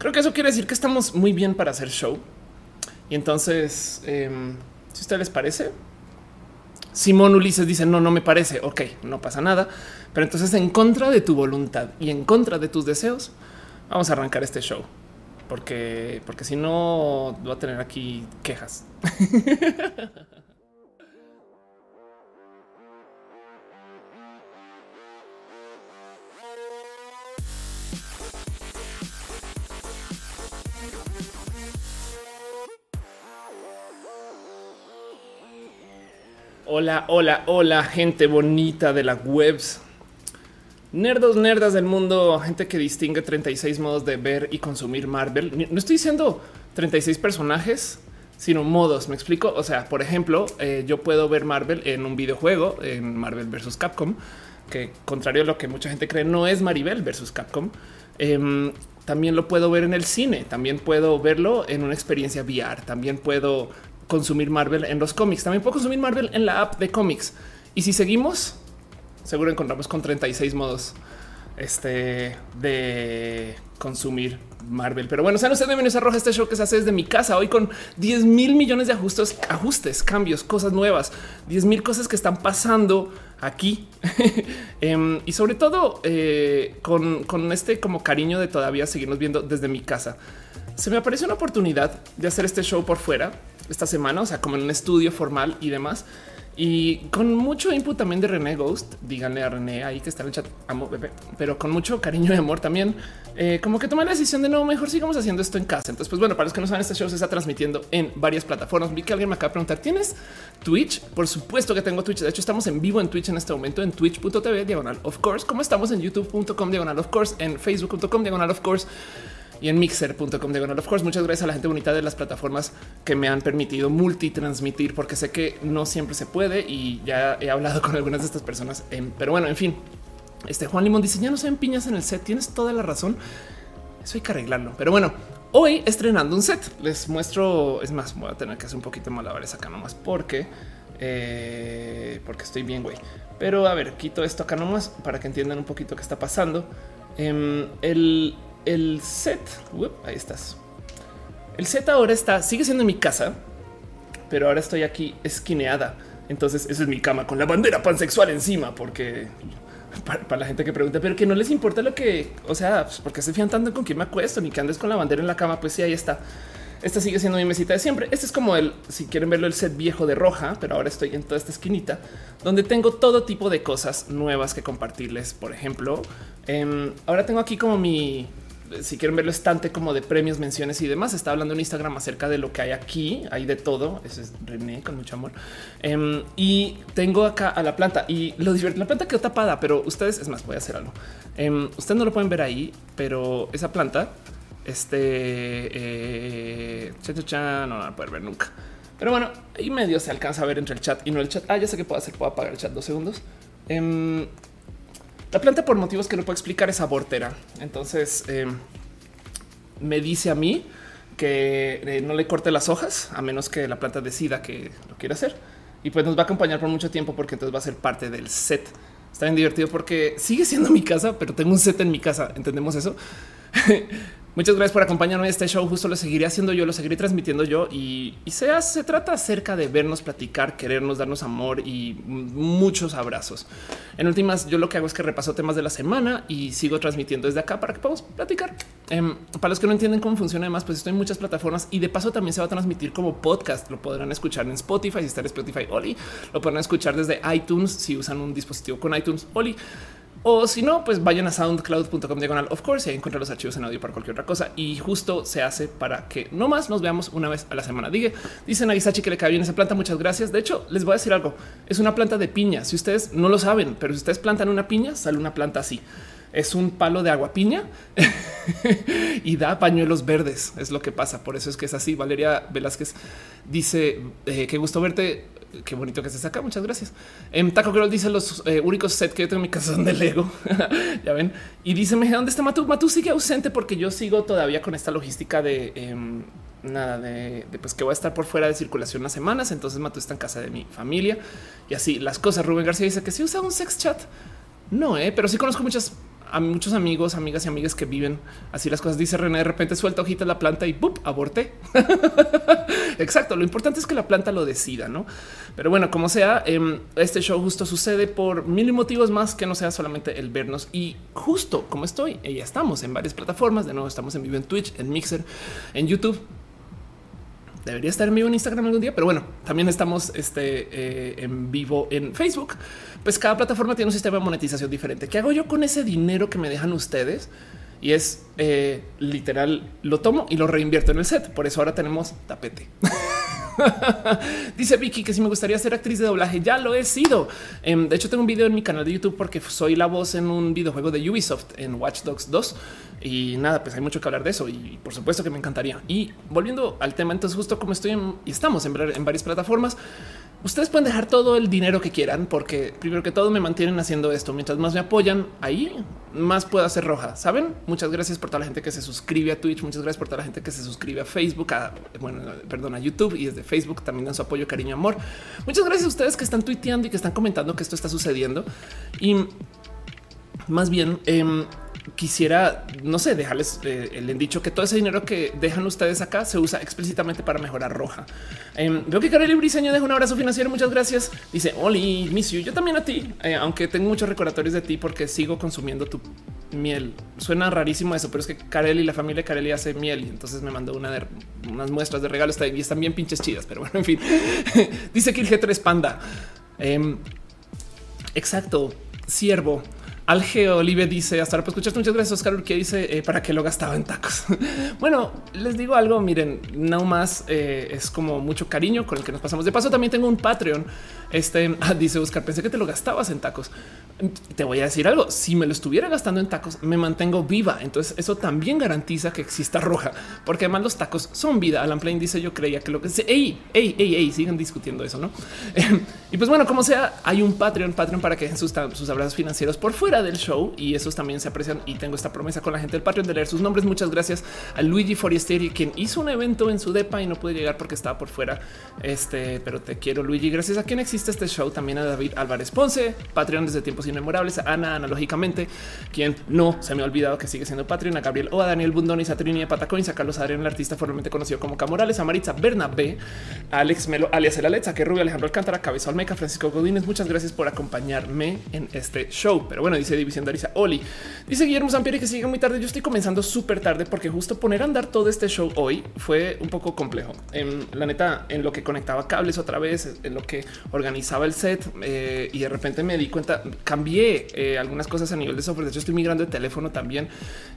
Creo que eso quiere decir que estamos muy bien para hacer show. Y entonces, em, si a ustedes les parece, Simón Ulises dice no, no me parece. Ok, no pasa nada. Pero entonces en contra de tu voluntad y en contra de tus deseos, vamos a arrancar este show. Porque, porque si no, voy a tener aquí quejas. Hola, hola, hola, gente bonita de las webs. Nerdos, nerdas del mundo, gente que distingue 36 modos de ver y consumir Marvel. No estoy diciendo 36 personajes, sino modos. Me explico. O sea, por ejemplo, eh, yo puedo ver Marvel en un videojuego en Marvel versus Capcom, que contrario a lo que mucha gente cree, no es Maribel versus Capcom. Em, también lo puedo ver en el cine, también puedo verlo en una experiencia VR, también puedo consumir Marvel en los cómics. También puedo consumir Marvel en la app de cómics. Y si seguimos, seguro encontramos con 36 modos este, de consumir Marvel. Pero bueno, sean ustedes bienvenidos a Roja, este show que se hace desde mi casa hoy con 10 mil millones de ajustes, ajustes, cambios, cosas nuevas, 10 mil cosas que están pasando aquí. Em, y sobre todo eh, con, con este como cariño de todavía seguirnos viendo desde mi casa. Se me apareció una oportunidad de hacer este show por fuera esta semana, o sea, como en un estudio formal y demás. Y con mucho input también de René Ghost, díganle a René ahí que está en el chat, amo bebé, pero con mucho cariño y amor también, eh, como que tomé la decisión de no, mejor sigamos haciendo esto en casa. Entonces, pues bueno, para los que no saben, este show se está transmitiendo en varias plataformas. Vi que alguien me acaba de preguntar, ¿tienes Twitch? Por supuesto que tengo Twitch. De hecho, estamos en vivo en Twitch en este momento, en twitch.tv diagonal of course, como estamos en youtube.com diagonal of course, en facebook.com diagonal of course y en mixer.com diagonal. Of course, muchas gracias a la gente bonita de las plataformas que me han permitido multitransmitir, porque sé que no siempre se puede y ya he hablado con algunas de estas personas. pero bueno, en fin, este Juan Limón dice ya no se ven piñas en el set. Tienes toda la razón. Eso hay que arreglarlo. Pero bueno, hoy estrenando un set. Les muestro. Es más, voy a tener que hacer un poquito malabares acá nomás porque, eh, porque estoy bien, güey. Pero a ver, quito esto acá nomás para que entiendan un poquito qué está pasando. Em, el el set, ahí estás. El set ahora está, sigue siendo en mi casa, pero ahora estoy aquí esquineada. Entonces, esa es mi cama con la bandera pansexual encima, porque para, la gente que pregunta, pero que no les importa lo que, o sea, pues, porque se fían tanto con quién me acuesto ni que andes con la bandera en la cama. Pues sí, ahí está. Esta sigue siendo mi mesita de siempre. Este es como el, si quieren verlo, el set viejo de roja, pero ahora estoy en toda esta esquinita donde tengo todo tipo de cosas nuevas que compartirles. Por ejemplo, em, ahora tengo aquí como mi, si quieren verlo estante como de premios, menciones y demás, está hablando en Instagram acerca de lo que hay aquí. Hay de todo. Ese es René con mucho amor. Em, y tengo acá a la planta y lo divertido. La planta quedó tapada, pero ustedes es más, voy a hacer algo. Em, ustedes no lo pueden ver ahí, pero esa planta, este eh, no van a poder ver nunca. Pero bueno, ahí medio se alcanza a ver entre el chat y no el chat. Ah, ya sé que puedo hacer. Puedo apagar el chat dos segundos. Em, la planta por motivos que no puedo explicar es abortera. Entonces eh, me dice a mí que eh, no le corte las hojas a menos que la planta decida que lo quiere hacer. Y pues nos va a acompañar por mucho tiempo porque entonces va a ser parte del set. Está bien divertido porque sigue siendo mi casa, pero tengo un set en mi casa. ¿Entendemos eso? Muchas gracias por acompañarme en este show. Justo lo seguiré haciendo yo, lo seguiré transmitiendo yo y, sea, se trata acerca de vernos, platicar, querernos, darnos amor y muchos abrazos. En últimas, yo lo que hago es que repaso temas de la semana y sigo transmitiendo desde acá para que podamos platicar. Em, para los que no entienden cómo funciona, además, pues estoy en muchas plataformas y de paso también se va a transmitir como podcast. Lo podrán escuchar en Spotify si está en Spotify Oli, lo podrán escuchar desde iTunes si usan un dispositivo con iTunes Oli. O si no, pues vayan a soundcloud.com diagonal of course y ahí encuentran los archivos en audio para cualquier otra cosa. Y justo se hace para que no más nos veamos una vez a la semana. Diga, dice Nagisachi que le cae bien esa planta. Muchas gracias. De hecho, les voy a decir algo. Es una planta de piña. Si ustedes no lo saben, pero si ustedes plantan una piña, sale una planta así. Es un palo de agua piña y da pañuelos verdes. Es lo que pasa. Por eso es que es así. Valeria Velázquez dice que eh, qué gusto verte qué bonito que se saca. Muchas gracias. Em, Taco Girl dice los eh, únicos set que yo tengo en mi casa son de Lego. ya ven. Y dice dónde está Matu. Matu sigue ausente porque yo sigo todavía con esta logística de em, nada de, pues que voy a estar por fuera de circulación unas semanas. Entonces Matu está en casa de mi familia y así las cosas. Rubén García dice que si usa un sex chat. No, eh, pero sí conozco muchas a muchos amigos, amigas y amigas que viven así las cosas. Dice René, de repente suelta hojita la planta y ¡bup! aborté. Exacto. Lo importante es que la planta lo decida, no? Pero bueno, como sea, em, este show justo sucede por mil motivos más que no sea solamente el vernos y justo como estoy, ya estamos en varias plataformas. De nuevo, estamos en vivo en Twitch, en Mixer, en YouTube debería estar en vivo en Instagram algún día, pero bueno, también estamos este, eh, en vivo en Facebook. Pues cada plataforma tiene un sistema de monetización diferente. ¿Qué hago yo con ese dinero que me dejan ustedes? Y es eh, literal, lo tomo y lo reinvierto en el set. Por eso ahora tenemos tapete. Dice Vicky que si me gustaría ser actriz de doblaje, ya lo he sido. Em, de hecho, tengo un video en mi canal de YouTube porque soy la voz en un videojuego de Ubisoft en Watch Dogs 2. Y nada, pues hay mucho que hablar de eso y por supuesto que me encantaría. Y volviendo al tema, entonces justo como estoy y estamos en, en varias plataformas, Ustedes pueden dejar todo el dinero que quieran, porque primero que todo me mantienen haciendo esto. Mientras más me apoyan ahí, más puedo hacer roja. Saben? Muchas gracias por toda la gente que se suscribe a Twitch. Muchas gracias por toda la gente que se suscribe a Facebook, a, bueno, perdón, a YouTube y desde Facebook también dan su apoyo, cariño, amor. Muchas gracias a ustedes que están tuiteando y que están comentando que esto está sucediendo. Y más bien, eh, quisiera, no sé, dejarles eh, el dicho que todo ese dinero que dejan ustedes acá se usa explícitamente para mejorar roja. Em, veo que Kareli Briseño deja un abrazo financiero. Muchas gracias. Dice Oli, miss. Yo también a ti, eh, aunque tengo muchos recordatorios de ti porque sigo consumiendo tu miel. Suena rarísimo eso, pero es que Kareli, la familia Kareli hace miel y entonces me mandó una de unas muestras de regalos y están bien pinches chidas. Pero bueno, en fin, dice que el G3 Panda. Em, exacto, siervo. Alge Olive dice hasta ahora pues escuchaste. Muchas gracias, Oscar, que dice eh, para qué lo gastaba en tacos. bueno, les digo algo. Miren, no más eh, es como mucho cariño con el que nos pasamos. De paso, también tengo un Patreon. Este dice Oscar, pensé que te lo gastabas en tacos. Te voy a decir algo. Si me lo estuviera gastando en tacos, me mantengo viva. Entonces, eso también garantiza que exista roja, porque además los tacos son vida. Alan Plain dice: Yo creía que lo que se ey, ey, ey, ey, sigan discutiendo eso, no? y pues bueno, como sea, hay un Patreon, Patreon para que sus, sus abrazos financieros por fuera del show y esos también se aprecian. Y tengo esta promesa con la gente del Patreon de leer sus nombres. Muchas gracias a Luigi Forestieri, quien hizo un evento en su depa y no pude llegar porque estaba por fuera. Este, pero te quiero, Luigi. Gracias a quien existe este show. También a David Álvarez Ponce, Patreon desde tiempos inmemorables. A Ana, analógicamente, quien no se me ha olvidado que sigue siendo Patreon. A Gabriel O, a Daniel Bundoni, a Trini, a Patacoins, a Carlos Adrián, el artista formalmente conocido como Camorales, a Maritza Bernabé, a Alex Melo, alias el Alexa, que Rubio, Alejandro Alcántara, Cabeza Olmeca, Francisco Godínez. Muchas gracias por acompañarme en este show. Pero bueno, dice División de Arisa Oli. Dice Guillermo Sampieri que sigue muy tarde. Yo estoy comenzando súper tarde porque justo poner a andar todo este show hoy fue un poco complejo. En la neta, en lo que conectaba cables otra vez, en lo que organizaba el set eh, y de repente me di cuenta, cambié eh, algunas cosas a nivel de software. De hecho, estoy migrando de teléfono también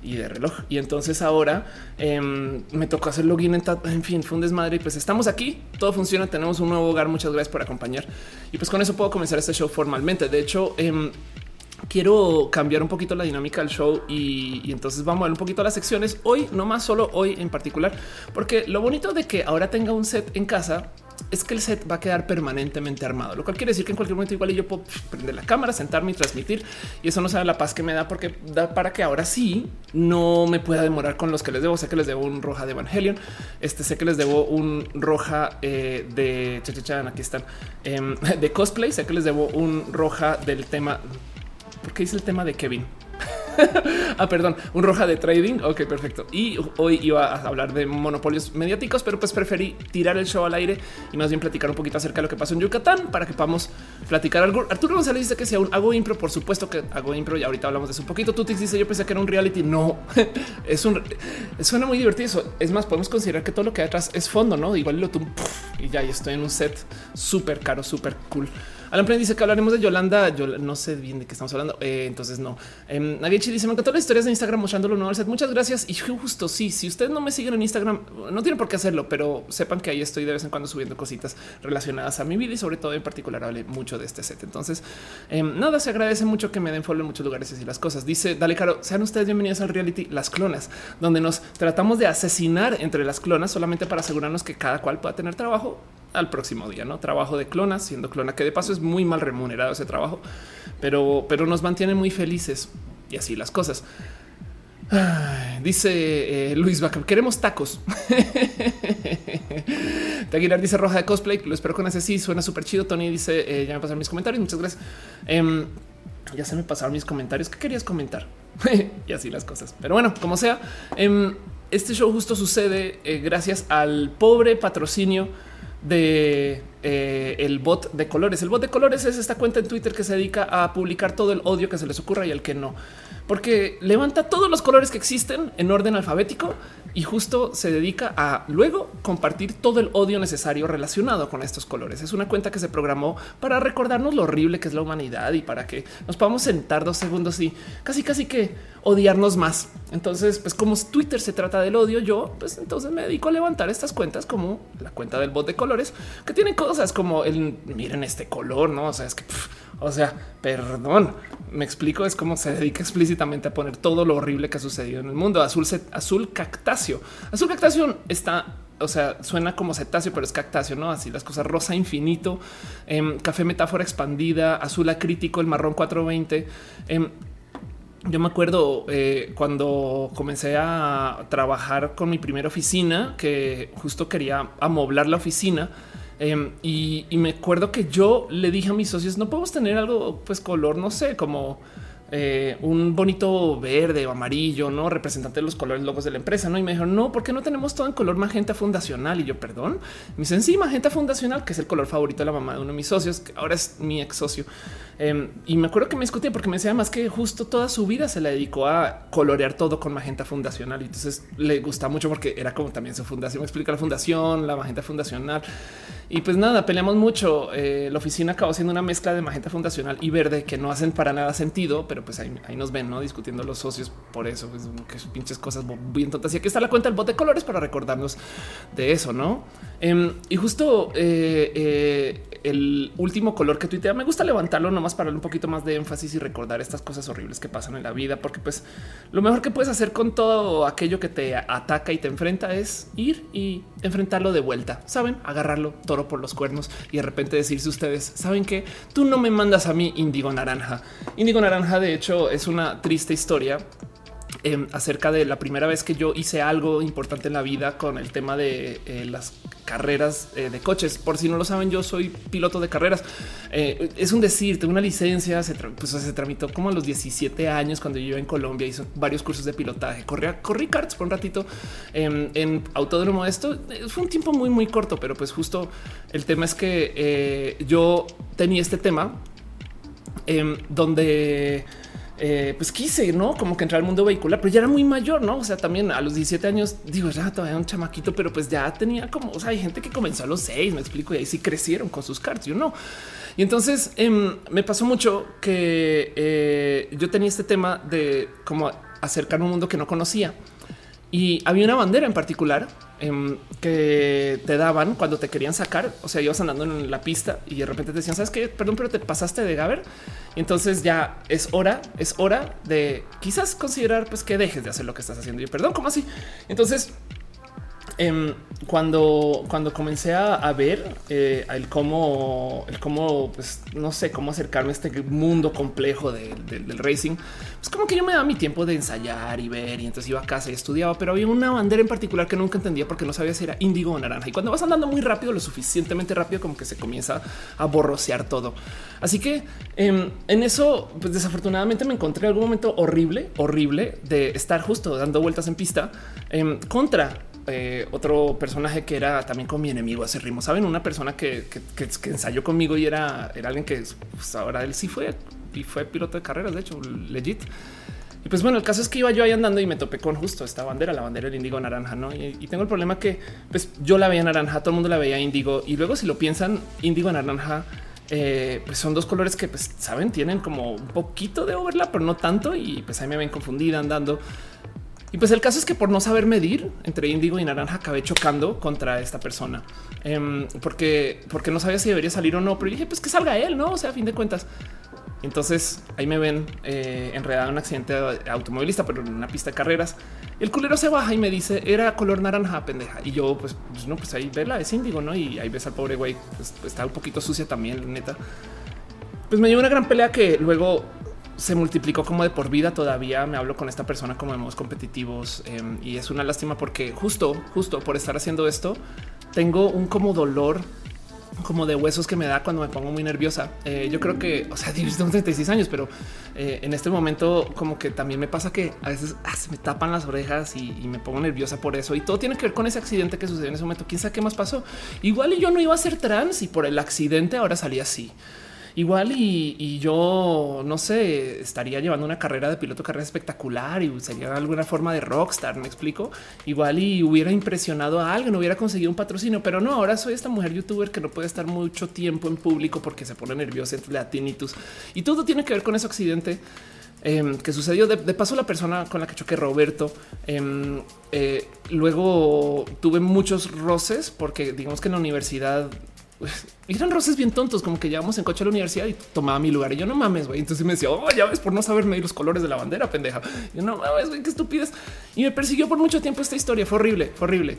y de reloj. Y entonces ahora em, me tocó hacer login. En, en fin, fue un desmadre y pues estamos aquí. Todo funciona. Tenemos un nuevo hogar. Muchas gracias por acompañar. Y pues con eso puedo comenzar este show formalmente. De hecho, em, quiero cambiar un poquito la dinámica del show y, entonces vamos a ver un poquito las secciones hoy, no más solo hoy en particular, porque lo bonito de que ahora tenga un set en casa es que el set va a quedar permanentemente armado, lo cual quiere decir que en cualquier momento igual yo puedo prender la cámara, sentarme y transmitir y eso no sabe la paz que me da porque da para que ahora sí no me pueda demorar con los que les debo. Sé que les debo un roja de Evangelion, este sé que les debo un roja eh, de chachachan, aquí están em, de cosplay, sé que les debo un roja del tema porque hice el tema de Kevin. ah, perdón, un roja de trading. Ok, perfecto. Y hoy iba a hablar de monopolios mediáticos, pero pues preferí tirar el show al aire y más bien platicar un poquito acerca de lo que pasó en Yucatán para que podamos platicar algo. Arturo González dice que si aún hago impro, por supuesto que hago impro y ahorita hablamos de eso un poquito. Tutix dice yo pensé que era un reality. No, es un suena muy divertido. Es más, podemos considerar que todo lo que hay atrás es fondo, no? Igual lo tú y ya estoy en un set súper caro, súper cool. Alan Plain dice que hablaremos de Yolanda. Yo no sé bien de qué estamos hablando. Eh, entonces no. Eh, dice me encantó las historias de Instagram mostrando lo nuevo al set. Muchas gracias. Y justo sí, si ustedes no me siguen en Instagram, no tienen por qué hacerlo, pero sepan que ahí estoy de vez en cuando subiendo cositas relacionadas a mi vida y sobre todo en particular hablé mucho de este set. Entonces em, nada, se agradece mucho que me den follow en muchos lugares y las cosas. Dice Dale Caro, sean ustedes bienvenidos al reality Las Clonas, donde nos tratamos de asesinar entre las clonas solamente para asegurarnos que cada cual pueda tener trabajo al próximo día, no trabajo de clonas, siendo clona, que de paso es muy mal remunerado ese trabajo, pero, pero nos mantiene muy felices y así las cosas. dice eh, Luis Baca, queremos tacos. Aguilar dice roja de cosplay. Lo espero con ese sí, suena súper chido. Tony dice: eh, Ya me pasaron mis comentarios. Muchas gracias. Em, Ya se me pasaron mis comentarios. ¿Qué querías comentar? y así las cosas. Pero bueno, como sea, em, este show justo sucede eh, gracias al pobre patrocinio de eh, el bot de colores. El bot de colores es esta cuenta en Twitter que se dedica a publicar todo el odio que se les ocurra y el que no, porque levanta todos los colores que existen en orden alfabético y justo se dedica a luego compartir todo el odio necesario relacionado con estos colores. Es una cuenta que se programó para recordarnos lo horrible que es la humanidad y para que nos podamos sentar dos segundos y casi casi que odiarnos más. Entonces, pues como Twitter se trata del odio, yo pues entonces me dedico a levantar estas cuentas como la cuenta del bot de colores que tienen cosas como el miren este color, no? O sea, es que o sea, perdón, me explico, es como se dedica explícitamente a poner todo lo horrible que ha sucedido en el mundo. Azul, azul cactáceo. Azul cactáceo está o sea, suena como cetáceo, pero es cactáceo, no así las cosas rosa infinito, em, café metáfora expandida, azul acrítico, el marrón 420. Em, yo me acuerdo eh, cuando comencé a trabajar con mi primera oficina, que justo quería amoblar la oficina Em, y, me acuerdo que yo le dije a mis socios, no podemos tener algo, pues color, no sé, como eh, un bonito verde o amarillo, no representante de los colores logos de la empresa. No, y me dijeron, no, porque no tenemos todo en color magenta fundacional? Y yo, perdón, me dicen, sí, magenta fundacional, que es el color favorito de la mamá de uno de mis socios, que ahora es mi ex socio. Em, y me acuerdo que me discutía porque me decía más que justo toda su vida se la dedicó a colorear todo con magenta fundacional. Y entonces le gusta mucho porque era como también su fundación. Me explica la fundación, la magenta fundacional. Y pues nada, peleamos mucho. Eh, la oficina acabó siendo una mezcla de magenta fundacional y verde que no hacen para nada sentido, pero pues ahí, nos ven, no discutiendo los socios por eso, pues, que pinches cosas bien tontas. Y aquí está la cuenta del bote de colores para recordarnos de eso, no? Em, y justo eh, eh, el último color que tuitea, me gusta levantarlo nomás para un poquito más de énfasis y recordar estas cosas horribles que pasan en la vida, porque pues lo mejor que puedes hacer con todo aquello que te ataca y te enfrenta es ir y enfrentarlo de vuelta, saben, agarrarlo toro por los cuernos y de repente decirse ustedes, saben que tú no me mandas a mí índigo naranja. Índigo naranja, de hecho, es una triste historia Em, acerca de la primera vez que yo hice algo importante en la vida con el tema de eh, las carreras eh, de coches. Por si no lo saben, yo soy piloto de carreras. Eh, es un decir, tengo una licencia, se, pues, tramitó como a los 17 años cuando yo en Colombia hice varios cursos de pilotaje. Corría, corrí karts por un ratito em, en autódromo. Esto fue un tiempo muy, muy corto, pero pues justo el tema es que yo tenía este tema em, donde eh, pues quise, ¿no? Como que entrar al mundo vehicular, pero ya era muy mayor, ¿no? O sea, también a los 17 años, digo, ya todavía un chamaquito, pero pues ya tenía como, o sea, hay gente que comenzó a los 6, me explico, y ahí sí crecieron con sus cartas, yo no. Y entonces em, me pasó mucho que eh, yo tenía este tema de cómo acercar un mundo que no conocía. Y había una bandera en particular em, que te daban cuando te querían sacar. O sea, ibas andando en la pista y de repente te decían, sabes qué? Perdón, pero te pasaste de Gaber. Y entonces ya es hora, es hora de quizás considerar pues que dejes de hacer lo que estás haciendo. Y perdón, ¿cómo así? Entonces Em, cuando, cuando comencé a, ver eh, el cómo, el cómo, pues no sé cómo acercarme a este mundo complejo del racing, pues como que yo me daba mi tiempo de ensayar y ver, y entonces iba a casa y estudiaba, pero había una bandera en particular que nunca entendía porque no sabía si era índigo o naranja. Y cuando vas andando muy rápido, lo suficientemente rápido, como que se comienza a borrosear todo. Así que em, en eso, pues desafortunadamente me encontré algún momento horrible, horrible de estar justo dando vueltas en pista em, contra eh, otro personaje que era también con mi enemigo hace ritmo. Saben, una persona que, ensayó conmigo y era, era alguien que pues, ahora él sí fue y fue piloto de carreras, de hecho, legit. Y pues bueno, el caso es que iba yo ahí andando y me topé con justo esta bandera, la bandera del índigo naranja, ¿no? Y, tengo el problema que pues yo la veía naranja, todo el mundo la veía índigo y luego si lo piensan, índigo naranja, eh, pues son dos colores que pues saben, tienen como un poquito de overlap, pero no tanto y pues ahí me ven confundida andando. Y pues el caso es que por no saber medir entre índigo y naranja acabé chocando contra esta persona em, porque, porque no sabía si debería salir o no. Pero dije, pues que salga él, no? O sea, a fin de cuentas. Entonces ahí me ven eh, enredado en un accidente automovilista, pero en una pista de carreras. El culero se baja y me dice era color naranja, pendeja. Y yo, pues, pues no, pues ahí vela, es índigo, no? Y ahí ves al pobre güey, pues, está un poquito sucia también, neta. Pues me dio una gran pelea que luego se multiplicó como de por vida. Todavía me hablo con esta persona como de modos competitivos em, y es una lástima porque justo, justo por estar haciendo esto, tengo un como dolor como de huesos que me da cuando me pongo muy nerviosa. Eh, yo creo que, o sea, tengo 36 años, pero eh, en este momento como que también me pasa que a veces ah, se me tapan las orejas y, me pongo nerviosa por eso. Y todo tiene que ver con ese accidente que sucedió en ese momento. ¿Quién sabe qué más pasó? Igual yo no iba a ser trans y por el accidente ahora salí así. Igual y, yo no sé, estaría llevando una carrera de piloto carrera espectacular y sería alguna forma de rockstar. Me explico. Igual y hubiera impresionado a alguien, hubiera conseguido un patrocinio, pero no. Ahora soy esta mujer youtuber que no puede estar mucho tiempo en público porque se pone nerviosa, le da tinnitus y todo tiene que ver con ese accidente. Em, que sucedió de, paso la persona con la que choqué Roberto. Em, eh, luego tuve muchos roces porque digamos que en la universidad eran roces bien tontos, como que llevamos en coche a la universidad y tomaba mi lugar y yo no mames, güey. Entonces me decía, oh, ya ves por no saber medir los colores de la bandera, pendeja. Yo no mames, güey, qué estupidez. Y me persiguió por mucho tiempo esta historia. Fue horrible, horrible.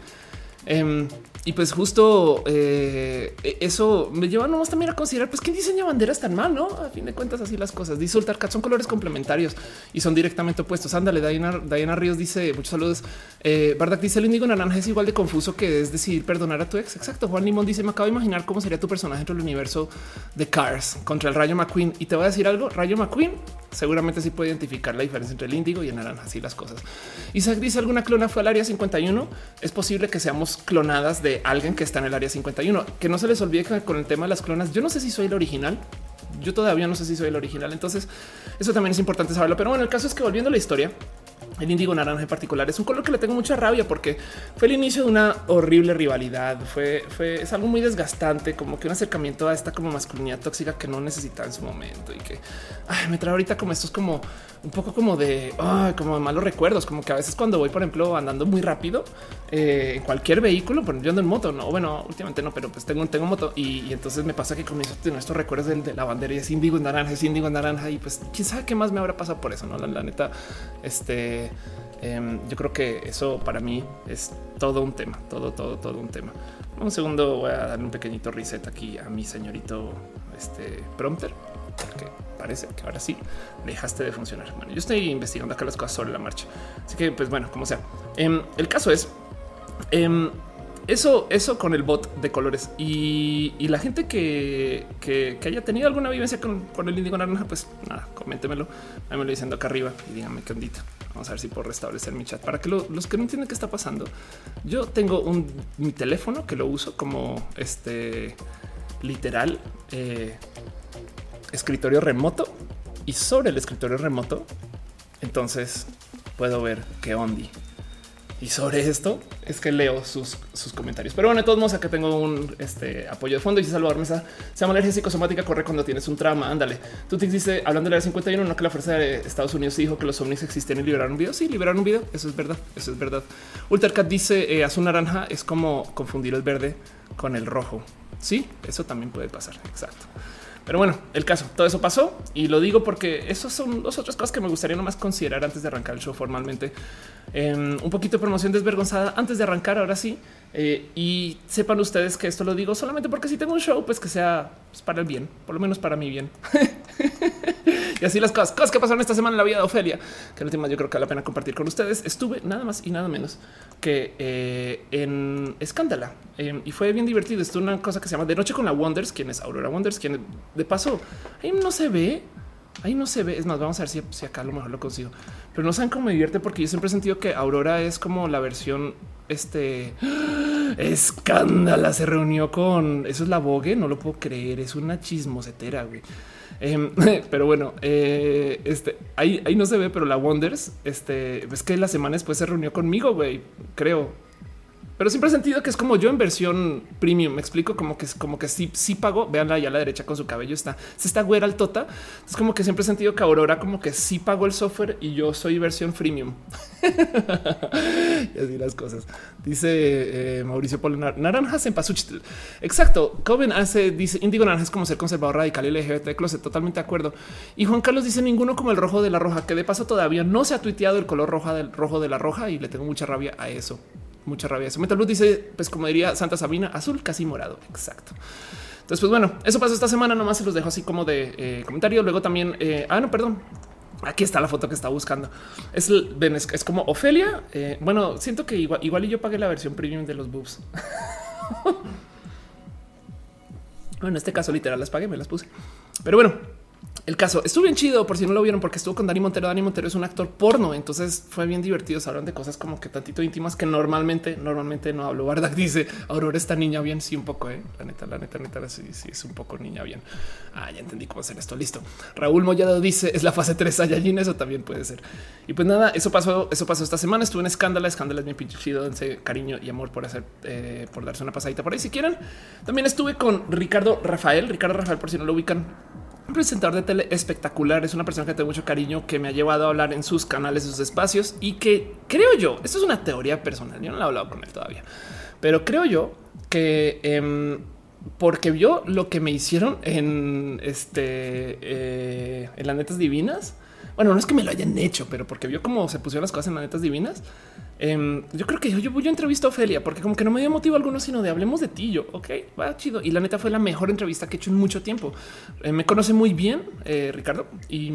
Em, y pues justo eh, e, eso me lleva nomás también a considerar, pues quién diseña banderas tan mal, no? A fin de cuentas, así las cosas. Dice Ultarcat son colores complementarios y son directamente opuestos. Ándale, Diana, Diana Ríos dice muchos saludos. Eh, Bardak dice el índigo naranja es igual de confuso que es decidir perdonar a tu ex. Exacto. Juan Limón dice me acabo de imaginar cómo sería tu personaje dentro del universo de Cars contra el Rayo McQueen. Y te voy a decir algo. Rayo McQueen seguramente sí puede identificar la diferencia entre el índigo y el naranja. Así las cosas. Isaac dice alguna clona fue al área 51. Es posible que seamos clonadas de alguien que está en el área 51. Que no se les olvide que con el tema de las clonas, yo no sé si soy el original. Yo todavía no sé si soy el original. Entonces, eso también es importante saberlo. Pero bueno, el caso es que volviendo a la historia, el índigo naranja en particular es un color que le tengo mucha rabia porque fue el inicio de una horrible rivalidad. Fue, fue es algo muy desgastante, como que un acercamiento a esta como masculinidad tóxica que no necesitaba en su momento y que me trae ahorita como estos como un poco como de como malos recuerdos, como que a veces cuando voy, por ejemplo, andando muy rápido eh, en cualquier vehículo, por yo ando en moto, no, bueno, últimamente no, pero pues tengo, tengo moto y, entonces me pasa que comienzo a tener estos recuerdos de, la bandera y es índigo en naranja, es índigo en naranja y pues quién sabe qué más me habrá pasado por eso, no? La, neta, este, em, yo creo que eso para mí es todo un tema, todo, todo, todo un tema. Un segundo, voy a darle un pequeñito reset aquí a mi señorito este prompter, parece que ahora sí dejaste de funcionar. Bueno, yo estoy investigando acá las cosas sobre la marcha. Así que, pues bueno, como sea. Em, el caso es em, eso, eso con el bot de colores y, la gente que, haya tenido alguna vivencia con, el índigo naranja, pues nada, coméntemelo. Ahí me lo diciendo acá arriba y díganme qué ondita. Vamos a ver si puedo restablecer mi chat para que los que no entienden qué está pasando. Yo tengo un mi teléfono que lo uso como este literal eh, escritorio remoto y sobre el escritorio remoto, entonces puedo ver qué ondi. Y sobre esto es que leo sus, sus comentarios. Pero bueno, de todos modos, acá tengo un este, apoyo de fondo y si salvar mesa se llama alergia psicosomática. Corre cuando tienes un trauma. Ándale. Tú te dice hablando de la 51, no que la fuerza de Estados Unidos dijo que los ovnis existen y liberaron un video. Sí, liberaron un video. Eso es verdad. Eso es verdad. Ultracat dice eh, azul naranja es como confundir el verde con el rojo. Sí, eso también puede pasar. Exacto. Pero bueno, el caso, todo eso pasó y lo digo porque esas son dos otras cosas que me gustaría nomás considerar antes de arrancar el show formalmente. Em, un poquito de promoción desvergonzada antes de arrancar, ahora sí. Eh, y sepan ustedes que esto lo digo solamente porque si tengo un show, pues que sea pues, para el bien, por lo menos para mi bien. y así las cosas, cosas que pasaron esta semana en la vida de Ofelia, que el última yo creo que vale la pena compartir con ustedes. Estuve nada más y nada menos que eh, en Escándala em, y fue bien divertido. Esto es una cosa que se llama De Noche con la Wonders, quien es Aurora Wonders, quien de paso ahí no se ve, ahí no se ve. Es más, vamos a ver si, si acá a lo mejor lo consigo, pero no saben cómo me divierte porque yo siempre he sentido que Aurora es como la versión este escándala se reunió con eso es la Vogue. No lo puedo creer. Es una chismosetera. Güey. Em, pero bueno, eh, este ahí, ahí no se ve, pero la Wonders, este es que la semana después se reunió conmigo, güey, creo pero siempre he sentido que es como yo en versión premium. Me explico como que es como que sí, sí pago. Veanla allá a la derecha con su cabello está, se está güera al tota. Es como que siempre he sentido que Aurora como que sí pago el software y yo soy versión premium. y así las cosas. Dice eh, Mauricio Polinar, naranjas en pasuchitl. Exacto. Coven hace, dice índigo naranja es como ser conservador radical y LGBT closet. Totalmente de acuerdo. Y Juan Carlos dice ninguno como el rojo de la roja, que de paso todavía no se ha tuiteado el color roja del rojo de la roja y le tengo mucha rabia a eso mucha rabia. Eso Metal Blue dice, pues como diría Santa Sabina, azul casi morado. Exacto. Entonces, pues bueno, eso pasó esta semana. Nomás se los dejo así como de eh, comentario. Luego también, eh, ah, no, perdón. Aquí está la foto que está buscando. Es, es, como Ofelia. Eh, bueno, siento que igual, igual y yo pagué la versión premium de los boobs. Bueno, en este caso literal las pagué, me las puse. Pero bueno, el caso estuvo bien chido por si no lo vieron, porque estuvo con Dani Montero. Dani Montero es un actor porno, entonces fue bien divertido. Se hablan de cosas como que tantito íntimas que normalmente, normalmente no hablo. Bardak dice Aurora, esta niña bien. Sí, un poco, eh. la neta, la neta, la neta, sí, sí, es un poco niña bien. Ah, ya entendí cómo hacer esto. Listo. Raúl Mollado dice es la fase 3 Saiyajin. Eso también puede ser. Y pues nada, eso pasó. Eso pasó esta semana. Estuve en escándalo. Escándalo es bien pinche chido. Dense cariño y amor por hacer, eh, por darse una pasadita por ahí si quieren. También estuve con Ricardo Rafael. Ricardo Rafael, por si no lo ubican presentador de tele espectacular. Es una persona que tengo mucho cariño, que me ha llevado a hablar en sus canales, sus espacios y que creo yo, esto es una teoría personal. Yo no la he hablado con él todavía, pero creo yo que eh, porque vio lo que me hicieron en este eh, en las netas divinas. Bueno, no es que me lo hayan hecho, pero porque vio cómo se pusieron las cosas en las netas divinas. Eh, yo creo que yo, yo, yo entrevisto a Ofelia porque como que no me dio motivo alguno, sino de hablemos de ti. Yo, ok, va chido. Y la neta fue la mejor entrevista que he hecho en mucho tiempo. Eh, me conoce muy bien, eh, Ricardo, y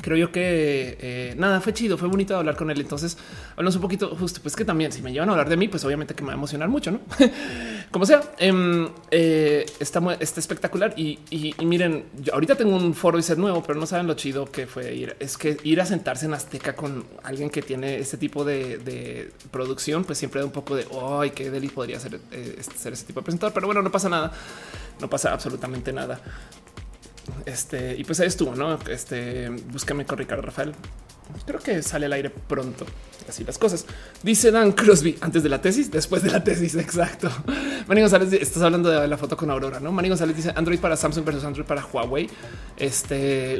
creo yo que eh, nada, fue chido, fue bonito hablar con él. Entonces hablamos un poquito justo, pues que también si me llevan a hablar de mí, pues obviamente que me va a emocionar mucho, no? Como sea, eh, eh, está, está, espectacular. Y, miren, yo ahorita tengo un foro y ser nuevo, pero no saben lo chido que fue ir. Es que ir a sentarse en Azteca con alguien que tiene este tipo de, producción, pues siempre da un poco de ay, qué deli podría ser, eh, ser ese tipo de presentador. Pero bueno, no pasa nada, no pasa absolutamente nada. Este, y pues ahí estuvo, ¿no? Este, búscame con Ricardo Rafael. Creo que sale al aire pronto. Así las cosas. Dice Dan Crosby antes de la tesis, después de la tesis. Exacto. Manny González, estás hablando de la foto con Aurora, no? Manny González dice Android para Samsung versus Android para Huawei. Este,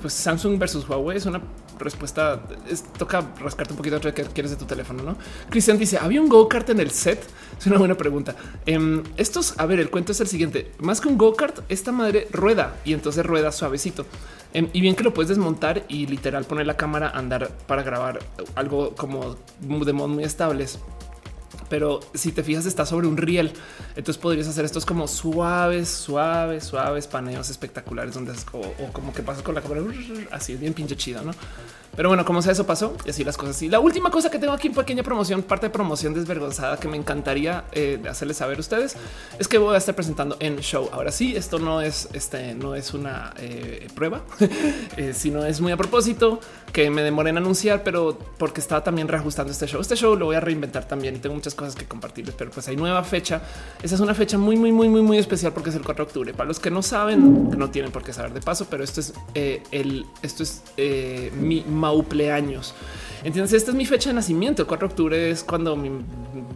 pues Samsung versus Huawei es una respuesta. Es, toca rascarte un poquito de que quieres de tu teléfono, no? Cristian dice había un go kart en el set. Es una buena pregunta. Um, estos, a ver, el cuento es el siguiente: más que un go kart, esta madre rueda y entonces rueda suavecito. Um, y bien que lo puedes desmontar y literal poner la cámara andar para grabar algo como de muy estables. Pero si te fijas, está sobre un riel. Entonces podrías hacer estos como suaves, suaves, suaves paneos espectaculares donde es o como que pasa con la cámara así es bien pinche chido, no? Pero bueno, como sea, eso pasó y así las cosas. Y la última cosa que tengo aquí en pequeña promoción, parte de promoción desvergonzada que me encantaría eh, hacerles saber a ustedes es que voy a estar presentando en show. Ahora sí, esto no es este, no es una eh, prueba, eh, sino es muy a propósito que me demoré en anunciar, pero porque estaba también reajustando este show. Este show lo voy a reinventar también tengo muchas cosas que compartirles, pero pues hay nueva fecha. Esa es una fecha muy, muy, muy, muy, muy especial porque es el 4 de octubre. Para los que no saben, no tienen por qué saber de paso, pero esto es el, esto es mi cumpleaños. Entonces, esta es mi fecha de nacimiento. El 4 de octubre es cuando mi,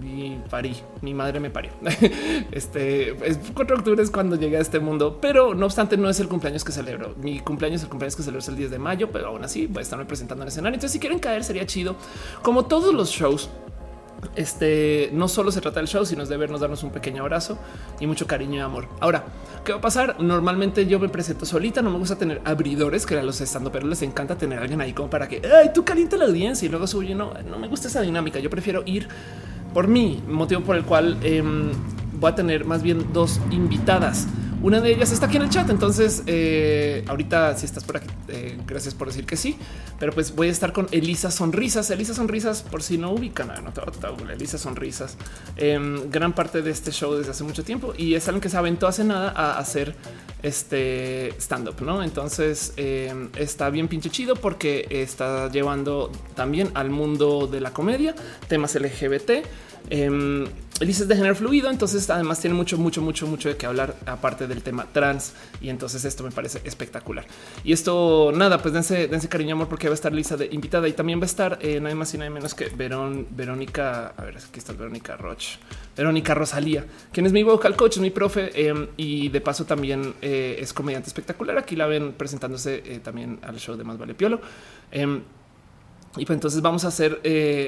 mi parí, mi madre me parió. Este es 4 de octubre es cuando llegué a este mundo, pero no obstante, no es el cumpleaños que celebro. Mi cumpleaños, el cumpleaños que celebro es el 10 de mayo, pero aún así voy a estarme presentando en el escenario. Entonces, si quieren caer, sería chido. Como todos los shows, este no solo se trata del show, sino es de vernos, darnos un pequeño abrazo y mucho cariño y amor. Ahora, ¿qué va a pasar? Normalmente yo me presento solita, no me gusta tener abridores que eran los estando, pero les encanta tener a alguien ahí como para que ay, tú calienta la audiencia y luego suyo. No, no me gusta esa dinámica. Yo prefiero ir por mí, motivo por el cual eh, voy a tener más bien dos invitadas. Una de ellas está aquí en el chat. Entonces, eh, ahorita si estás por aquí, eh, gracias por decir que sí. Pero pues voy a estar con Elisa Sonrisas. Elisa Sonrisas, por si no ubican, no, no, Elisa Sonrisas. Eh, gran parte de este show desde hace mucho tiempo y es alguien que se aventó hace nada a hacer este stand up, no? Entonces eh, está bien pinche chido porque está llevando también al mundo de la comedia temas LGBT. Eh, Elisa es de género fluido, entonces además tiene mucho, mucho, mucho, mucho de qué hablar aparte del tema trans. Y entonces esto me parece espectacular. Y esto nada, pues dense, dense cariño, amor, porque va a estar Lisa de invitada y también va a estar eh, nada más y nada menos que Verón, Verónica. A ver, aquí está Verónica Roch, Verónica Rosalía, quien es mi vocal coach, es mi profe eh, y de paso también eh, es comediante espectacular. Aquí la ven presentándose eh, también al show de Más Vale Piolo. Em, y pues entonces vamos a hacer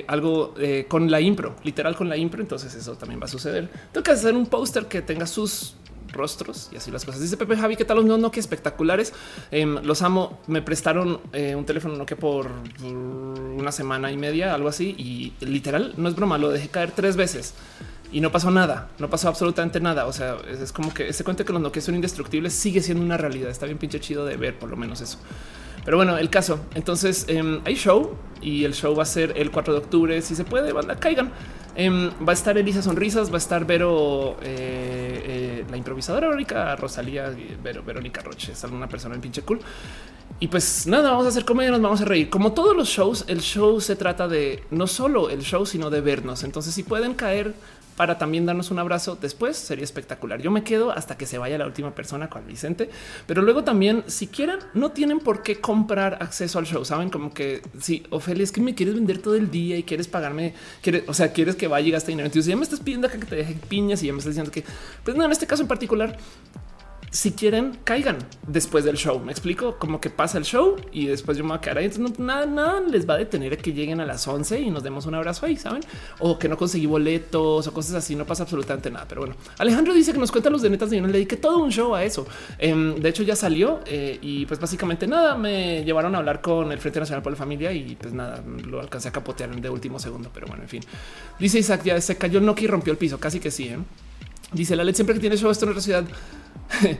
algo con la impro, literal con la impro. Entonces eso también va a suceder. Tengo que hacer un póster que tenga sus rostros y así las cosas. Dice Pepe Javi, ¿qué tal los no Nokia espectaculares? Eh, los amo. Me prestaron eh, un teléfono Nokia por, por una semana y media, algo así. Y literal, no es broma, lo dejé caer tres veces y no pasó nada, no pasó absolutamente nada. O sea, es, como que ese cuento que los Nokia son indestructibles sigue siendo una realidad. Está bien pinche chido de ver por lo menos eso. Pero bueno, el caso. Entonces eh, hay show y el show va a ser el 4 de octubre. Si se puede, banda, caigan. Em, va a estar Elisa Sonrisas, va a estar Vero, eh, eh, la improvisadora Verónica Rosalía, Vero, Verónica Roche, es una persona en pinche cool. Y pues nada, vamos a hacer comedia, nos vamos a reír. Como todos los shows, el show se trata de no solo el show, sino de vernos. Entonces, si pueden caer para también darnos un abrazo después sería espectacular. Yo me quedo hasta que se vaya la última persona con Vicente, pero luego también si quieren no tienen por qué comprar acceso al show. Saben como que si Ofelia es que me quieres vender todo el día y quieres pagarme, quieres, o sea, quieres que vaya y gaste dinero. Entonces ya me estás pidiendo acá que te deje piñas y ya me estás diciendo que, pues no, en este caso en particular si quieren, caigan después del show. Me explico como que pasa el show y después yo me voy a quedar ahí. No, nada, nada les va a detener que lleguen a las 11 y nos demos un abrazo ahí, saben? O que no conseguí boletos o cosas así. No pasa absolutamente nada. Pero bueno, Alejandro dice que nos cuenta los de netas de yo le dediqué todo un show a eso. Em, de hecho, ya salió eh, y pues básicamente nada. Me llevaron a hablar con el Frente Nacional por la Familia y pues nada, lo alcancé a capotear en de último segundo. Pero bueno, en fin, dice Isaac, ya se cayó el Nokia y rompió el piso. Casi que sí. ¿eh? Dice la ley siempre que tiene show esto en otra ciudad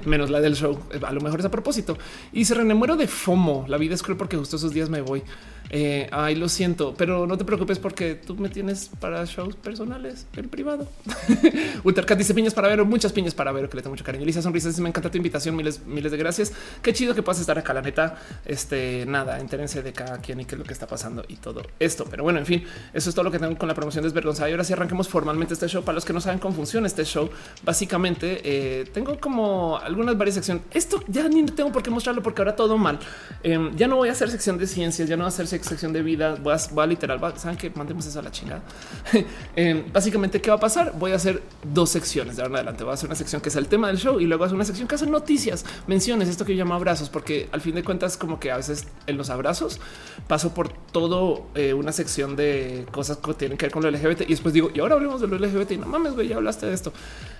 menos la del show. A lo mejor es a propósito. Y se renemuero de FOMO. La vida es cruel porque justo esos días me voy. Eh, ay, lo siento, pero no te preocupes porque tú me tienes para shows personales en privado. Ultercat dice piñas para ver, muchas piñas para ver, que le tengo mucho cariño. Lisa sonrisas, me encanta tu invitación, miles, miles de gracias. Qué chido que puedas estar acá, la neta. Este nada, entérense de cada quien y qué es lo que está pasando y todo esto. Pero bueno, en fin, eso es todo lo que tengo con la promoción desvergonzada. Y ahora sí arranquemos formalmente este show. Para los que no saben cómo funciona este show, básicamente eh, tengo como algunas varias secciones. Esto ya ni tengo por qué mostrarlo porque ahora todo mal. Em, ya no voy a hacer sección de ciencias, ya no voy a hacer sección de vida, voy a, literal, saben que mandemos eso a la chingada. Em, básicamente, ¿qué va a pasar? Voy a hacer dos secciones de ahora en adelante. Voy a hacer una sección que es el tema del show y luego hacer una sección que hace noticias, menciones, esto que yo llamo abrazos, porque al fin de cuentas, como que a veces en los abrazos paso por todo eh, una sección de cosas que tienen que ver con lo LGBT y después digo, y ahora hablemos de lo LGBT y no mames, güey, ya hablaste de esto.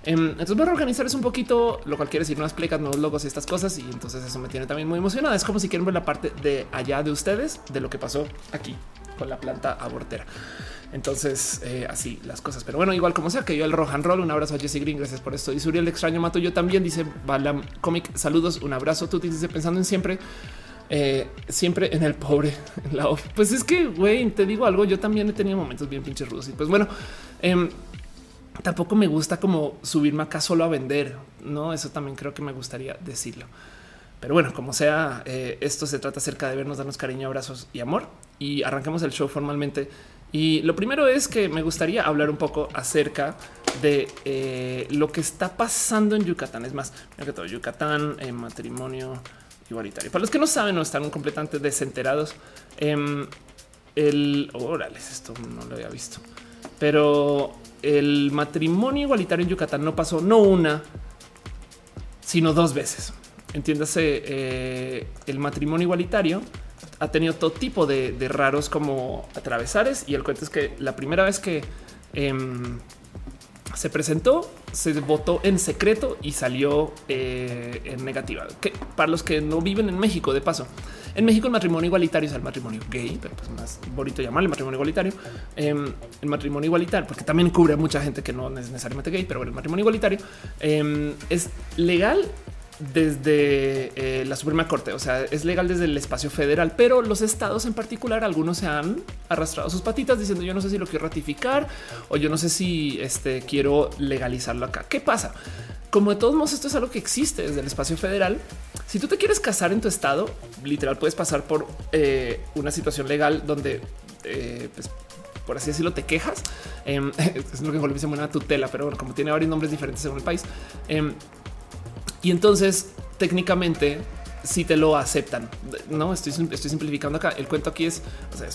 Em, entonces voy a organizar eso un poquito, lo cual quiere decir nuevas plecas, nuevos logos y estas cosas. Y entonces eso me tiene también muy emocionada. Es como si quieren ver la parte de allá de ustedes, de lo que pasó aquí con la planta abortera. Entonces, eh, así las cosas. Pero bueno, igual como sea que yo el Rohan Roll, un abrazo a Jesse Green. Gracias por esto. Y Uriel extraño mato. Yo también dice Balam Comic. Saludos, un abrazo. Tú dice pensando en siempre. Eh, siempre en el pobre. En la pues es que, güey, te digo algo. Yo también he tenido momentos bien pinches rudos. Y pues bueno, eh, tampoco me gusta como subirme acá solo a vender. No, eso también creo que me gustaría decirlo. Pero bueno, como sea, eh, esto se trata acerca de vernos, darnos cariño, abrazos y amor. Y arrancamos el show formalmente. Y lo primero es que me gustaría hablar un poco acerca de eh, lo que está pasando en Yucatán. Es más, que todo Yucatán, en matrimonio igualitario. Para los que no saben o están completamente desenterados, em, el órale, esto no lo había visto, pero el matrimonio igualitario en Yucatán no pasó no una, sino dos veces. Entiéndase, eh, el matrimonio igualitario ha tenido todo tipo de, raros como atravesares y el cuento es que la primera vez que em, se presentó, se votó en secreto y salió eh, en negativa. Que para los que no viven en México, de paso, en México el matrimonio igualitario es el matrimonio gay, pero pues más bonito llamarle matrimonio igualitario. Em, el matrimonio igualitario, porque también cubre a mucha gente que no es necesariamente gay, pero bueno, el matrimonio igualitario em, es legal desde eh, la Suprema Corte, o sea, es legal desde el espacio federal, pero los estados en particular, algunos se han arrastrado sus patitas diciendo yo no sé si lo quiero ratificar o yo no sé si este, quiero legalizarlo acá. ¿Qué pasa? Como de todos modos esto es algo que existe desde el espacio federal, si tú te quieres casar en tu estado, literal puedes pasar por eh, una situación legal donde eh, pues, por así decirlo, te quejas. Em, es lo que en Colombia se llama una tutela, pero bueno, como tiene varios nombres diferentes según el país, em, y entonces técnicamente si te lo aceptan. No estoy, estoy simplificando acá. El cuento aquí es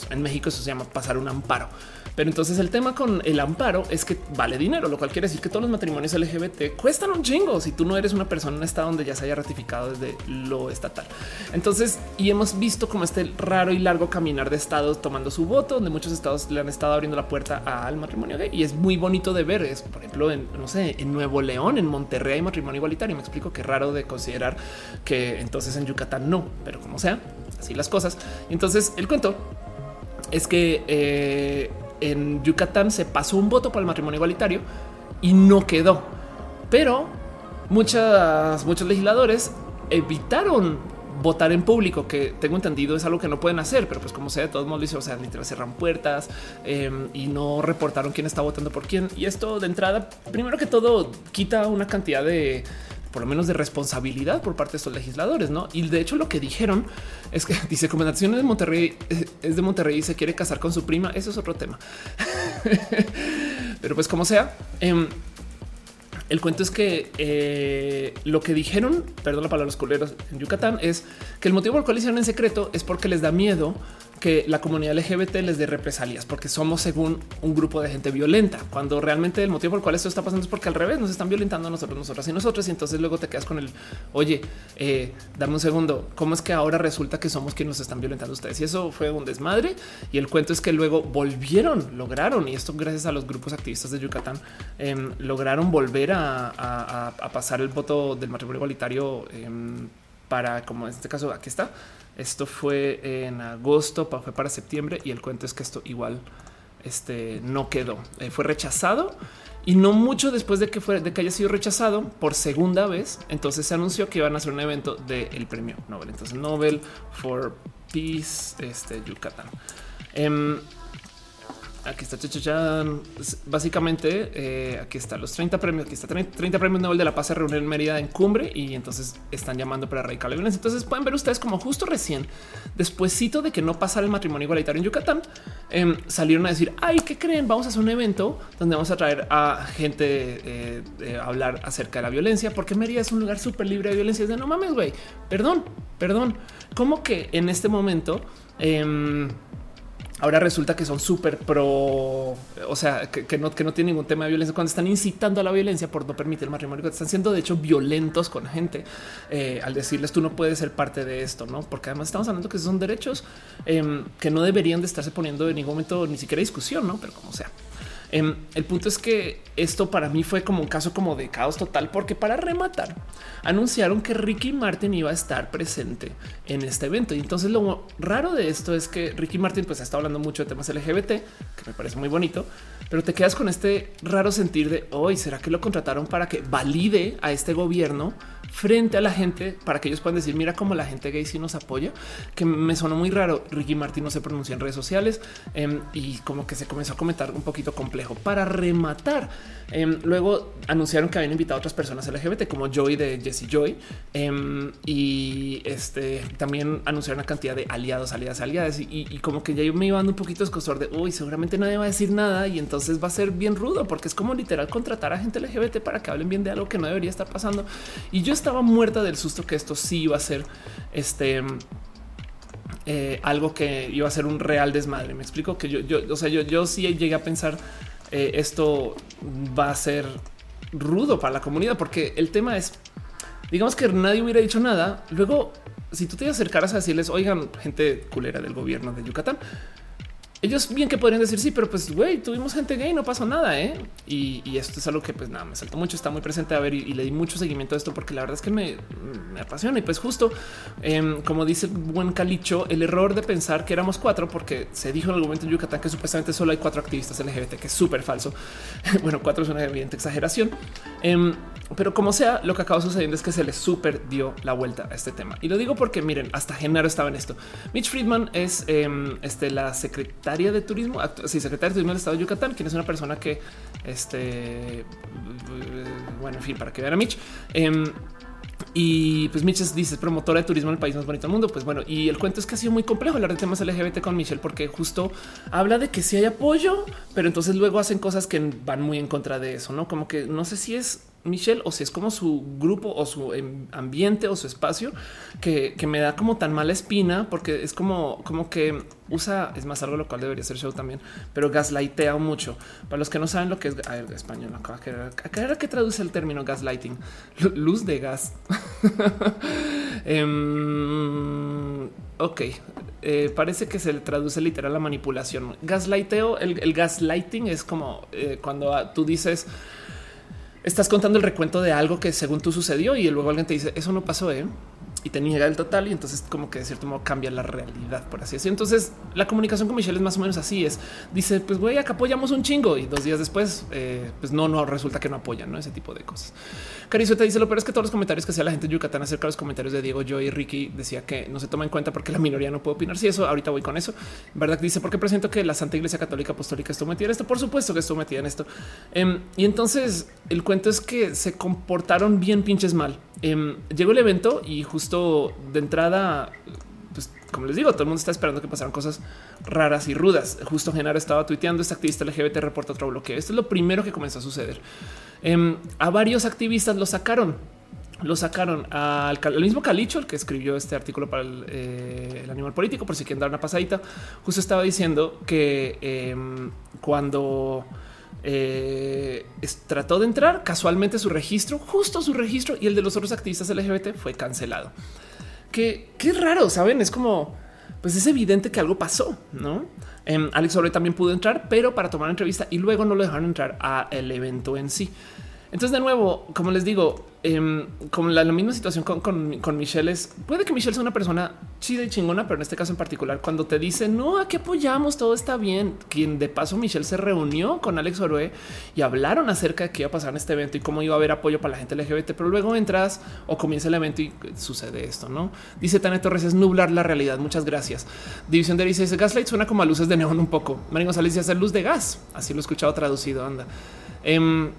en México eso se llama pasar un amparo. Pero entonces el tema con el amparo es que vale dinero, lo cual quiere decir que todos los matrimonios LGBT cuestan un chingo si tú no eres una persona en un estado donde ya se haya ratificado desde lo estatal. Entonces, y hemos visto como este raro y largo caminar de estados tomando su voto, donde muchos estados le han estado abriendo la puerta al matrimonio gay y es muy bonito de ver. Es por ejemplo, en no sé, en Nuevo León, en Monterrey hay matrimonio igualitario. Me explico que raro de considerar que entonces en Yucatán no, pero como sea, así las cosas. Entonces, el cuento es que eh, en Yucatán se pasó un voto para el matrimonio igualitario y no quedó. Pero muchas, muchos legisladores evitaron votar en público, que tengo entendido es algo que no pueden hacer, pero pues como sea, de todos modos o sea, literal cerran puertas em, y no reportaron quién está votando por quién. Y esto de entrada, primero que todo, quita una cantidad de por lo menos de responsabilidad por parte de estos legisladores, ¿no? Y de hecho lo que dijeron es que dice recomendaciones de Monterrey eh, es de Monterrey y se quiere casar con su prima. Eso es otro tema. Pero pues como sea, em, el cuento es que eh, lo que dijeron, perdón la palabra los culeros en Yucatán, es que el motivo por el cual hicieron en secreto es porque les da miedo que la comunidad LGBT les dé represalias, porque somos según un grupo de gente violenta, cuando realmente el motivo por el cual esto está pasando es porque al revés nos están violentando a nosotros, nosotras y nosotros, y entonces luego te quedas con el, oye, eh, dame un segundo, ¿cómo es que ahora resulta que somos quienes nos están violentando ustedes? Y eso fue un desmadre, y el cuento es que luego volvieron, lograron, y esto gracias a los grupos activistas de Yucatán, em, lograron volver a, pasar el voto del matrimonio igualitario em, para, como en este caso, aquí está, esto fue en agosto, fue para septiembre y el cuento es que esto igual este, no quedó. Eh, fue rechazado y no mucho después de que fue de que haya sido rechazado por segunda vez. Entonces se anunció que iban a hacer un evento del premio Nobel. Entonces Nobel for Peace, este Yucatán. Em, Aquí está Básicamente, eh, aquí están los 30 premios. Aquí está 30 premios Nobel de la Paz se reúnen en Mérida en cumbre y entonces están llamando para erradicar la violencia. Entonces pueden ver ustedes como justo recién, despuésito de que no pasara el matrimonio igualitario en Yucatán, em, salieron a decir, ay, ¿qué creen? Vamos a hacer un evento donde vamos a traer a gente eh, a hablar acerca de la violencia, porque Mérida es un lugar súper libre de violencia. Es de no mames, güey. Perdón, perdón. ¿Cómo que en este momento... Ahora resulta que son súper pro, o sea, que, no, que no tienen ningún tema de violencia cuando están incitando a la violencia por no permitir el matrimonio, están siendo de hecho violentos con gente eh, al decirles tú no puedes ser parte de esto, no? Porque además estamos hablando que son derechos em, que no deberían de estarse poniendo en ningún momento ni siquiera discusión, no? Pero como sea. Em, el punto es que esto para mí fue como un caso como de caos total, porque para rematar anunciaron que Ricky Martin iba a estar presente en este evento. Y entonces lo raro de esto es que Ricky Martin pues está hablando mucho de temas LGBT, que me parece muy bonito, pero te quedas con este raro sentir de hoy, ¿será que lo contrataron para que valide a este gobierno? Frente a la gente para que ellos puedan decir, mira cómo la gente gay sí nos apoya, que me sonó muy raro. Ricky Martin no se pronuncia en redes sociales em, y como que se comenzó a comentar un poquito complejo. Para rematar, em, luego anunciaron que habían invitado a otras personas LGBT como Joy de Jesse Joy em, y este también anunciaron una cantidad de aliados, aliadas, aliadas y, como que ya yo me iba dando un poquito escosor de uy, seguramente nadie va a decir nada y entonces va a ser bien rudo porque es como literal contratar a gente LGBT para que hablen bien de algo que no debería estar pasando. Y yo estaba muerta del susto que esto sí iba a ser este eh, algo que iba a ser un real desmadre. Me explico que yo, yo, o sea, yo, yo sí llegué a pensar eh, esto va a ser rudo para la comunidad, porque el tema es, digamos que nadie hubiera dicho nada. Luego, si tú te acercaras a decirles, oigan, gente culera del gobierno de Yucatán, ellos bien que podrían decir sí, pero pues güey, tuvimos gente gay, no pasó nada. ¿eh? Y, esto es algo que pues nada, me saltó mucho, está muy presente a ver y, le di mucho seguimiento a esto porque la verdad es que me, apasiona. Y pues justo em, como dice el buen Calicho, el error de pensar que éramos cuatro, porque se dijo en algún momento en Yucatán que supuestamente solo hay cuatro activistas LGBT, que es súper falso. bueno, cuatro es una evidente exageración. Em, pero como sea, lo que acaba sucediendo es que se le súper dio la vuelta a este tema. Y lo digo porque miren, hasta Genaro estaba en esto. Mitch Friedman es em, este, la secretaria de turismo, sí, secretaria de turismo del estado de Yucatán, quien es una persona que, este, bueno, en fin, para que vean a Mitch. Em, y pues Mitch dice promotora de turismo en el país más bonito del mundo. Pues bueno, y el cuento es que ha sido muy complejo hablar de temas LGBT con Michelle, porque justo habla de que sí hay apoyo, pero entonces luego hacen cosas que van muy en contra de eso, no como que no sé si es Michelle o si es como su grupo o su em, ambiente o su espacio que, me da como tan mala espina porque es como, como que usa, es más algo lo cual debería ser show también, pero gaslightea mucho. Para los que no saben lo que es a ver, español, acá era que traduce el término gaslighting, luz de gas. Em, ok, eh, parece que se le traduce literal la manipulación. Gaslighteo, el, gaslighting es como eh, cuando tú dices estás contando el recuento de algo que según tú sucedió y luego alguien te dice eso no pasó. ¿eh? y te niega el total y entonces como que de cierto modo cambia la realidad, por así decirlo. Entonces la comunicación con Michelle es más o menos así, es, dice, pues güey, acá apoyamos un chingo y dos días después, eh, pues no, no, resulta que no apoyan, ¿no? Ese tipo de cosas. Carizo dice, lo peor es que todos los comentarios que hacía la gente de Yucatán acerca de los comentarios de Diego, yo y Ricky decía que no se toma en cuenta porque la minoría no puede opinar. Si eso, ahorita voy con eso. ¿Verdad? Dice, porque presento que la Santa Iglesia Católica Apostólica estuvo metida en esto. Por supuesto que estuvo metida en esto. Em, y entonces el cuento es que se comportaron bien pinches mal. Em, llegó el evento y justo de entrada, pues como les digo, todo el mundo está esperando que pasaran cosas raras y rudas. Justo Genaro estaba tuiteando, este activista LGBT reporta otro bloqueo. Esto es lo primero que comenzó a suceder. Em, a varios activistas lo sacaron. Lo sacaron al, mismo Calicho, el que escribió este artículo para el, eh, animal político, por si quieren dar una pasadita. Justo estaba diciendo que cuando eh, trató de entrar casualmente su registro, justo su registro y el de los otros activistas LGBT fue cancelado. Que qué raro, saben? Es como, pues es evidente que algo pasó, no? Em, Alex Sobre también pudo entrar, pero para tomar entrevista y luego no lo dejaron entrar al evento en sí. Entonces, de nuevo, como les digo, eh, como la, misma situación con, Michelle es, puede que Michelle sea una persona chida y chingona, pero en este caso en particular, cuando te dice, no, aquí apoyamos, todo está bien, quien de paso Michelle se reunió con Alex Orue y hablaron acerca de qué iba a pasar en este evento y cómo iba a haber apoyo para la gente LGBT, pero luego entras o comienza el evento y sucede esto, ¿no? Dice Tane Torres, es nublar la realidad, muchas gracias. División de dice, Gaslight suena como a luces de neón un poco. Marín González dice, hacer luz de gas, así lo he escuchado traducido, anda. Em,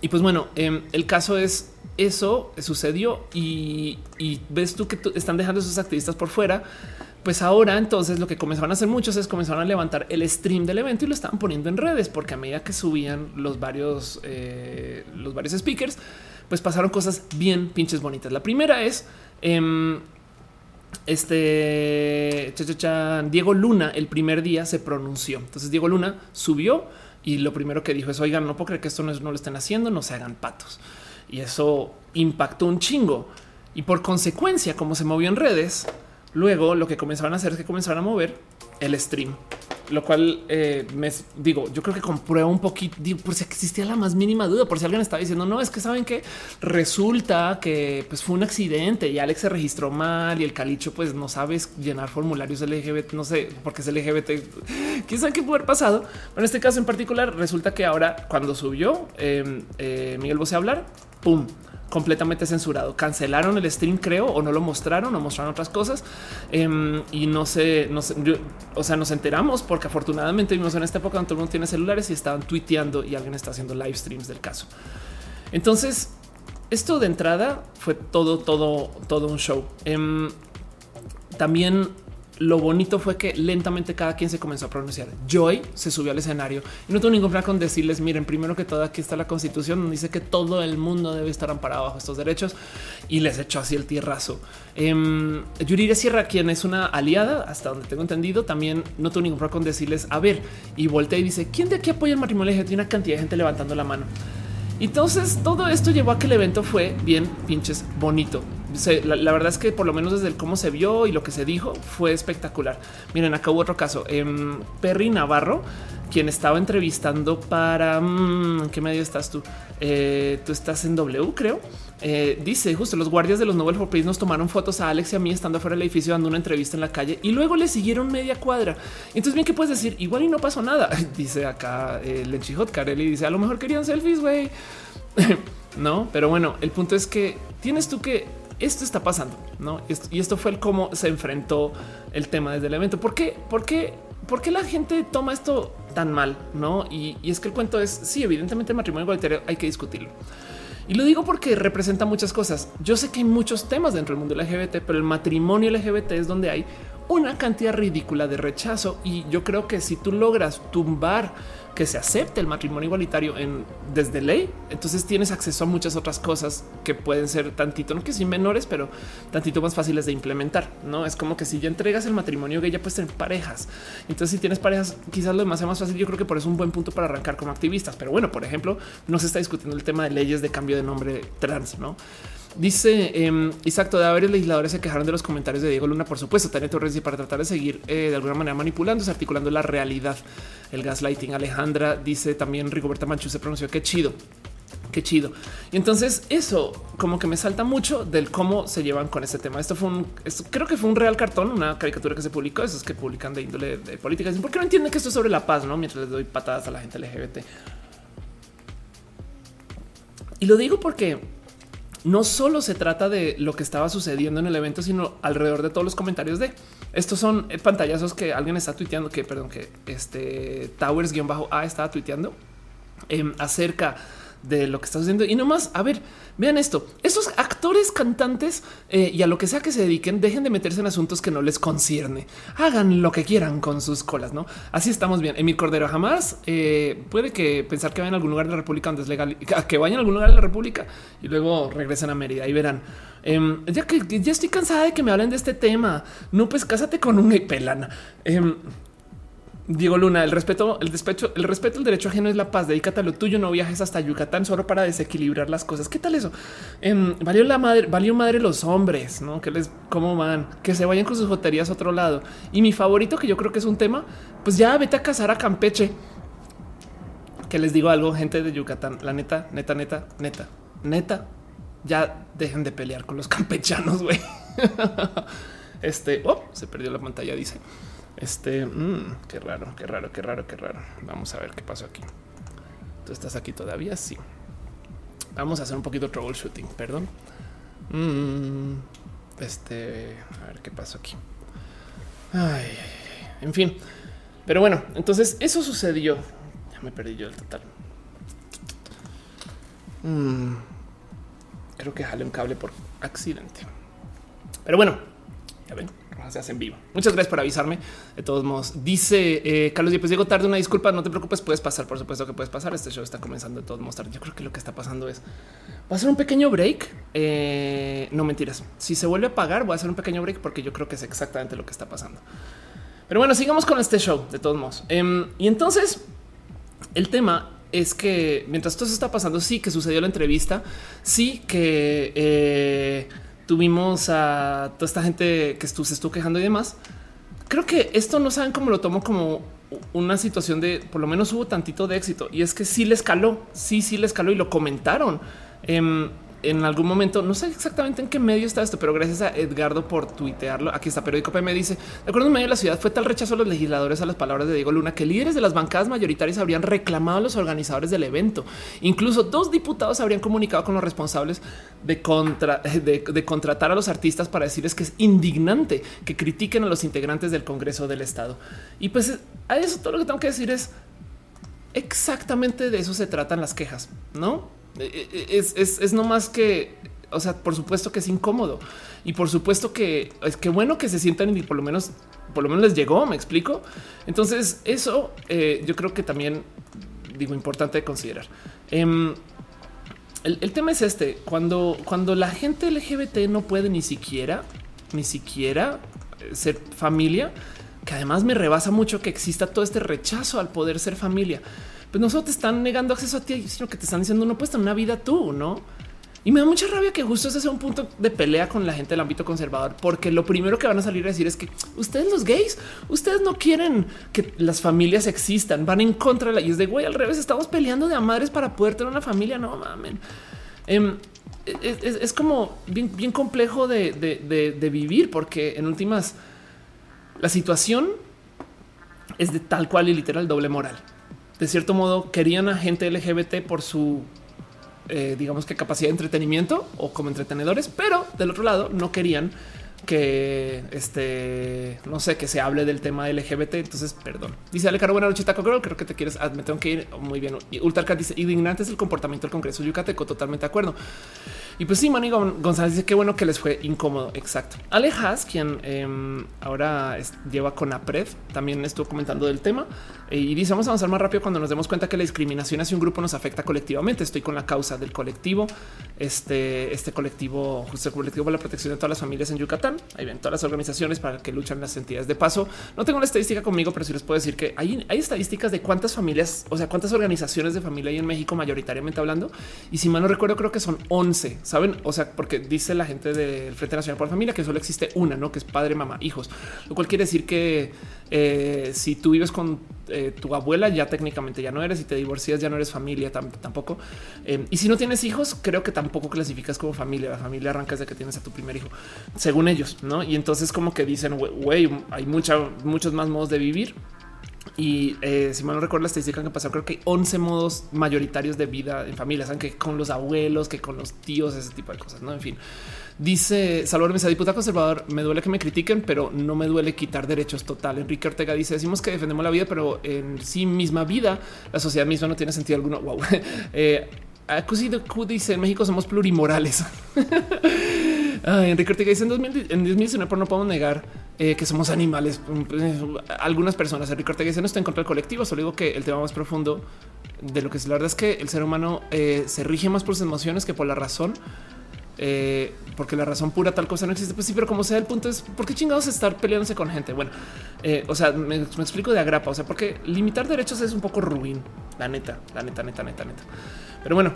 y pues bueno, em, el caso es eso sucedió y, ves tú que están dejando esos activistas por fuera. Pues ahora entonces lo que comenzaron a hacer muchos es comenzaron a levantar el stream del evento y lo estaban poniendo en redes porque a medida que subían los varios, eh, los varios speakers, pues pasaron cosas bien pinches bonitas. La primera es em, este Diego Luna el primer día se pronunció. Entonces Diego Luna subió y lo primero que dijo es, oigan, no puedo creer que esto no, no lo estén haciendo, no se hagan patos. Y eso impactó un chingo. Y por consecuencia, como se movió en redes, luego lo que comenzaron a hacer es que comenzaron a mover el stream lo cual eh, me digo, yo creo que comprueba un poquito por si existía la más mínima duda, por si alguien estaba diciendo no, es que saben que resulta que pues fue un accidente y Alex se registró mal y el calicho pues no sabes llenar formularios LGBT, no sé porque es LGBT, quién sabe qué puede haber pasado. Pero en este caso en particular, resulta que ahora cuando subió em, eh, Miguel Bosé a hablar, pum, completamente censurado. Cancelaron el stream, creo, o no lo mostraron, o mostraron otras cosas. Em, y no sé, no sé, o sea, nos enteramos porque afortunadamente vimos en esta época donde todo el mundo tiene celulares y estaban tuiteando y alguien está haciendo live streams del caso. Entonces, esto de entrada fue todo, todo, todo un show. Em, también lo bonito fue que lentamente cada quien se comenzó a pronunciar. Joy se subió al escenario y no tuvo ningún problema con decirles, miren, primero que todo aquí está la constitución, donde dice que todo el mundo debe estar amparado bajo estos derechos y les echó así el tierrazo. Eh, Yuriria Sierra, quien es una aliada, hasta donde tengo entendido, también no tuvo ningún problema con decirles, a ver, y voltea y dice, ¿quién de aquí apoya el matrimonio? Tiene una cantidad de gente levantando la mano. Entonces todo esto llevó a que el evento fue bien pinches bonito la, verdad es que por lo menos desde el cómo se vio y lo que se dijo fue espectacular. Miren, acá hubo otro caso. en Perry Navarro, quien estaba entrevistando para mm, qué medio estás tú? Eh, tú estás en W, creo. Eh, dice justo los guardias de los Nobel for Peace nos tomaron fotos a Alex y a mí estando fuera del edificio dando una entrevista en la calle y luego le siguieron media cuadra. Entonces, bien, ¿qué puedes decir? Igual y no pasó nada. Dice acá eh, Carelli dice a lo mejor querían selfies, güey. no, pero bueno, el punto es que tienes tú que esto está pasando, ¿no? Y esto fue el cómo se enfrentó el tema desde el evento. ¿Por qué? ¿Por qué? ¿Por qué la gente toma esto tan mal? No, y, es que el cuento es sí, evidentemente el matrimonio igualitario hay que discutirlo. Y lo digo porque representa muchas cosas. Yo sé que hay muchos temas dentro del mundo LGBT, pero el matrimonio LGBT es donde hay una cantidad ridícula de rechazo. Y yo creo que si tú logras tumbar que se acepte el matrimonio igualitario en desde ley, entonces tienes acceso a muchas otras cosas que pueden ser tantito, no que sin menores, pero tantito más fáciles de implementar. No es como que si ya entregas el matrimonio gay, ya puedes tener parejas. Entonces, si tienes parejas, quizás lo demás más fácil. Yo creo que por eso es un buen punto para arrancar como activistas. Pero bueno, por ejemplo, no se está discutiendo el tema de leyes de cambio de nombre trans, no? Dice eh, Isaac, todavía varios legisladores se quejaron de los comentarios de Diego Luna, por supuesto, Tania Torres, y para tratar de seguir eh, de alguna manera manipulando, articulando la realidad. El gaslighting. Alejandra dice también Rigoberta Manchu se pronunció. Qué chido. Qué chido. Y entonces eso como que me salta mucho del cómo se llevan con este tema. Esto fue un, creo que fue un real cartón, una caricatura que se publicó, esos que publican de índole de política. ¿Por qué no entienden que esto es sobre la paz? No, mientras les doy patadas a la gente LGBT. Y lo digo porque no solo se trata de lo que estaba sucediendo en el evento, sino alrededor de todos los comentarios de estos son pantallazos que alguien está tuiteando, que perdón, que este Towers guion bajo A estaba tuiteando em, acerca lo que está sucediendo. Y nomás, a ver, vean esto. Esos actores, cantantes eh, y a lo que sea que se dediquen, dejen de meterse en asuntos que no les concierne. Hagan lo que quieran con sus colas, ¿no? Así estamos bien. Emil Cordero jamás eh, puede que pensar que vayan a algún lugar de la República donde es legal, que vayan a algún lugar de la República y luego regresen a Mérida y verán. Em, ya que ya estoy cansada de que me hablen de este tema. No, pues cásate con una y pelana. Diego Luna, el respeto, el despecho, el respeto al derecho ajeno es la paz. Dedícate a lo tuyo, no viajes hasta Yucatán solo para desequilibrar las cosas. ¿Qué tal eso? Em, valió la madre, valió madre los hombres, no? Que les cómo van, que se vayan con sus joterías a otro lado. Y mi favorito, que yo creo que es un tema, pues ya vete a casar a Campeche. Que les digo algo, gente de Yucatán, la neta, neta, neta, neta, neta, ya dejen de pelear con los campechanos, güey. Este, oh, se perdió la pantalla, dice. Este, mmm, qué raro, qué raro, qué raro, qué raro. Vamos a ver qué pasó aquí. ¿Tú estás aquí todavía? Sí. Vamos a hacer un poquito troubleshooting, perdón. Mm, este, a ver qué pasó aquí. Ay, en fin. Pero bueno, entonces eso sucedió. Ya me perdí yo el total. Mm, creo que jale un cable por accidente. Pero bueno, ya ven se hace en vivo. Muchas gracias por avisarme. De todos modos, dice eh, Carlos, pues llego tarde. Una disculpa, no te preocupes, puedes pasar. Por supuesto que puedes pasar. Este show está comenzando de todos modos tarde. Yo creo que lo que está pasando es va a ser un pequeño break. Eh, no mentiras. Si se vuelve a pagar, voy a hacer un pequeño break porque yo creo que es exactamente lo que está pasando. Pero bueno, sigamos con este show de todos modos. Em, y entonces el tema es que mientras todo eso está pasando, sí que sucedió la entrevista, sí que eh, tuvimos a toda esta gente que se estuvo quejando y demás. Creo que esto no saben cómo lo tomo como una situación de por lo menos hubo tantito de éxito y es que sí le escaló, sí, sí le escaló y lo comentaron. Em, en algún momento, no sé exactamente en qué medio está esto, pero gracias a Edgardo por tuitearlo. Aquí está periódico PM dice, de acuerdo en medio de la ciudad fue tal rechazo a los legisladores a las palabras de Diego Luna que líderes de las bancadas mayoritarias habrían reclamado a los organizadores del evento. Incluso dos diputados habrían comunicado con los responsables de, contra, de, contratar a los artistas para decirles que es indignante que critiquen a los integrantes del Congreso del Estado. Y pues a eso todo lo que tengo que decir es exactamente de eso se tratan las quejas, ¿no? Eh, eh, es, es, no más que, o sea, por supuesto que es incómodo y por supuesto que es que bueno que se sientan y por lo menos, por lo menos les llegó. Me explico. Entonces, eso eh, yo creo que también digo importante de considerar. Em, el, tema es este: cuando, cuando la gente LGBT no puede ni siquiera, ni siquiera ser familia, que además me rebasa mucho que exista todo este rechazo al poder ser familia pues no solo te están negando acceso a ti, sino que te están diciendo no puedes tener una vida tú, no? Y me da mucha rabia que justo ese sea un punto de pelea con la gente del ámbito conservador, porque lo primero que van a salir a decir es que ustedes los gays, ustedes no quieren que las familias existan, van en contra de la y es de güey al revés, estamos peleando de a madres para poder tener una familia. No mamen. Em, es, como bien, complejo de vivir, porque en últimas la situación es de tal cual y literal doble moral de cierto modo querían a gente LGBT por su eh, digamos que capacidad de entretenimiento o como entretenedores, pero del otro lado no querían que este no sé que se hable del tema LGBT. Entonces, perdón. Dice Ale Caro, buena noche, Taco Girl. Creo que te quieres. Ah, me tengo que ir muy bien. Y Ultracat dice indignante es el comportamiento del Congreso Yucateco. Totalmente de acuerdo. Y pues sí, Manigo González dice que bueno que les fue incómodo. Exacto. Alejas, quien em, ahora lleva con APRED, también estuvo comentando del tema y dice vamos a avanzar más rápido cuando nos demos cuenta que la discriminación hacia un grupo nos afecta colectivamente. Estoy con la causa del colectivo, este, este colectivo, justo el colectivo para la protección de todas las familias en Yucatán. Ahí ven todas las organizaciones para que luchan las entidades de paso. No tengo la estadística conmigo, pero sí les puedo decir que hay, estadísticas de cuántas familias, o sea, cuántas organizaciones de familia hay en México mayoritariamente hablando. Y si mal no recuerdo, creo que son 11 saben? O sea, porque dice la gente del Frente Nacional por Familia que solo existe una, no que es padre, mamá, hijos, lo cual quiere decir que Eh, si tú vives con eh, tu abuela, ya técnicamente ya no eres. Si te divorcias, ya no eres familia tampoco. Eh, y si no tienes hijos, creo que tampoco clasificas como familia. La familia arranca desde que tienes a tu primer hijo, según ellos, no? Y entonces, como que dicen, güey, hay mucha, muchos más modos de vivir. Y eh, si mal no recuerdo la estadística que pasó, creo que hay 11 modos mayoritarios de vida en familia, saben que con los abuelos, que con los tíos, ese tipo de cosas, no? En fin, dice Salvador Mesa, diputado conservador. Me duele que me critiquen, pero no me duele quitar derechos total. Enrique Ortega dice: Decimos que defendemos la vida, pero en sí misma vida, la sociedad misma no tiene sentido alguno. Wow. Eh, dice: En México somos plurimorales. Enrique Ortega dice: En 2019, no podemos negar eh, que somos animales. Mm, algunas personas, Enrique Ortega dice no está en contra del colectivo, solo digo que el tema más profundo de lo que es la verdad es que el ser humano eh, se rige más por sus emociones que por la razón. Eh, porque la razón pura tal cosa no existe. Pues sí, pero como sea, el punto es por qué chingados estar peleándose con gente. Bueno, o sea, me, me, explico de agrapa. O sea, porque limitar derechos es un poco ruin, la neta, la neta, neta, neta, neta. Pero bueno,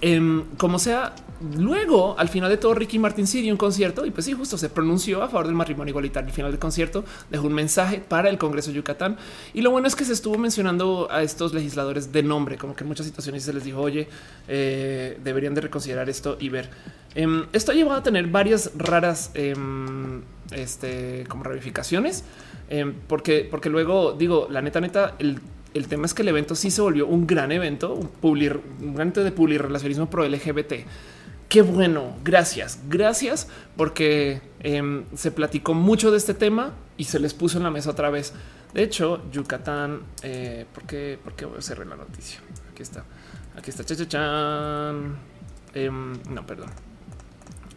Em, como sea, luego al final de todo, Ricky Martin sí dio un concierto y pues sí, justo se pronunció a favor del matrimonio igualitario. Al final del concierto dejó un mensaje para el Congreso de Yucatán. Y lo bueno es que se estuvo mencionando a estos legisladores de nombre, como que en muchas situaciones se les dijo, oye, eh, deberían de reconsiderar esto y ver. Em, esto ha llevado a tener varias raras em, este, como ramificaciones, porque, porque luego digo, la neta, neta, el el tema es que el evento sí se volvió un gran evento, un, un gran evento de public relacionismo pro LGBT. Qué bueno, gracias, gracias, porque em, se platicó mucho de este tema y se les puso en la mesa otra vez. De hecho, Yucatán, eh, ¿por qué, ¿por qué cerré la noticia? Aquí está, aquí está, chachachan. Em, no, perdón.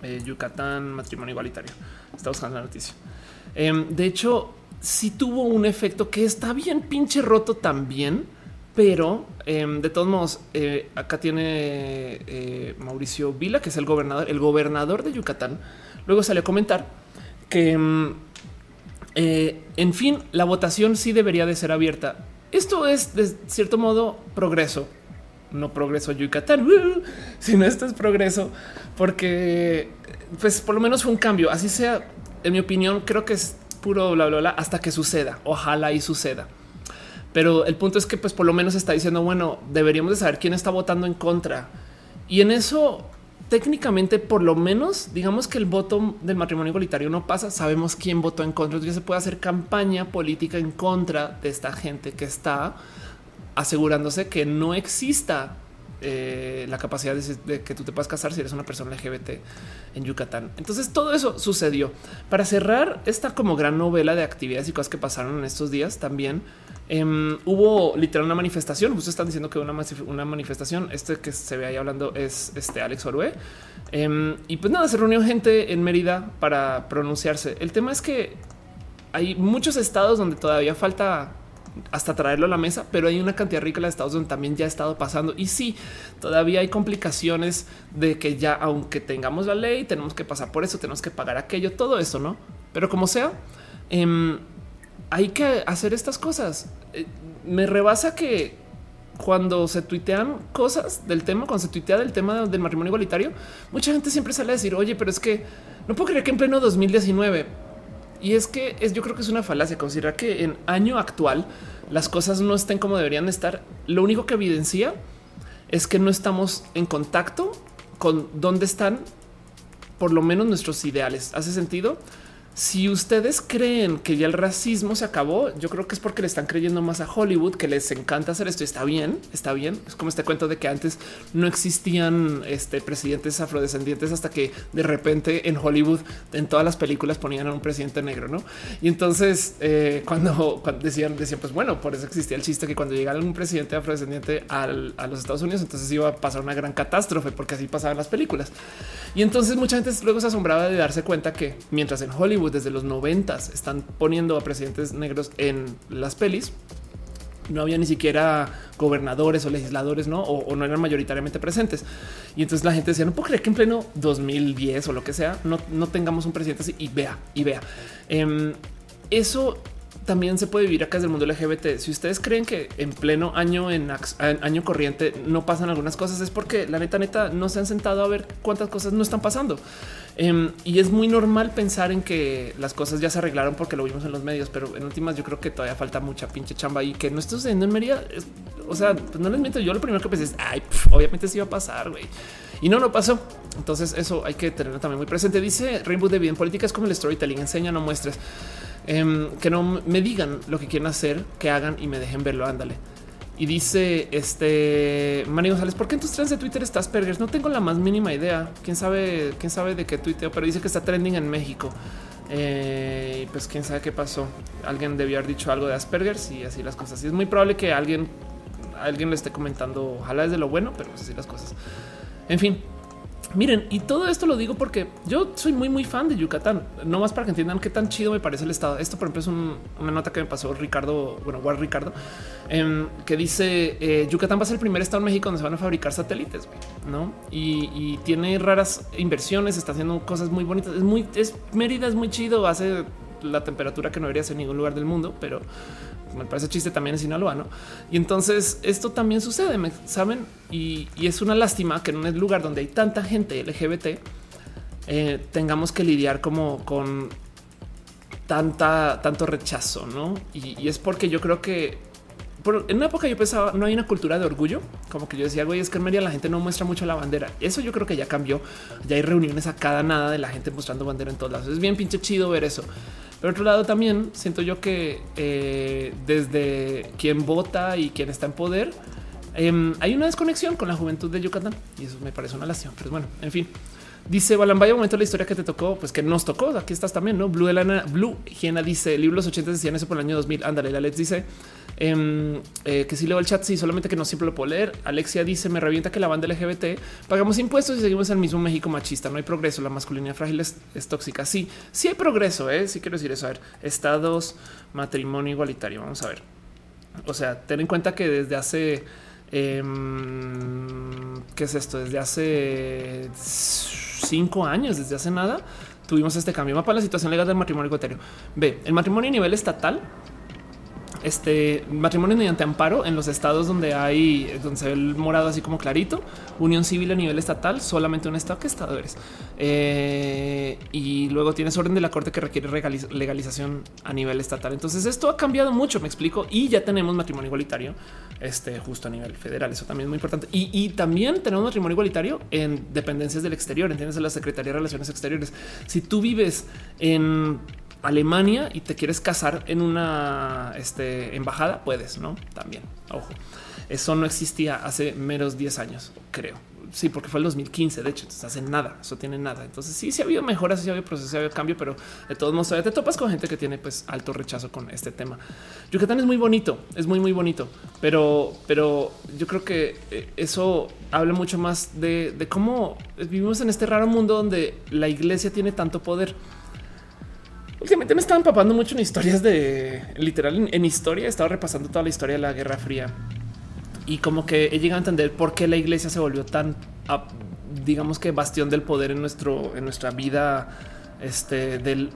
Eh, Yucatán, matrimonio igualitario. Está buscando la noticia. Em, de hecho, sí tuvo un efecto que está bien pinche roto también, pero em, de todos modos, eh, acá tiene eh, Mauricio Vila, que es el gobernador, el gobernador de Yucatán. Luego salió a comentar que, em, eh, en fin, la votación sí debería de ser abierta. Esto es de cierto modo progreso, no progreso Yucatán, sino esto es progreso porque, pues, por lo menos fue un cambio. Así sea, en mi opinión, creo que es puro bla, bla, bla, hasta que suceda. Ojalá y suceda. Pero el punto es que pues por lo menos está diciendo, bueno, deberíamos de saber quién está votando en contra. Y en eso técnicamente por lo menos digamos que el voto del matrimonio igualitario no pasa, sabemos quién votó en contra, entonces se puede hacer campaña política en contra de esta gente que está asegurándose que no exista eh, la capacidad de, que tú te puedas casar si eres una persona LGBT en Yucatán. Entonces todo eso sucedió. Para cerrar esta como gran novela de actividades y cosas que pasaron en estos días también em, hubo literal una manifestación. Ustedes están diciendo que una, una manifestación, este que se ve ahí hablando es este Alex Orue. Em, y pues nada, se reunió gente en Mérida para pronunciarse. El tema es que hay muchos estados donde todavía falta hasta traerlo a la mesa, pero hay una cantidad rica de estados donde también ya ha estado pasando. Y sí, todavía hay complicaciones de que ya, aunque tengamos la ley, tenemos que pasar por eso, tenemos que pagar aquello, todo eso, no? Pero como sea, em, hay que hacer estas cosas. Eh, me rebasa que cuando se tuitean cosas del tema, cuando se tuitea del tema del matrimonio igualitario, mucha gente siempre sale a decir, oye, pero es que no puedo creer que en pleno 2019 y es que es, yo creo que es una falacia considerar que en año actual las cosas no estén como deberían estar. Lo único que evidencia es que no estamos en contacto con dónde están por lo menos nuestros ideales. ¿Hace sentido? Si ustedes creen que ya el racismo se acabó, yo creo que es porque le están creyendo más a Hollywood, que les encanta hacer esto. Está bien, está bien. Es como este cuento de que antes no existían este, presidentes afrodescendientes hasta que de repente en Hollywood, en todas las películas ponían a un presidente negro, ¿no? Y entonces eh, cuando, decían, decían, pues bueno, por eso existía el chiste que cuando llegara un presidente afrodescendiente a los Estados Unidos, entonces iba a pasar una gran catástrofe, porque así pasaban las películas. Y entonces mucha gente luego se asombraba de darse cuenta que mientras en Hollywood desde los noventas están poniendo a presidentes negros en las pelis. No había ni siquiera gobernadores o legisladores, no, o, no eran mayoritariamente presentes. Y entonces la gente decía: No puedo creer que en pleno 2010 o lo que sea, no, no tengamos un presidente así y vea y vea. Em, eso también se puede vivir acá desde el mundo LGBT. Si ustedes creen que en pleno año, en año corriente, no pasan algunas cosas, es porque la neta, neta, no se han sentado a ver cuántas cosas no están pasando. Em, y es muy normal pensar en que las cosas ya se arreglaron porque lo vimos en los medios, pero en últimas yo creo que todavía falta mucha pinche chamba y que no está sucediendo en Mérida. o sea, pues no les miento. Yo lo primero que pensé es, ay, obviamente sí iba a pasar, güey. Y no, no pasó. Entonces eso hay que tenerlo también muy presente. Dice Rainbow de bien política es como el storytelling, enseña, no muestres. Em, que no me digan lo que quieren hacer, que hagan y me dejen verlo. Ándale. Y dice este Manny González, ¿por qué en tus trends de Twitter estás Asperger? No tengo la más mínima idea. Quién sabe, quién sabe de qué tuiteo, pero dice que está trending en México. Eh, pues quién sabe qué pasó. Alguien debió haber dicho algo de Asperger y así las cosas. Y es muy probable que alguien, alguien le esté comentando. Ojalá es de lo bueno, pero pues así las cosas. En fin, Miren, y todo esto lo digo porque yo soy muy, muy fan de Yucatán, no más para que entiendan qué tan chido me parece el estado. Esto, por ejemplo, es una nota que me pasó Ricardo, bueno, War Ricardo, em, que dice eh, Yucatán va a ser el primer estado en México donde se van a fabricar satélites, no? Y, tiene raras inversiones, está haciendo cosas muy bonitas. Es muy, es Mérida, es muy chido, hace la temperatura que no debería en ningún lugar del mundo, pero me parece chiste también en Sinaloa, ¿no? Y entonces esto también sucede, ¿saben? Y, es una lástima que en un lugar donde hay tanta gente LGBT eh, tengamos que lidiar como con tanta, tanto rechazo, ¿no? Y, es porque yo creo que en una época yo pensaba no hay una cultura de orgullo, como que yo decía, güey, es que en María la gente no muestra mucho la bandera. Eso yo creo que ya cambió. Ya hay reuniones a cada nada de la gente mostrando bandera en todos lados. Es bien pinche chido ver eso. Por otro lado, también siento yo que eh, desde quien vota y quien está en poder, em, hay una desconexión con la juventud de Yucatán y eso me parece una lástima. Pero bueno, en fin. Dice Balan, vaya momento la historia que te tocó, pues que nos tocó. Aquí estás también, no? Blue Elana, Blue Hiena dice libros 80 decían eso por el año 2000. Ándale, la Let's dice em, eh, que si leo el chat, sí, solamente que no siempre lo puedo leer. Alexia dice: Me revienta que la banda LGBT pagamos impuestos y seguimos en el mismo México machista. No hay progreso. La masculinidad frágil es, tóxica. Sí, sí hay progreso. ¿eh? Sí, quiero decir eso. A ver, estados, matrimonio igualitario. Vamos a ver. O sea, ten en cuenta que desde hace Em, ¿Qué es esto? Desde hace cinco años, desde hace nada, tuvimos este cambio. Mapa la situación legal del matrimonio igualitario. Ve, el matrimonio a nivel estatal este matrimonio mediante amparo en los estados donde hay, donde se ve el morado así como clarito, unión civil a nivel estatal, solamente un estado que estado eres. Eh, y luego tienes orden de la corte que requiere legalización a nivel estatal. Entonces esto ha cambiado mucho, me explico, y ya tenemos matrimonio igualitario, este justo a nivel federal. Eso también es muy importante. Y, también tenemos matrimonio igualitario en dependencias del exterior, entiendes, en la Secretaría de Relaciones Exteriores. Si tú vives en Alemania y te quieres casar en una este, embajada, puedes, no? También, ojo. Eso no existía hace menos 10 años, creo. Sí, porque fue el 2015, de hecho, entonces hace nada, eso tiene nada. Entonces sí, sí ha habido mejoras, sí ha habido procesos, sí ha habido cambio, pero de todos modos te topas con gente que tiene pues alto rechazo con este tema. Yucatán es muy bonito, es muy, muy bonito, pero, pero yo creo que eh, eso habla mucho más de cómo vivimos en este raro mundo donde la iglesia tiene tanto poder últimamente me estaba empapando mucho en historias de literal en, historia. He estado repasando toda la historia de la Guerra Fría y como que he llegado a entender por qué la iglesia se volvió tan, digamos que bastión del poder en nuestro, en nuestra vida este, del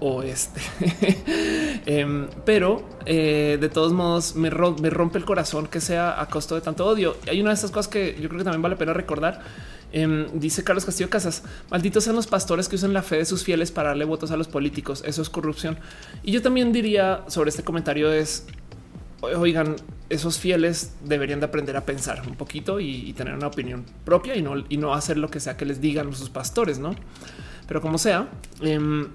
oeste. Em, pero eh, de todos modos me, me rompe el corazón que sea a costo de tanto odio. Hay una de esas cosas que yo creo que también vale la pena recordar Em, dice Carlos Castillo Casas, malditos sean los pastores que usan la fe de sus fieles para darle votos a los políticos. Eso es corrupción. Y yo también diría sobre este comentario es, oigan, esos fieles deberían de aprender a pensar un poquito y, tener una opinión propia y no, y no hacer lo que sea que les digan sus pastores, ¿no? Pero como sea, em,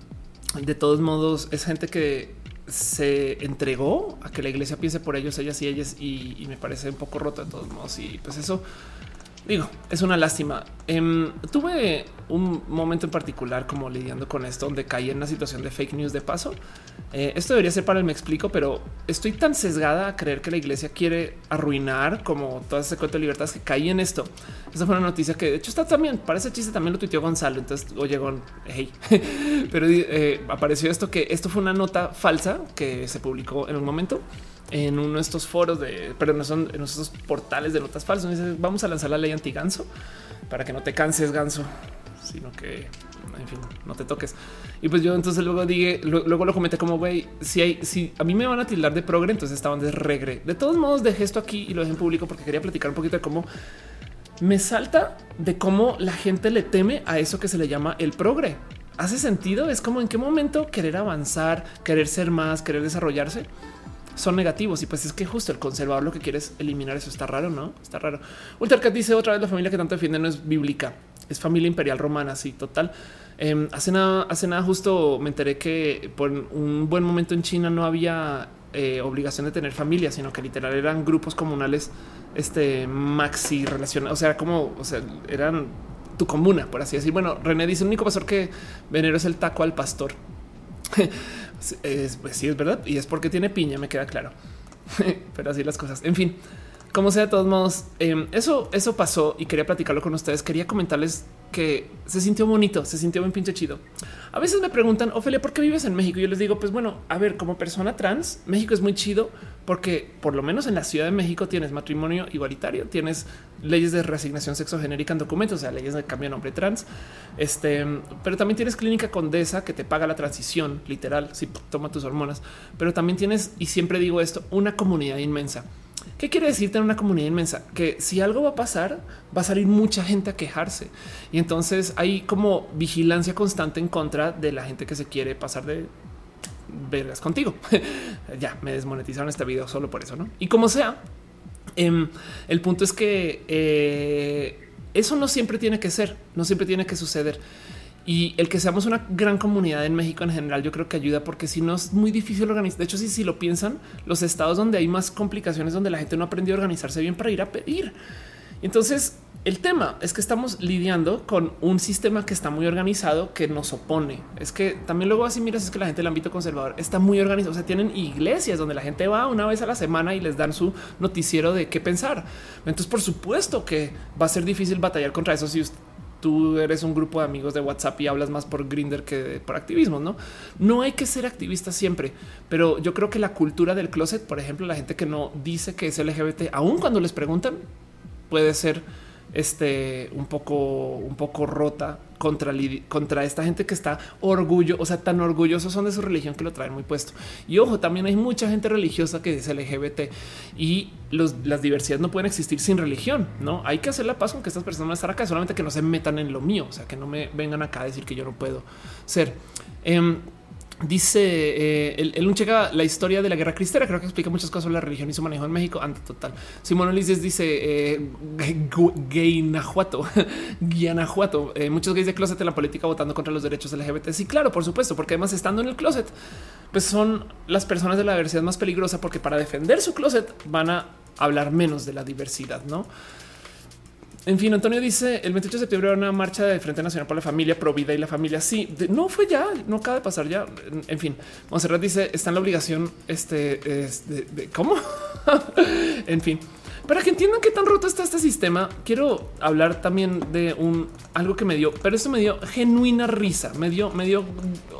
de todos modos es gente que se entregó a que la iglesia piense por ellos, ellas y ellas, y, y me parece un poco roto de todos modos. Y pues eso Digo, es una lástima. Em, tuve un momento en particular como lidiando con esto, donde caí en una situación de fake news de paso. Eh, esto debería ser para el me explico, pero estoy tan sesgada a creer que la iglesia quiere arruinar como todo ese cuento de libertades que caí en esto. Esa fue una noticia que de hecho está también, para ese chiste también lo tuiteó Gonzalo. Entonces, oye, Gon, hey, pero eh, apareció esto que esto fue una nota falsa que se publicó en un momento en uno de estos foros de, pero no son en portales de notas falsas. vamos a lanzar la ley anti ganso para que no te canses, ganso. sino que en fin, no te toques. Y pues yo entonces luego dije, luego lo comenté como güey, si hay, si a mí me van a tildar de progre, entonces estaban de regre. De todos modos, dejé esto aquí y lo dejé en público porque quería platicar un poquito de cómo me salta de cómo la gente le teme a eso que se le llama el progre. ¿Hace sentido? Es como en qué momento querer avanzar, querer ser más, querer desarrollarse son negativos. Y pues es que justo el conservador lo que quiere es eliminar eso. Está raro, no? Está raro. Ultercat dice otra vez la familia que tanto defiende no es bíblica, es familia imperial romana. Sí, total. Em, hace nada, hace nada justo me enteré que por un buen momento en China no había eh, obligación de tener familia, sino que literal eran grupos comunales, este maxi relacionados. O sea, como, o sea, eran tu comuna, por así decir. Bueno, René dice: el único pastor que venero es el taco al pastor. es, pues sí, es verdad. Y es porque tiene piña, me queda claro. Pero así las cosas. En fin, como sea, de todos modos, em, eso, eso pasó y quería platicarlo con ustedes. Quería comentarles que se sintió bonito, se sintió bien pinche chido. A veces me preguntan, Ofelia, ¿por qué vives en México? Y yo les digo, pues bueno, a ver, como persona trans, México es muy chido porque por lo menos en la Ciudad de México tienes matrimonio igualitario, tienes leyes de reasignación sexogenérica en documentos, o sea, leyes de cambio de nombre trans. Este, pero también tienes clínica condesa que te paga la transición literal si toma tus hormonas, pero también tienes, y siempre digo esto, una comunidad inmensa. ¿Qué quiere decir tener una comunidad inmensa? Que si algo va a pasar, va a salir mucha gente a quejarse. Y entonces hay como vigilancia constante en contra de la gente que se quiere pasar de vergas contigo. ya me desmonetizaron este video solo por eso, ¿no? Y como sea, em, el punto es que eh, eso no siempre tiene que ser, no siempre tiene que suceder. Y el que seamos una gran comunidad en México en general, yo creo que ayuda porque si no es muy difícil organizar. De hecho, si, si lo piensan, los estados donde hay más complicaciones, donde la gente no aprendió a organizarse bien para ir a pedir. Entonces, el tema es que estamos lidiando con un sistema que está muy organizado que nos opone. Es que también luego así miras es que la gente del ámbito conservador está muy organizado. O sea, tienen iglesias donde la gente va una vez a la semana y les dan su noticiero de qué pensar. Entonces, por supuesto que va a ser difícil batallar contra eso si tú eres un grupo de amigos de WhatsApp y hablas más por Grinder que por activismo, no? No hay que ser activista siempre, pero yo creo que la cultura del closet, por ejemplo, la gente que no dice que es LGBT, aun cuando les preguntan, puede ser este un poco, un poco rota contra, contra esta gente que está orgullo, o sea, tan orgullosos son de su religión que lo traen muy puesto. Y ojo, también hay mucha gente religiosa que es LGBT y las diversidades no pueden existir sin religión. No hay que hacer la paz con que estas personas están acá, solamente que no se metan en lo mío, o sea, que no me vengan acá a decir que yo no puedo ser. Em, Dice eh, el, un checa la historia de la guerra cristera. Creo que explica muchas cosas sobre la religión y su manejo en México. Ante total. Simón Ulises dice eh, Guanajuato, Guanajuato. Eh, muchos gays de closet en la política votando contra los derechos LGBT. Sí, claro, por supuesto, porque además estando en el closet, pues son las personas de la diversidad más peligrosa porque para defender su closet van a hablar menos de la diversidad, no? En fin, Antonio dice el 28 de septiembre una marcha de Frente Nacional por la Familia, Pro Vida y la Familia. Sí, no fue ya, no acaba de pasar ya. En fin, Monserrat dice está en la obligación este de, cómo. en fin, para que entiendan qué tan roto está este sistema, quiero hablar también de un algo que me dio, pero eso me dio genuina risa, me dio, me dio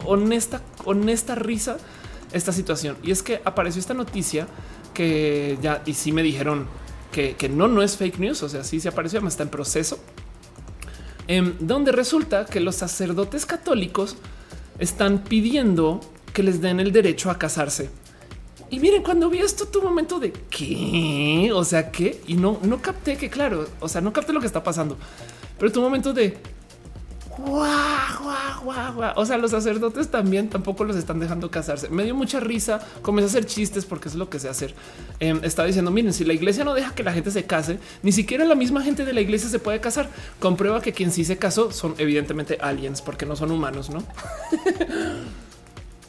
honesta, honesta risa esta situación. Y es que apareció esta noticia que ya y sí me dijeron que, no, no es fake news. O sea, sí se apareció, me está en proceso, em, donde resulta que los sacerdotes católicos están pidiendo que les den el derecho a casarse. Y miren, cuando vi esto, tu momento de qué, o sea, qué, y no, no capté que, claro, o sea, no capté lo que está pasando, pero tu momento de o sea, los sacerdotes también tampoco los están dejando casarse. Me dio mucha risa. Comencé a hacer chistes porque es lo que sé hacer. Eh, estaba diciendo: Miren, si la iglesia no deja que la gente se case, ni siquiera la misma gente de la iglesia se puede casar. Comprueba que quien sí se casó son evidentemente aliens porque no son humanos, no?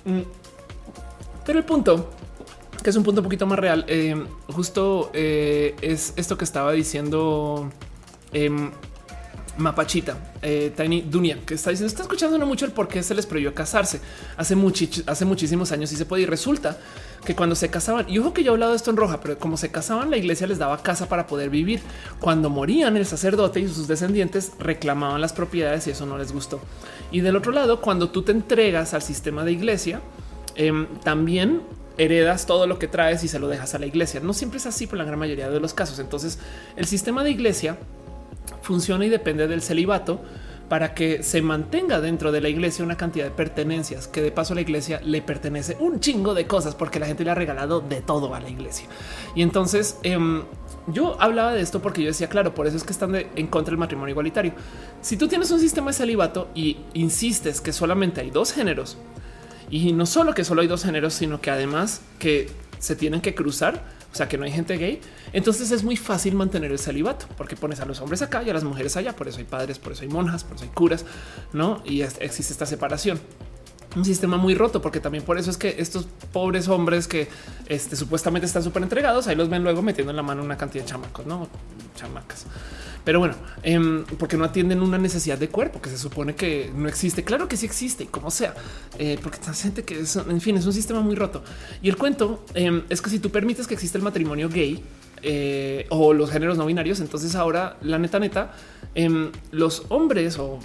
Mm. Pero el punto que es un punto un poquito más real, eh, justo eh, es esto que estaba diciendo em, Mapachita, eh, Tiny Dunia, que está diciendo, está escuchando no mucho el por qué se les prohibió casarse hace, hace muchísimos años y se puede. Y resulta que cuando se casaban, y ojo que yo he hablado de esto en roja, pero como se casaban, la iglesia les daba casa para poder vivir. Cuando morían, el sacerdote y sus descendientes reclamaban las propiedades y eso no les gustó. Y del otro lado, cuando tú te entregas al sistema de iglesia, em, también heredas todo lo que traes y se lo dejas a la iglesia. No siempre es así por la gran mayoría de los casos. Entonces, el sistema de iglesia funciona y depende del celibato para que se mantenga dentro de la iglesia una cantidad de pertenencias que de paso a la iglesia le pertenece un chingo de cosas porque la gente le ha regalado de todo a la iglesia. Y entonces em, yo hablaba de esto porque yo decía, claro, por eso es que están en contra del matrimonio igualitario. Si tú tienes un sistema de celibato y insistes que solamente hay dos géneros y no solo que solo hay dos géneros, sino que además que se tienen que cruzar, o sea, que no hay gente gay, entonces es muy fácil mantener el celibato porque pones a los hombres acá y a las mujeres allá. Por eso hay padres, por eso hay monjas, por eso hay curas, no? Y existe esta separación un sistema muy roto, porque también por eso es que estos pobres hombres que este, supuestamente están súper entregados, ahí los ven luego metiendo en la mano una cantidad de chamacos, no chamacas. Pero bueno, em, porque no atienden una necesidad de cuerpo que se supone que no existe. Claro que sí existe, como sea, eh, porque está gente que es, en fin, es un sistema muy roto. Y el cuento em, es que si tú permites que exista el matrimonio gay eh, o los géneros no binarios, entonces ahora la neta, neta, em, los hombres o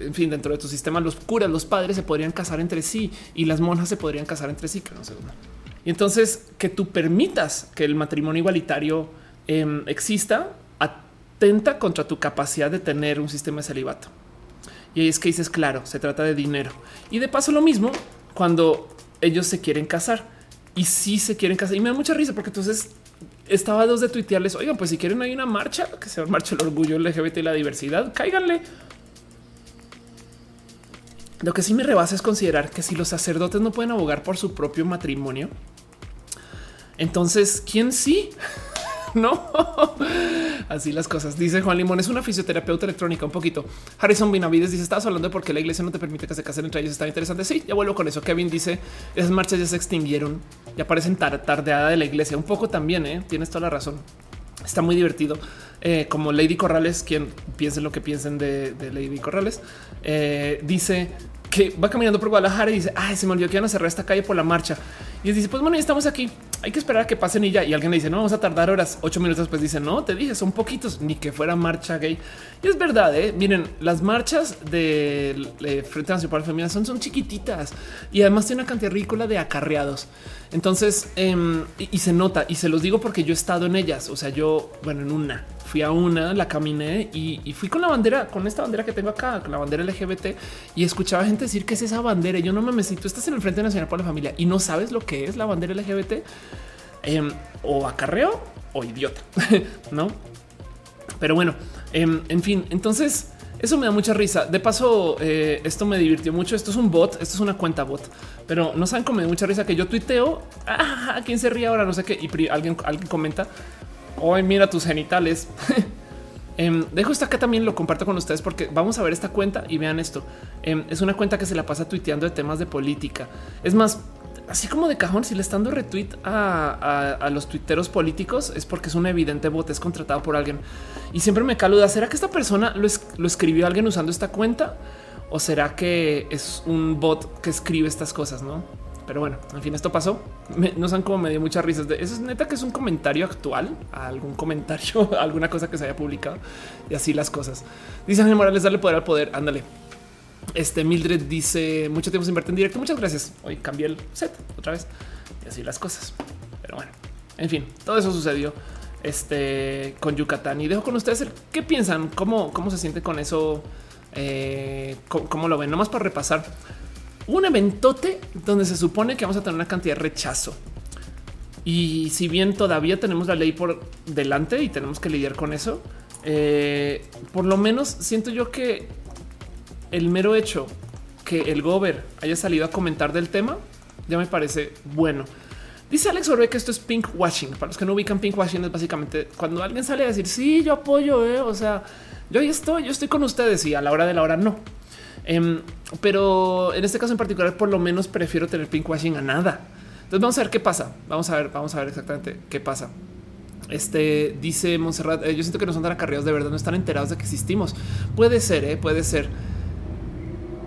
en fin, dentro de tu sistema, los curas, los padres se podrían casar entre sí y las monjas se podrían casar entre sí, que no sé. Y entonces que tú permitas que el matrimonio igualitario exista atenta contra tu capacidad de tener un sistema de celibato. Y ahí es que dices, claro, se trata de dinero. Y de paso lo mismo cuando ellos se quieren casar y si se quieren casar. Y me da mucha risa porque entonces estaba dos de tuitearles, oigan, pues si quieren hay una marcha, que se marcha el orgullo LGBT y la diversidad, cáiganle. Lo que sí me rebasa es considerar que si los sacerdotes no pueden abogar por su propio matrimonio, entonces, ¿quién sí? no, así las cosas. Dice Juan Limón, es una fisioterapeuta electrónica. Un poquito. Harrison Binavides dice: Estabas hablando de por qué la iglesia no te permite que se casen entre ellos. Está interesante. Sí, ya vuelvo con eso. Kevin dice: Esas marchas ya se extinguieron, ya parecen tardeada de la iglesia. Un poco también, ¿eh? tienes toda la razón. Está muy divertido. Eh, como Lady Corrales, quien piense lo que piensen de, Lady Corrales, eh, dice que va caminando por Guadalajara y dice, ay, se me olvidó que iban a cerrar esta calle por la marcha. Y dice, pues bueno, ya estamos aquí hay que esperar a que pasen y ya. Y alguien le dice, no, vamos a tardar horas. Ocho minutos después dice, no, te dije, son poquitos, ni que fuera marcha gay. Y es verdad, ¿eh? miren, las marchas de Frente Nacional Femenina son, son chiquititas y además tiene una cantidad ridícula de acarreados. Entonces, em, y, se nota, y se los digo porque yo he estado en ellas. O sea, yo, bueno, en una, fui a una, la caminé y, fui con la bandera, con esta bandera que tengo acá, con la bandera LGBT, y escuchaba gente decir que es esa bandera. Y yo no me tú estás en el Frente Nacional por la Familia y no sabes lo que es la bandera LGBT, em, o acarreo o idiota, no? Pero bueno, em, en fin, entonces eso me da mucha risa. De paso, eh, esto me divirtió mucho. Esto es un bot, esto es una cuenta bot, pero no saben cómo me da mucha risa que yo tuiteo. Ah, ¿quién se ríe ahora? No sé qué. Y alguien, alguien comenta. Hoy mira tus genitales. Em, dejo esto acá también lo comparto con ustedes porque vamos a ver esta cuenta y vean esto. Em, es una cuenta que se la pasa tuiteando de temas de política. Es más, así como de cajón, si le están dando retweet a, los tuiteros políticos es porque es un evidente bot, es contratado por alguien. Y siempre me caluda, ¿será que esta persona lo, lo escribió alguien usando esta cuenta? ¿O será que es un bot que escribe estas cosas? No, pero bueno, en fin, esto pasó. no saben cómo me dio muchas risas. De, eso es neta que es un comentario actual algún comentario, alguna cosa que se haya publicado y así las cosas. Dice Ángel Morales, darle poder al poder. Ándale. Este Mildred dice mucho tiempo sin verte en directo. Muchas gracias. Hoy cambié el set otra vez y así las cosas. Pero bueno, en fin, todo eso sucedió este con Yucatán y dejo con ustedes el qué piensan, cómo, cómo se siente con eso, eh, cómo, lo ven. Nomás para repasar un eventote donde se supone que vamos a tener una cantidad de rechazo. Y si bien todavía tenemos la ley por delante y tenemos que lidiar con eso, eh, por lo menos siento yo que el mero hecho que el gober haya salido a comentar del tema ya me parece bueno. Dice Alex Orbe que esto es pink washing. Para los que no ubican pink washing es básicamente cuando alguien sale a decir sí, yo apoyo, eh", o sea, yo ahí estoy, yo estoy con ustedes y a la hora de la hora no. Em, pero en este caso en particular, por lo menos prefiero tener pink washing a nada. Entonces vamos a ver qué pasa. Vamos a ver, vamos a ver exactamente qué pasa. Este dice Monserrat. Eh, yo siento que no son tan acarreados de verdad, no están enterados de que existimos. Puede ser, eh, puede ser.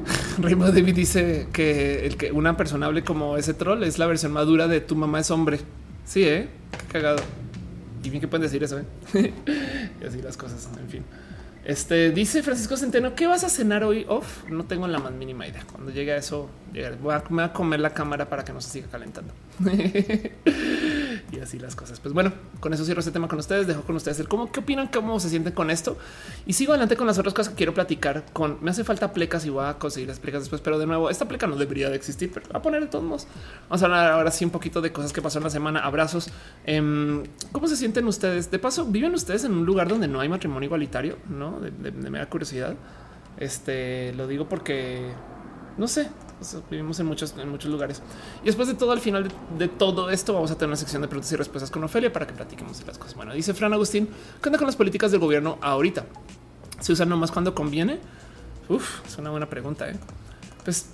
Rainbow David dice que el que una persona hable como ese troll es la versión madura de tu mamá es hombre. Sí, eh, qué cagado. Y bien que pueden decir eso. ¿eh? y así las cosas. En fin. Este dice Francisco Centeno, ¿qué vas a cenar hoy? Off, no tengo la más mínima idea. Cuando llegue a eso, voy a, comer la cámara para que no se siga calentando. y así las cosas. Pues bueno, con eso cierro este tema con ustedes. Dejo con ustedes el cómo, qué opinan, cómo se sienten con esto y sigo adelante con las otras cosas que quiero platicar con. Me hace falta plecas y voy a conseguir las plecas después, pero de nuevo, esta pleca no debería de existir, pero a poner de todos modos. Vamos a hablar ahora sí un poquito de cosas que pasaron la semana. Abrazos. Em, ¿Cómo se sienten ustedes? De paso, viven ustedes en un lugar donde no hay matrimonio igualitario, no? De, de, de mera curiosidad. Este lo digo porque no sé, vivimos en muchos, en muchos lugares. Y después de todo, al final de, todo esto, vamos a tener una sección de preguntas y respuestas con Ofelia para que platiquemos las cosas. Bueno, dice Fran Agustín, ¿qué onda con las políticas del gobierno ahorita? ¿Se usan nomás cuando conviene? Uf, es una buena pregunta. ¿eh? Pues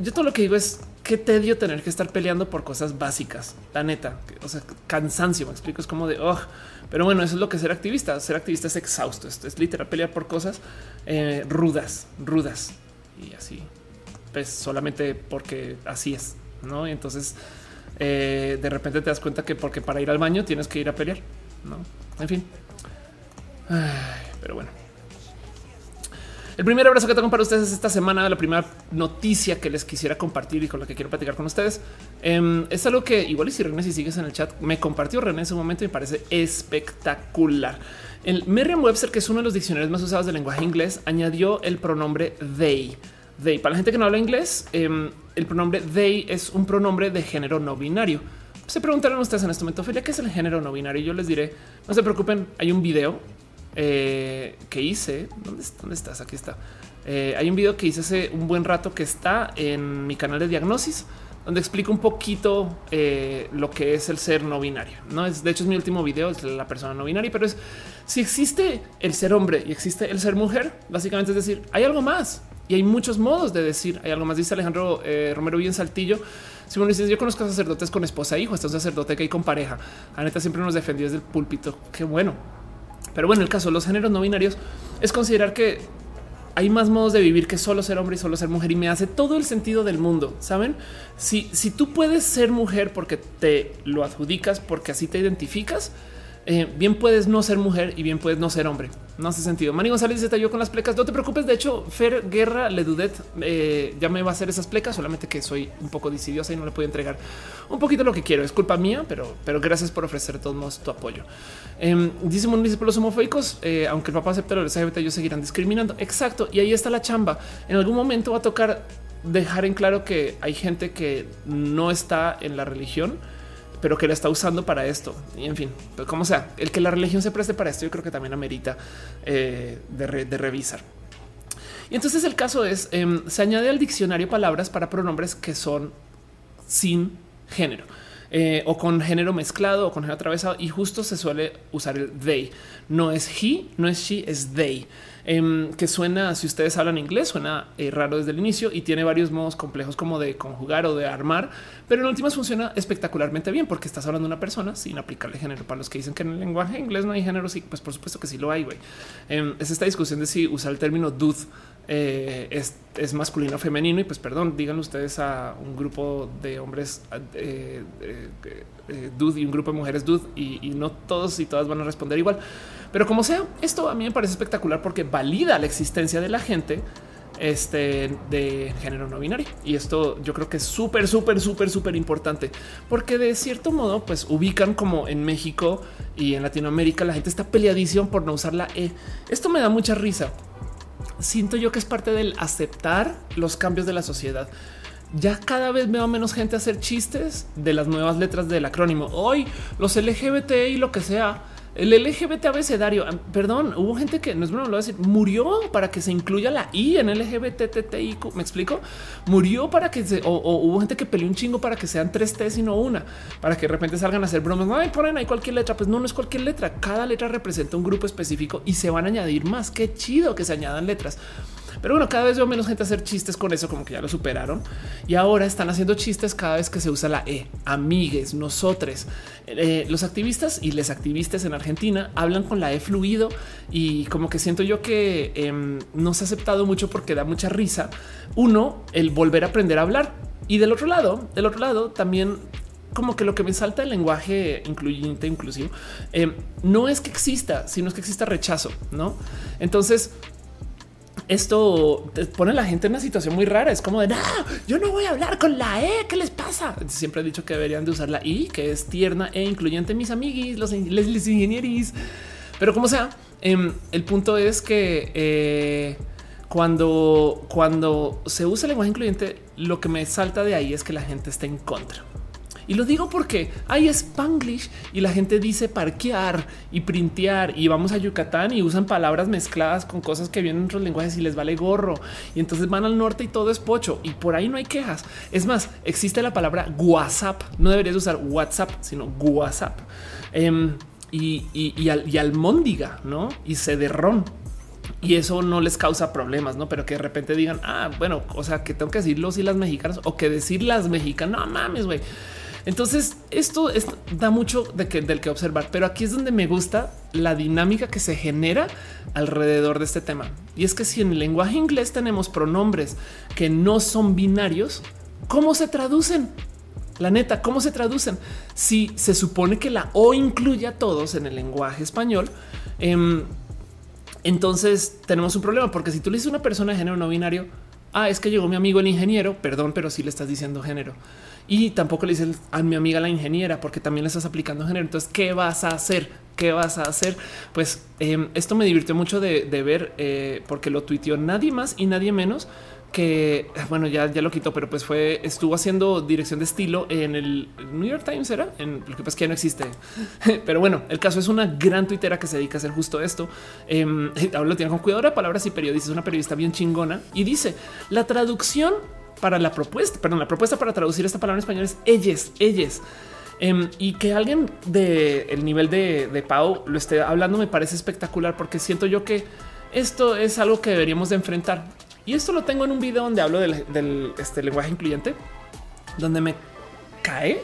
yo todo lo que digo es qué tedio tener que estar peleando por cosas básicas. La neta, o sea, cansancio. Me explico. Es como de oh, pero bueno, eso es lo que ser activista. Ser activista es exhausto. Esto es literal pelear por cosas eh, rudas, rudas y así pues solamente porque así es, ¿no? Y entonces eh, de repente te das cuenta que porque para ir al baño tienes que ir a pelear, ¿no? En fin. pero bueno. El primer abrazo que tengo para ustedes esta semana, la primera noticia que les quisiera compartir y con la que quiero platicar con ustedes, em, es algo que igual y si René, si sigues en el chat, me compartió René en ese momento y me parece espectacular. El Merriam-Webster, que es uno de los diccionarios más usados del lenguaje inglés, añadió el pronombre they they. Para la gente que no habla inglés, em, el pronombre they es un pronombre de género no binario. Se preguntarán ustedes en este momento, Ophelia, ¿qué es el género no binario? Yo les diré, no se preocupen, hay un video eh, que hice. ¿Dónde, estás? Aquí está. Eh, hay un video que hice hace un buen rato que está en mi canal de diagnosis, donde explico un poquito eh, lo que es el ser no binario. No es de hecho es mi último video, es la persona no binaria, pero es si existe el ser hombre y existe el ser mujer, básicamente es decir, hay algo más. Y hay muchos modos de decir, hay algo más, dice Alejandro eh, Romero bien Saltillo. Si uno dice, yo conozco a sacerdotes con esposa e hijo, está un sacerdote que hay con pareja. A neta siempre nos defendió desde el púlpito. Qué bueno. Pero bueno, el caso de los géneros no binarios es considerar que hay más modos de vivir que solo ser hombre y solo ser mujer y me hace todo el sentido del mundo. Saben, si, si tú puedes ser mujer porque te lo adjudicas, porque así te identificas, eh, bien puedes no ser mujer y bien puedes no ser hombre. No hace sentido. Manny González está yo con las plecas. No te preocupes. De hecho, Fer Guerra Ledudet eh, ya me va a hacer esas plecas, solamente que soy un poco decidiosa y no le puedo entregar un poquito lo que quiero. Es culpa mía, pero, pero gracias por ofrecer todos modos tu apoyo. Eh, dice dice por los homofóbicos, eh, aunque el papá acepte los LGBT, ellos seguirán discriminando. Exacto. Y ahí está la chamba. En algún momento va a tocar dejar en claro que hay gente que no está en la religión pero que la está usando para esto. Y en fin, pues como sea, el que la religión se preste para esto, yo creo que también amerita eh, de, revisar. Y entonces el caso es, em, se añade al diccionario palabras para pronombres que son sin género. Eh, o con género mezclado o con género atravesado y justo se suele usar el they. No es he, no es she, es they. Em, que suena, si ustedes hablan inglés, suena eh, raro desde el inicio y tiene varios modos complejos como de conjugar o de armar, pero en últimas funciona espectacularmente bien porque estás hablando de una persona sin aplicarle género. Para los que dicen que en el lenguaje inglés no hay género, sí, pues por supuesto que sí lo hay. güey. Em, es esta discusión de si usar el término dude eh, es, masculino o femenino y pues perdón, digan ustedes a un grupo de hombres eh, dude y un grupo de mujeres dude y no todos y todas van a responder igual. Pero como sea, esto a mí me parece espectacular porque valida la existencia de la gente este de género no binario. Y esto yo creo que es súper, súper, súper, súper importante porque de cierto modo, pues ubican como en México y en Latinoamérica la gente está peleadísima por no usar la E. Esto me da mucha risa. Siento yo que es parte del aceptar los cambios de la sociedad ya cada vez veo menos gente hacer chistes de las nuevas letras del acrónimo. Hoy los LGBT y lo que sea el LGBT abecedario, perdón, hubo gente que no es bueno, lo voy a decir, murió para que se incluya la I en LGBTTIQ. Me explico, murió para que se, o, hubo gente que peleó un chingo para que sean tres T y no una, para que de repente salgan a hacer bromas. No, ponen ahí cualquier letra. Pues no, no es cualquier letra. Cada letra representa un grupo específico y se van a añadir más. Qué chido que se añadan letras. Pero bueno, cada vez veo menos gente hacer chistes con eso, como que ya lo superaron. Y ahora están haciendo chistes cada vez que se usa la E. Amigues, nosotros. Eh, los activistas y les activistas en Argentina hablan con la E fluido y como que siento yo que em, no se ha aceptado mucho porque da mucha risa. Uno, el volver a aprender a hablar. Y del otro lado, del otro lado también como que lo que me salta el lenguaje incluyente, inclusivo, em, no es que exista, sino es que exista rechazo, no? Entonces, esto pone a la gente en una situación muy rara. Es como de no, yo no voy a hablar con la E. ¿Qué les pasa? Siempre he dicho que deberían de usar la I, que es tierna e incluyente. Mis amiguis, los, los ingenieros, pero como sea, em, el punto es que eh, cuando, cuando se usa el lenguaje incluyente, lo que me salta de ahí es que la gente está en contra. Y lo digo porque hay spanglish y la gente dice parquear y printear y vamos a Yucatán y usan palabras mezcladas con cosas que vienen en otros lenguajes y les vale gorro. Y entonces van al norte y todo es pocho y por ahí no hay quejas. Es más, existe la palabra WhatsApp. No deberías usar WhatsApp, sino WhatsApp. Em, y, y, y, al, y almóndiga, ¿no? Y cederrón y eso no les causa problemas, no? Pero que de repente digan, ah, bueno, o sea, que tengo que decir los y las mexicanas o que decir las mexicanas. No mames, güey. Entonces, esto da mucho de que, del que observar, pero aquí es donde me gusta la dinámica que se genera alrededor de este tema. Y es que si en el lenguaje inglés tenemos pronombres que no son binarios, ¿cómo se traducen? La neta, ¿cómo se traducen? Si se supone que la O incluye a todos en el lenguaje español, em, entonces tenemos un problema, porque si tú le dices a una persona de género no binario, ah, es que llegó mi amigo el ingeniero, perdón, pero sí le estás diciendo género. Y tampoco le dices a mi amiga la ingeniera, porque también le estás aplicando género. Entonces, ¿qué vas a hacer? ¿Qué vas a hacer? Pues em, esto me divirtió mucho de, ver, eh, porque lo tuiteó nadie más y nadie menos que bueno, ya, ya lo quitó, pero pues fue, estuvo haciendo dirección de estilo en el New York Times, era en lo que pasa que ya no existe. Pero bueno, el caso es una gran tuitera que se dedica a hacer justo esto. Eh, lo tiene con cuidado de palabras y periodistas, una periodista bien chingona y dice la traducción para la propuesta, perdón, la propuesta para traducir esta palabra en español es ellas, ellas. Em, y que alguien del el nivel de, de Pau lo esté hablando me parece espectacular porque siento yo que esto es algo que deberíamos de enfrentar. Y esto lo tengo en un video donde hablo del, este lenguaje incluyente, donde me cae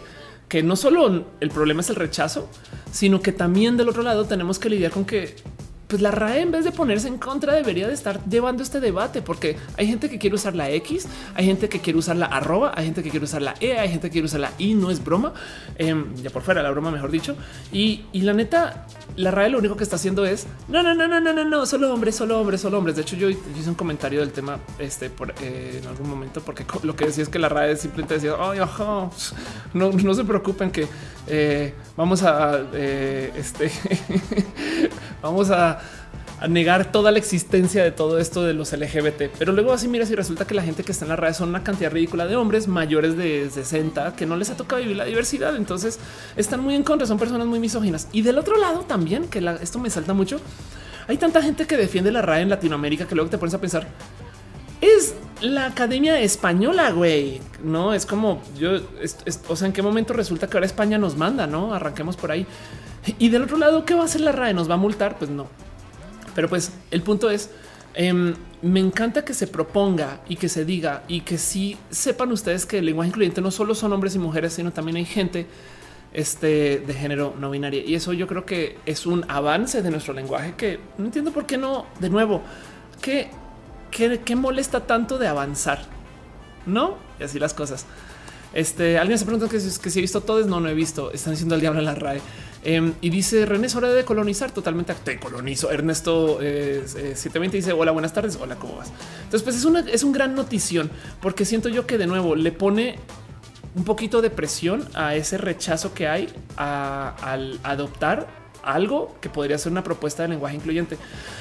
que no solo el problema es el rechazo, sino que también del otro lado tenemos que lidiar con que pues la RAE en vez de ponerse en contra debería de estar llevando este debate porque hay gente que quiere usar la X, hay gente que quiere usar la arroba, hay gente que quiere usar la E, hay gente que quiere usar la I, no es broma, em, ya por fuera la broma mejor dicho. Y, la neta, la RAE lo único que está haciendo es no, no, no, no, no, no, no, solo hombres, solo hombres, solo hombres. De hecho, yo, hice un comentario del tema este por eh, en algún momento porque lo que decía es que la RAE simplemente decía Ay, no, no se preocupen que eh, vamos a eh, este vamos a, negar toda la existencia de todo esto de los LGBT. Pero luego así mira si resulta que la gente que está en la red son una cantidad ridícula de hombres mayores de 60 que no les ha tocado vivir la diversidad. Entonces están muy en contra, son personas muy misóginas. Y del otro lado también, que esto me salta mucho, hay tanta gente que defiende la RAE en Latinoamérica que luego te pones a pensar, es la Academia Española, güey. No es como yo, o sea, en qué momento resulta que ahora España nos manda, no arranquemos por ahí. Y del otro lado, ¿qué va a hacer la RAE? ¿Nos va a multar? Pues no. Pero pues el punto es, em, me encanta que se proponga y que se diga y que sí sepan ustedes que el lenguaje incluyente no solo son hombres y mujeres, sino también hay gente este, de género no binaria. Y eso yo creo que es un avance de nuestro lenguaje que no entiendo por qué no, de nuevo, que, qué molesta tanto de avanzar, ¿no? Y así las cosas. Este, alguien se pregunta que, si he visto todos, no, no he visto. Están diciendo el diablo en la RAE. Em, y dice René, es hora de colonizar totalmente. Te colonizo. Ernesto eh, 720 dice hola, buenas tardes. Hola, ¿cómo vas? Entonces, pues es una, es un gran notición porque siento yo que de nuevo le pone un poquito de presión a ese rechazo que hay al adoptar algo que podría ser una propuesta de lenguaje incluyente.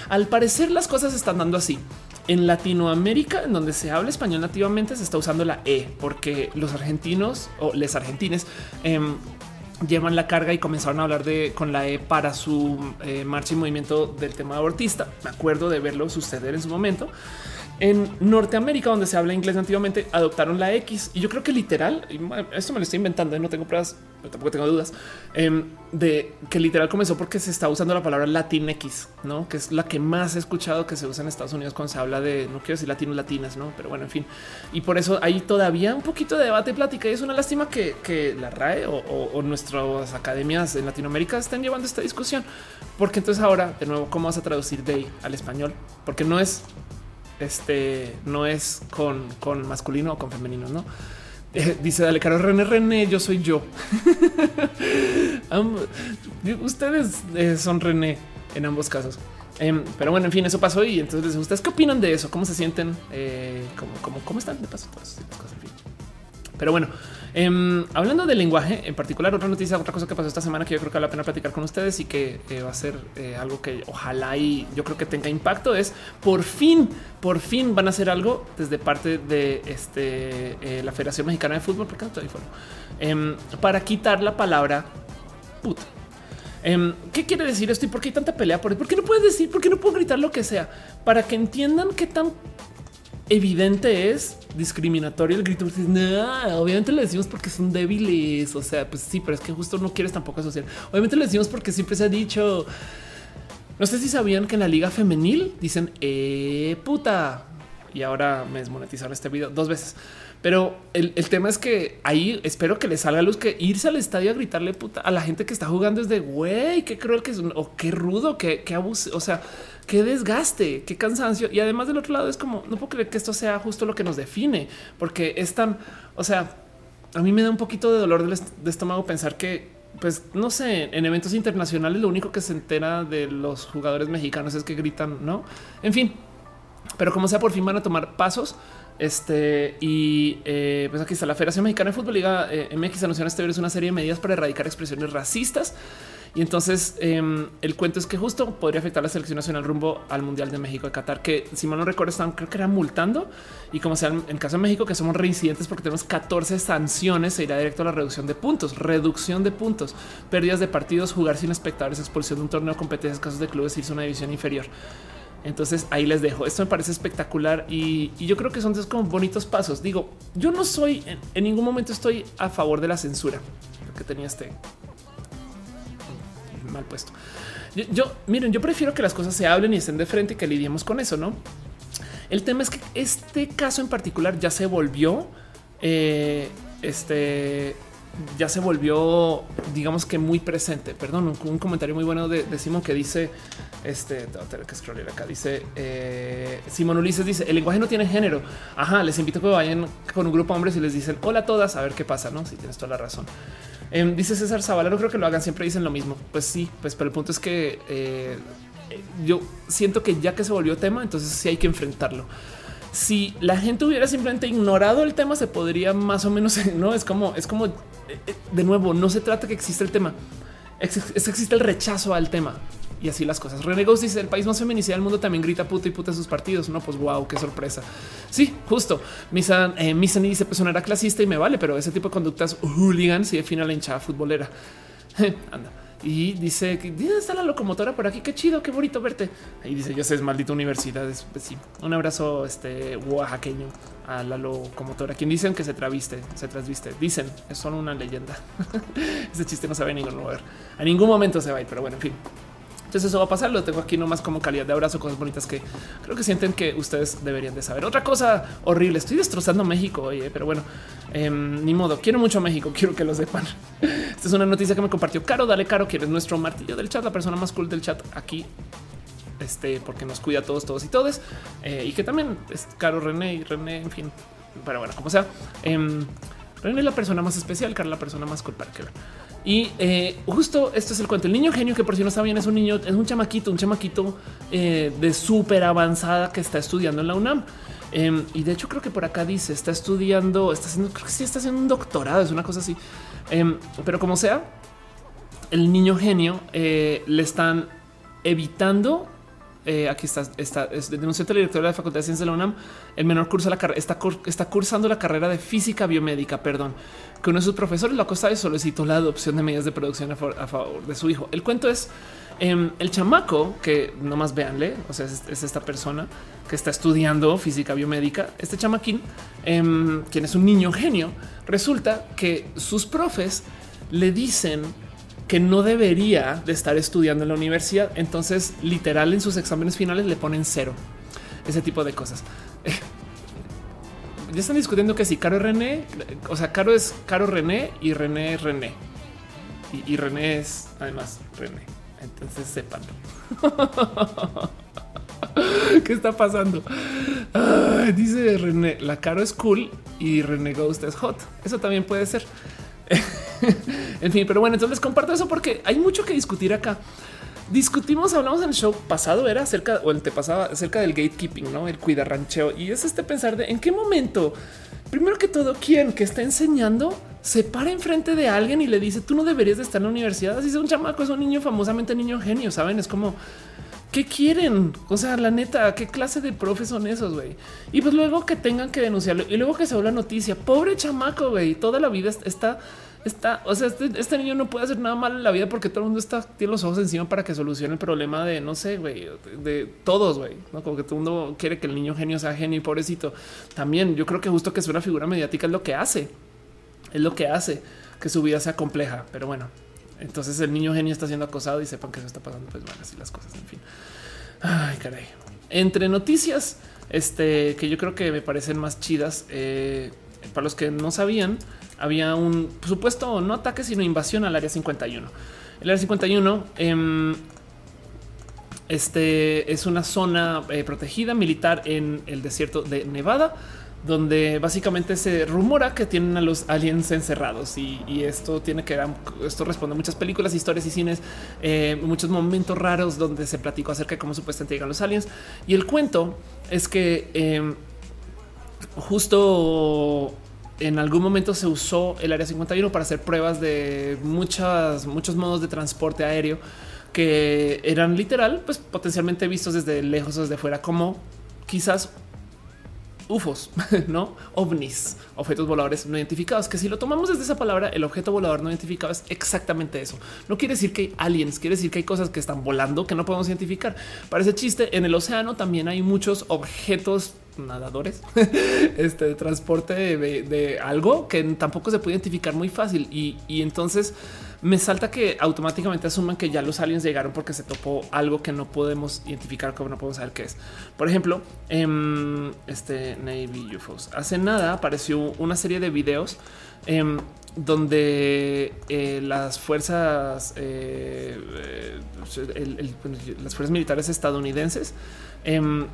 Al parecer las cosas están dando así. En Latinoamérica, en donde se habla español nativamente, se está usando la E, porque los argentinos o les argentines em, llevan la carga y comenzaron a hablar de con la E para su eh, marcha y movimiento del tema abortista. Me acuerdo de verlo suceder en su momento. En Norteamérica, donde se habla inglés nativamente, adoptaron la X. Y yo creo que literal, esto me lo estoy inventando, y no tengo pruebas, pero tampoco tengo dudas, em, de que literal comenzó porque se está usando la palabra Latinx, ¿no? Que es la que más he escuchado que se usa en Estados Unidos cuando se habla de, no quiero decir latinos, latinas, ¿no? Pero bueno, en fin. Y por eso hay todavía un poquito de debate y plática. Y es una lástima que, la RAE o, nuestras academias en Latinoamérica estén llevando esta discusión. Porque entonces ahora, de nuevo, ¿cómo vas a traducir de al español? Porque no es este no es con, con masculino o con femenino, no? Eh, dice Dale Caro René René, yo soy yo. Ustedes eh, son René en ambos casos. Em, pero bueno, en fin, eso pasó. Y entonces, ¿ustedes qué opinan de eso? ¿Cómo se sienten? Eh, ¿cómo, cómo, están? De paso, todas cosas. En fin. Pero bueno, eh, hablando del lenguaje en particular, otra noticia, otra cosa que pasó esta semana que yo creo que vale la pena platicar con ustedes y que eh, va a ser eh, algo que ojalá y yo creo que tenga impacto es por fin, por fin van a hacer algo desde parte de este, eh, la Federación Mexicana de Fútbol, porque eh, para quitar la palabra puta. Em, ¿Qué quiere decir esto y por qué hay tanta pelea por ¿Por qué no puedes decir? ¿Por qué no puedo gritar lo que sea? Para que entiendan qué tan evidente es discriminatorio el grito. No, obviamente le decimos porque son débiles. O sea, pues sí, pero es que justo no quieres tampoco asociar. Obviamente le decimos porque siempre se ha dicho. No sé si sabían que en la liga femenil dicen eh, puta y ahora me desmonetizaron este video dos veces. Pero el, el, tema es que ahí espero que le salga luz que irse al estadio a gritarle puta a la gente que está jugando es de güey, qué cruel que es o qué rudo, qué, qué abuso. O sea, qué desgaste, qué cansancio. Y además del otro lado es como no puedo creer que esto sea justo lo que nos define, porque es tan, o sea, a mí me da un poquito de dolor de estómago pensar que, pues no sé, en eventos internacionales lo único que se entera de los jugadores mexicanos es que gritan, no? En fin, pero como sea, por fin van a tomar pasos. Este y eh, pues aquí está la Federación Mexicana de Fútbol Liga eh, MX anunció este es una serie de medidas para erradicar expresiones racistas. Y entonces eh, el cuento es que justo podría afectar la selección nacional rumbo al Mundial de México de Qatar, que si mal no recuerdo, están creo que era multando. Y como sea en el caso de México, que somos reincidentes porque tenemos 14 sanciones, se irá directo a la reducción de puntos, reducción de puntos, pérdidas de partidos, jugar sin espectadores, expulsión de un torneo, competencias, casos de clubes, irse una división inferior. Entonces ahí les dejo. Esto me parece espectacular y, y yo creo que son como bonitos pasos. Digo, yo no soy en, en, ningún momento estoy a favor de la censura que tenía este mal puesto. Yo, miren, yo prefiero que las cosas se hablen y estén de frente y que lidiemos con eso, no? El tema es que este caso en particular ya se volvió eh, este ya se volvió, digamos que muy presente. Perdón, un, comentario muy bueno de, Simón que dice: Este, tengo que scrollar acá. Dice eh, Simón Ulises: Dice el lenguaje no tiene género. Ajá, les invito a que vayan con un grupo de hombres y les dicen hola a todas, a ver qué pasa. No, si tienes toda la razón. Eh, dice César Zavala, no creo que lo hagan, siempre dicen lo mismo. Pues sí, pues, pero el punto es que eh, yo siento que ya que se volvió tema, entonces sí hay que enfrentarlo. Si la gente hubiera simplemente ignorado el tema, se podría más o menos, no es como, es como de nuevo, no se trata que exista el tema, existe el rechazo al tema y así las cosas. René Ghost dice el país más feminicida del mundo también grita puta y puta sus partidos. No, pues wow, qué sorpresa. Sí, justo. Misa, eh, Misa dice pues era clasista y me vale, pero ese tipo de conductas hooligans y define a la hinchada futbolera. Anda y dice que está la locomotora por aquí. Qué chido, qué bonito verte. Ahí dice: Yo sé, es maldita universidad. Pues sí, un abrazo este oaxaqueño a la locomotora, quien dicen que se traviste, se trasviste. Dicen es solo una leyenda. Ese chiste no se va a ningún lugar. A ningún momento se va a ir, pero bueno, en fin. Entonces eso va a pasar. Lo tengo aquí nomás como calidad de abrazo, cosas bonitas que creo que sienten que ustedes deberían de saber. Otra cosa horrible. Estoy destrozando México, oye, pero bueno, eh, ni modo. Quiero mucho México. Quiero que lo sepan. Esta es una noticia que me compartió Caro. Dale, Caro, que eres nuestro martillo del chat, la persona más cool del chat aquí. Este, porque nos cuida a todos, todos y todos. Eh, y que también es Caro, René y René, en fin. Pero bueno, como sea, eh, René es la persona más especial, Caro la persona más cool para que y eh, justo esto es el cuento. El niño genio, que por si no sabían, es un niño, es un chamaquito, un chamaquito eh, de súper avanzada que está estudiando en la UNAM. Eh, y de hecho, creo que por acá dice está estudiando, está haciendo, creo que sí está haciendo un doctorado, es una cosa así. Em, pero como sea, el niño genio eh, le están evitando eh, aquí está, está es denuncia la directora de la Facultad de Ciencias de la UNAM. El menor cursa la está, está cursando la carrera de física biomédica, perdón, que uno de sus profesores lo acosta y solicitó la adopción de medidas de producción a, favor, de su hijo. El cuento es eh, el chamaco que nomás véanle, o sea, es, es, esta persona que está estudiando física biomédica. Este chamaquín, eh, quien es un niño genio, resulta que sus profes le dicen que no debería de estar estudiando en la universidad. Entonces, literal, en sus exámenes finales le ponen cero. Ese tipo de cosas. ya están discutiendo que si Caro es René, o sea, Caro es Caro René y René es René. Y, René es además René. Entonces, sépanlo. ¿Qué está pasando? Dice René, la Caro es cool y René Ghost es hot. Eso también puede ser. en fin, pero bueno, entonces les comparto eso porque hay mucho que discutir acá. discutimos, hablamos en el show pasado, era acerca o el te pasaba acerca del gatekeeping, no el cuidarrancheo. Y es este pensar de en qué momento, primero que todo, quién que está enseñando se para enfrente de alguien y le dice tú no deberías de estar en la universidad. Así es un chamaco, es un niño famosamente niño genio, saben? Es como ¿Qué quieren? O sea, la neta, ¿qué clase de profes son esos, güey? Y pues luego que tengan que denunciarlo y luego que se habla noticia. Pobre chamaco, güey. Toda la vida está, está, o sea, este, este, niño no puede hacer nada mal en la vida porque todo el mundo está, tiene los ojos encima para que solucione el problema de, no sé, güey, de, todos, güey. ¿no? Como que todo el mundo quiere que el niño genio sea genio y pobrecito. También yo creo que justo que es una figura mediática es lo que hace. Es lo que hace que su vida sea compleja. Pero bueno, entonces el niño genio está siendo acosado y sepan que eso está pasando. Pues bueno, así las cosas. En fin. Ay, caray. Entre noticias, este que yo creo que me parecen más chidas. Eh, para los que no sabían, había un supuesto no ataque, sino invasión al área 51. El área 51 em, este es una zona eh, protegida militar en el desierto de Nevada donde básicamente se rumora que tienen a los aliens encerrados y, esto tiene que esto responde a muchas películas, historias y cines, eh, muchos momentos raros donde se platicó acerca de cómo supuestamente llegan los aliens. Y el cuento es que em, justo en algún momento se usó el área 51 para hacer pruebas de muchas, muchos modos de transporte aéreo que eran literal, pues potencialmente vistos desde lejos o desde fuera como quizás UFOs, no ovnis, objetos voladores no identificados. Que si lo tomamos desde esa palabra, el objeto volador no identificado es exactamente eso. No quiere decir que hay aliens, quiere decir que hay cosas que están volando que no podemos identificar. Parece chiste. En el océano también hay muchos objetos nadadores este de transporte de, algo que tampoco se puede identificar muy fácil. Y, y entonces, me salta que automáticamente asuman que ya los aliens llegaron porque se topó algo que no podemos identificar, como no podemos saber qué es. Por ejemplo, en este Navy UFOs. Hace nada apareció una serie de videos em, donde eh, las fuerzas, eh, eh, las fuerzas militares estadounidenses em,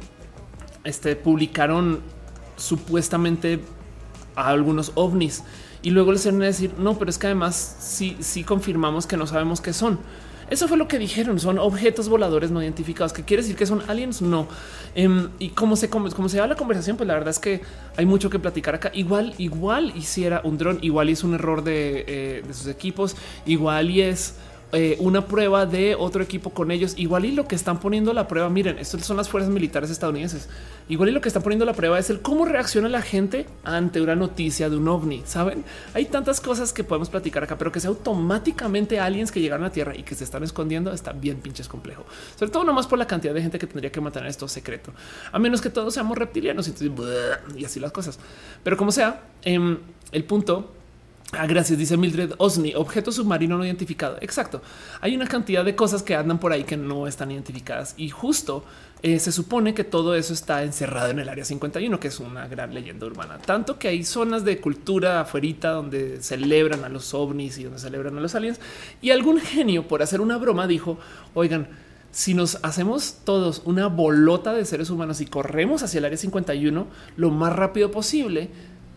este, publicaron supuestamente a algunos ovnis y luego les a decir no, pero es que además sí, sí confirmamos que no sabemos qué son. Eso fue lo que dijeron. Son objetos voladores no identificados. ¿Qué quiere decir que son aliens? No. Em, y cómo se, cómo, se va la conversación, pues la verdad es que hay mucho que platicar acá. Igual, igual hiciera un dron, igual es un error de, eh, de sus equipos, igual y es eh, una prueba de otro equipo con ellos. Igual y lo que están poniendo la prueba, miren, estas son las fuerzas militares estadounidenses. Igual y lo que están poniendo la prueba es el cómo reacciona la gente ante una noticia de un ovni. Saben, hay tantas cosas que podemos platicar acá, pero que sea automáticamente aliens que llegaron a tierra y que se están escondiendo está bien pinches complejo. Sobre todo nomás por la cantidad de gente que tendría que mantener esto secreto, a menos que todos seamos reptilianos y así las cosas. Pero como sea, em, el punto Ah, gracias, dice Mildred Osni, objeto submarino no identificado. Exacto. Hay una cantidad de cosas que andan por ahí que no están identificadas y justo eh, se supone que todo eso está encerrado en el área 51, que es una gran leyenda urbana. Tanto que hay zonas de cultura afuerita donde celebran a los ovnis y donde celebran a los aliens. Y algún genio, por hacer una broma, dijo: Oigan, si nos hacemos todos una bolota de seres humanos y corremos hacia el área 51 lo más rápido posible,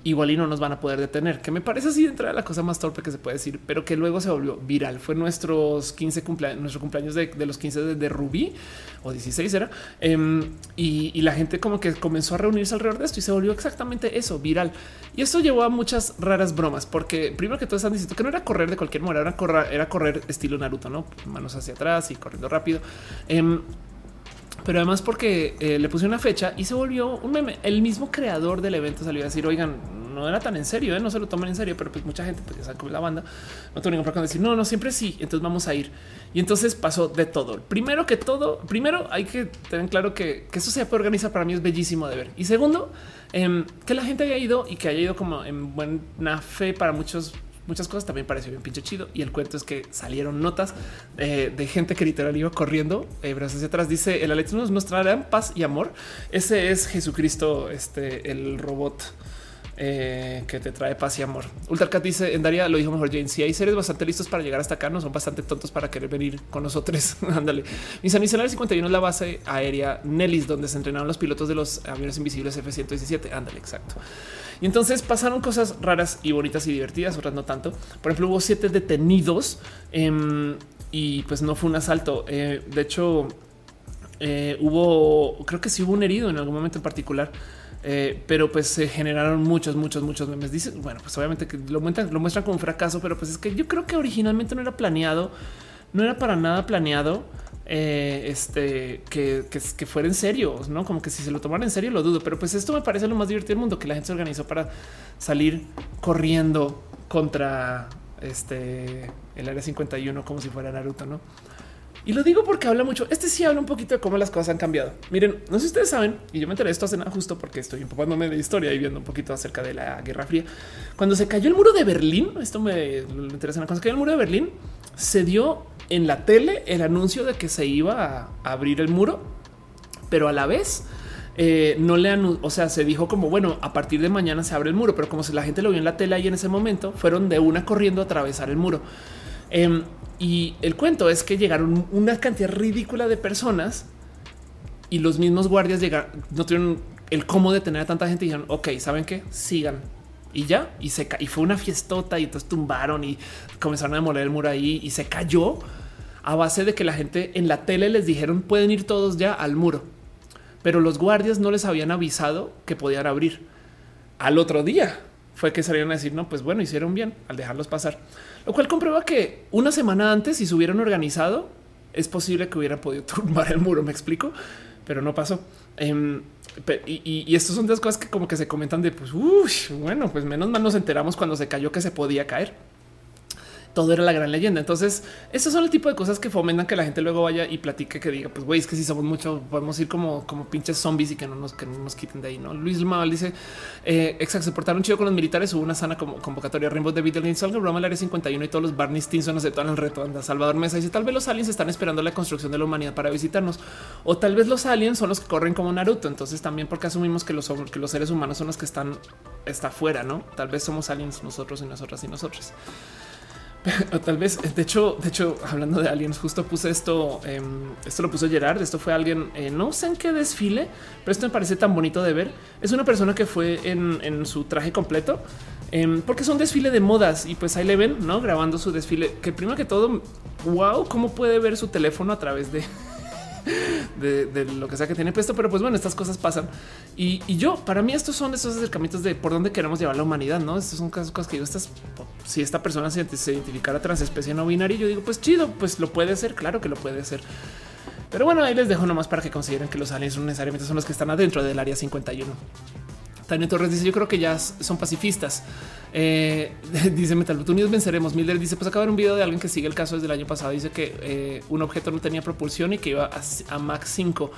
igual y no nos van a poder detener, que me parece así de entrada la cosa más torpe que se puede decir, pero que luego se volvió viral. Fue nuestros 15 cumpleaños, nuestro cumpleaños de, los 15 de, de, Rubí o 16 era. Em, y, la gente como que comenzó a reunirse alrededor de esto y se volvió exactamente eso, viral. Y esto llevó a muchas raras bromas, porque primero que todos están diciendo que no era correr de cualquier manera, era correr, era correr estilo Naruto, no manos hacia atrás y corriendo rápido. Em, pero además porque eh, le puse una fecha y se volvió un meme. El mismo creador del evento salió a decir, oigan, no era tan en serio, ¿eh? no se lo tomen en serio, pero pues mucha gente pues ya sabe cómo la banda. No tengo ningún problema decir, no, no, siempre sí, entonces vamos a ir. Y entonces pasó de todo. Primero que todo, primero hay que tener claro que, que eso se puede organizar para mí es bellísimo de ver. Y segundo, em, que la gente haya ido y que haya ido como en buena fe para muchos muchas cosas también pareció bien pinche chido. Y el cuento es que salieron notas eh, de gente que literal iba corriendo eh, brazos hacia atrás. Dice el Alex nos mostrarán paz y amor. Ese es Jesucristo, este el robot. eh, que te trae paz y amor. Ultracat dice en Daria lo dijo mejor Jane. Si hay seres bastante listos para llegar hasta acá, no son bastante tontos para querer venir con nosotros. Ándale. Mi San 51 es la base aérea Nellis, donde se entrenaron los pilotos de los aviones invisibles F-117. Ándale, exacto. Y entonces pasaron cosas raras y bonitas y divertidas, otras no tanto. Por ejemplo, hubo siete detenidos em, y pues no fue un asalto. Eh, de hecho, eh, hubo, creo que sí hubo un herido en algún momento en particular. Eh, pero pues se generaron muchos, muchos, muchos memes. Dicen, bueno, pues obviamente que lo muestran, lo muestran como un fracaso, pero pues es que yo creo que originalmente no era planeado, no era para nada planeado eh, este que, que, fuera en serio, no como que si se lo tomaran en serio lo dudo, pero pues esto me parece lo más divertido del mundo que la gente se organizó para salir corriendo contra este el área 51 como si fuera Naruto, no? Y lo digo porque habla mucho. Este sí habla un poquito de cómo las cosas han cambiado. Miren, no sé si ustedes saben, y yo me enteré de esto hace nada justo porque estoy empapándome de historia y viendo un poquito acerca de la Guerra Fría. Cuando se cayó el muro de Berlín, esto me, interesa. Cuando se cayó el muro de Berlín, se dio en la tele el anuncio de que se iba a abrir el muro, pero a la vez eh, no le o sea, se dijo como bueno, a partir de mañana se abre el muro, pero como si la gente lo vio en la tele ahí en ese momento, fueron de una corriendo a atravesar el muro. Em, y el cuento es que llegaron una cantidad ridícula de personas y los mismos guardias llegaron, no tuvieron el cómo detener a tanta gente y dijeron, ok, ¿saben qué? Sigan. Y ya, y se y fue una fiestota y entonces tumbaron y comenzaron a demoler el muro ahí y se cayó a base de que la gente en la tele les dijeron pueden ir todos ya al muro, pero los guardias no les habían avisado que podían abrir. Al otro día fue que salieron a decir no, pues bueno, hicieron bien al dejarlos pasar. Lo cual comprueba que una semana antes, si se hubieran organizado, es posible que hubieran podido tumbar el muro. Me explico, pero no pasó. Em, y, y, son las cosas que como que se comentan de pues bueno, pues menos mal nos enteramos cuando se cayó que se podía caer todo era la gran leyenda. Entonces, esos son el tipo de cosas que fomentan que la gente luego vaya y platique que diga, pues güey, es que si somos mucho, podemos ir como, como pinches zombies y que no nos, que no nos quiten de ahí. No, Luis Maval dice eh, exacto, se portaron chido con los militares. Hubo una sana como convocatoria Rainbow de Games, algo broma el área 51 y todos los Barney Stinson aceptaron el reto. Anda, Salvador Mesa dice tal vez los aliens están esperando la construcción de la humanidad para visitarnos o tal vez los aliens son los que corren como Naruto. Entonces, también porque asumimos que los, que los seres humanos son los que están está afuera, no? Tal vez somos aliens nosotros y nosotras y nosotros. tal vez, de hecho, de hecho, hablando de aliens, justo puse esto, em, esto lo puso Gerard, esto fue alguien, eh, no sé en qué desfile, pero esto me parece tan bonito de ver. Es una persona que fue en, su traje completo, em, porque es un desfile de modas y pues ahí le ven, ¿no? Grabando su desfile, que primero que todo, wow, cómo puede ver su teléfono a través de de, lo que sea que tiene puesto, pero pues bueno, estas cosas pasan. Y, yo, para mí, estos son esos acercamientos de por dónde queremos llevar la humanidad, no? Estas son cosas que yo, estas, si esta persona se, se identificara transespecie no binaria, yo digo, pues chido, pues lo puede hacer, claro que lo puede hacer. Pero bueno, ahí les dejo nomás para que consideren que los aliens no necesariamente son los que están adentro del área 51. Tania Torres dice: Yo creo que ya son pacifistas. Eh, dice Metal Unidos venceremos. Miller dice: Pues acaba de ver un video de alguien que sigue el caso desde el año pasado. Dice que eh, un objeto no tenía propulsión y que iba a, a Max 5,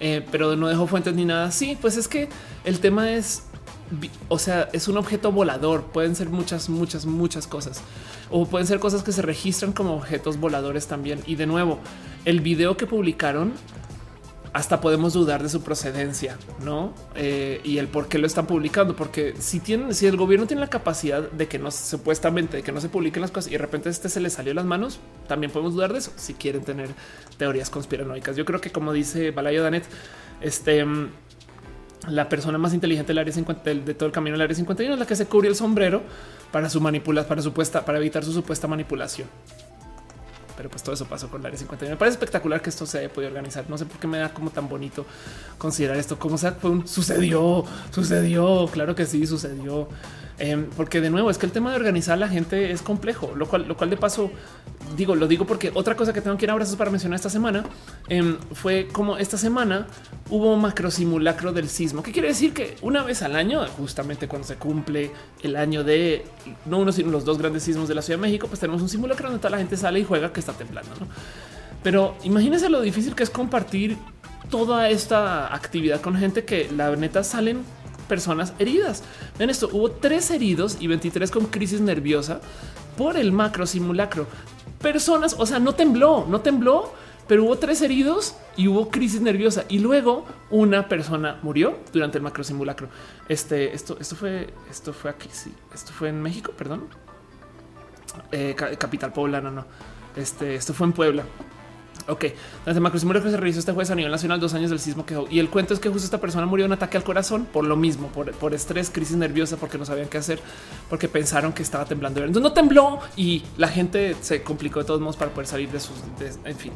eh, pero no dejó fuentes ni nada. Sí, pues es que el tema es o sea, es un objeto volador. Pueden ser muchas, muchas, muchas cosas. O pueden ser cosas que se registran como objetos voladores también. Y de nuevo, el video que publicaron hasta podemos dudar de su procedencia, no? Eh, y el por qué lo están publicando, porque si tienen, si el gobierno tiene la capacidad de que no supuestamente de que no se publiquen las cosas y de repente este se le salió las manos, también podemos dudar de eso. Si quieren tener teorías conspiranoicas, yo creo que como dice Balayo Danet, este la persona más inteligente del área 50 de todo el camino del área 51 es la que se cubre el sombrero para su manipulación, para supuesta, para evitar su supuesta manipulación pero pues todo eso pasó con la área 51. Me parece espectacular que esto se haya podido organizar. No sé por qué me da como tan bonito considerar esto como sea, fue un sucedió, sucedió. Claro que sí, sucedió. Em, porque de nuevo es que el tema de organizar a la gente es complejo, lo cual, lo cual de paso digo, lo digo porque otra cosa que tengo que ir a abrazos para mencionar esta semana em, fue como esta semana hubo un macro simulacro del sismo. ¿Qué quiere decir? Que una vez al año, justamente cuando se cumple el año de no uno, sino los dos grandes sismos de la Ciudad de México, pues tenemos un simulacro donde toda la gente sale y juega que está temblando. ¿no? Pero imagínense lo difícil que es compartir toda esta actividad con gente que la neta salen personas heridas. Ven esto, hubo tres heridos y 23 con crisis nerviosa por el macro simulacro. Personas, o sea, no tembló, no tembló, pero hubo tres heridos y hubo crisis nerviosa y luego una persona murió durante el macro simulacro. Este, esto, esto fue, esto fue aquí. Sí, esto fue en México, perdón. Eh, capital poblana, no. Este, esto fue en Puebla. Ok, desde macro que se realizó este jueves a nivel nacional, dos años del sismo que y el cuento es que justo esta persona murió de un ataque al corazón por lo mismo, por, estrés, crisis nerviosa, porque no sabían qué hacer, porque pensaron que estaba temblando. Entonces no tembló y la gente se complicó de todos modos para poder salir de sus. en fin,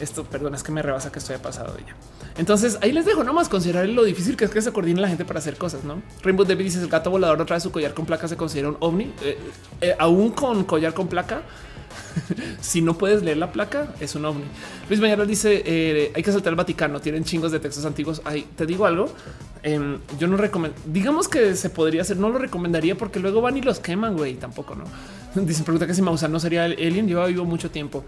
esto, perdón, es que me rebasa que estoy pasado ella. Entonces ahí les dejo nomás considerar lo difícil que es que se coordine la gente para hacer cosas. No Rainbow David dice el gato volador otra vez su collar con placa se considera un ovni, eh, eh, aún con collar con placa si no puedes leer la placa, es un ovni. Luis Mañana dice eh, hay que saltar al Vaticano. Tienen chingos de textos antiguos. Ahí te digo algo. Em, yo no recomiendo, digamos que se podría hacer, no lo recomendaría porque luego van y los queman, güey. Tampoco no. Dicen pregunta que si Maussan no sería el alien. Lleva vivo mucho tiempo.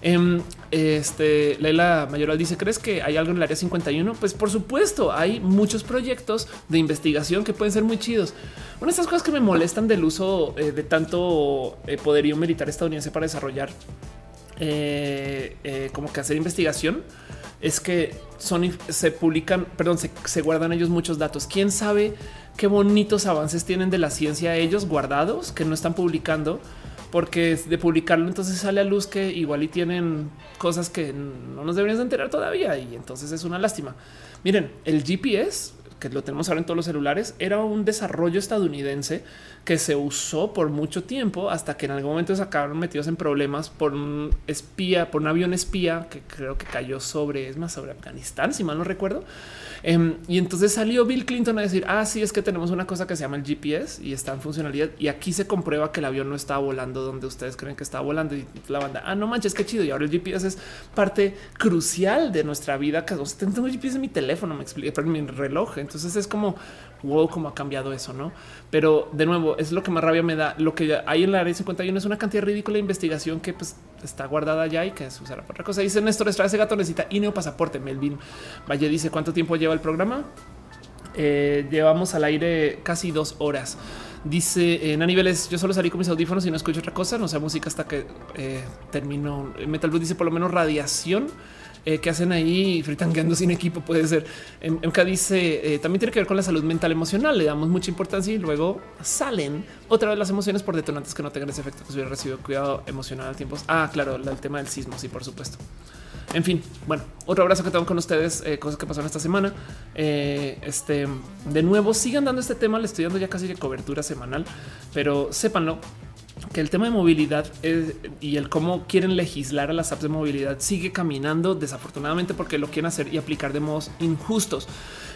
Em, este Leila Mayoral dice: ¿Crees que hay algo en el área 51? Pues por supuesto, hay muchos proyectos de investigación que pueden ser muy chidos. Una de estas cosas que me molestan del uso eh, de tanto eh, poderío militar estadounidense para desarrollar eh, como que hacer investigación es que son se publican, perdón, se, se guardan ellos muchos datos. Quién sabe qué bonitos avances tienen de la ciencia ellos guardados que no están publicando porque de publicarlo entonces sale a luz que igual y tienen cosas que no nos deberíamos enterar todavía y entonces es una lástima. Miren, el GPS que lo tenemos ahora en todos los celulares, era un desarrollo estadounidense que se usó por mucho tiempo hasta que en algún momento se acabaron metidos en problemas por un espía, por un avión espía que creo que cayó sobre, es más, sobre Afganistán, si mal no recuerdo. Em, y entonces salió Bill Clinton a decir, ah, sí, es que tenemos una cosa que se llama el GPS y está en funcionalidad. Y aquí se comprueba que el avión no está volando donde ustedes creen que está volando. Y la banda, ah, no manches, qué chido. Y ahora el GPS es parte crucial de nuestra vida. Que tengo el GPS en mi teléfono, me pero en mi reloj. Entonces es como, wow, cómo ha cambiado eso, ¿no? Pero de nuevo, es lo que más rabia me da. Lo que hay en la área 51 es una cantidad ridícula de investigación que pues está guardada ya y que se usará para otra cosa. Dice Néstor Estrada, ese gato necesita INEO pasaporte. Melvin Valle dice cuánto tiempo lleva el programa. Eh, llevamos al aire casi dos horas. Dice en a niveles, yo solo salí con mis audífonos y no escucho otra cosa, no sea música hasta que eh, termino. Metal Blue dice por lo menos radiación. Eh, que hacen ahí fritangueando sin equipo puede ser. MK dice eh, también tiene que ver con la salud mental emocional. Le damos mucha importancia y luego salen otra vez las emociones por detonantes que no tengan ese efecto que hubiera recibido cuidado emocional a tiempos. Ah, claro, el tema del sismo. Sí, por supuesto. En fin, bueno, otro abrazo que tengo con ustedes, eh, cosas que pasaron esta semana. este de nuevo, sigan dando este tema. Le estoy dando ya casi de cobertura semanal, pero sépanlo que el tema de movilidad y el cómo quieren legislar a las apps de movilidad sigue caminando desafortunadamente porque lo quieren hacer y aplicar de modos injustos.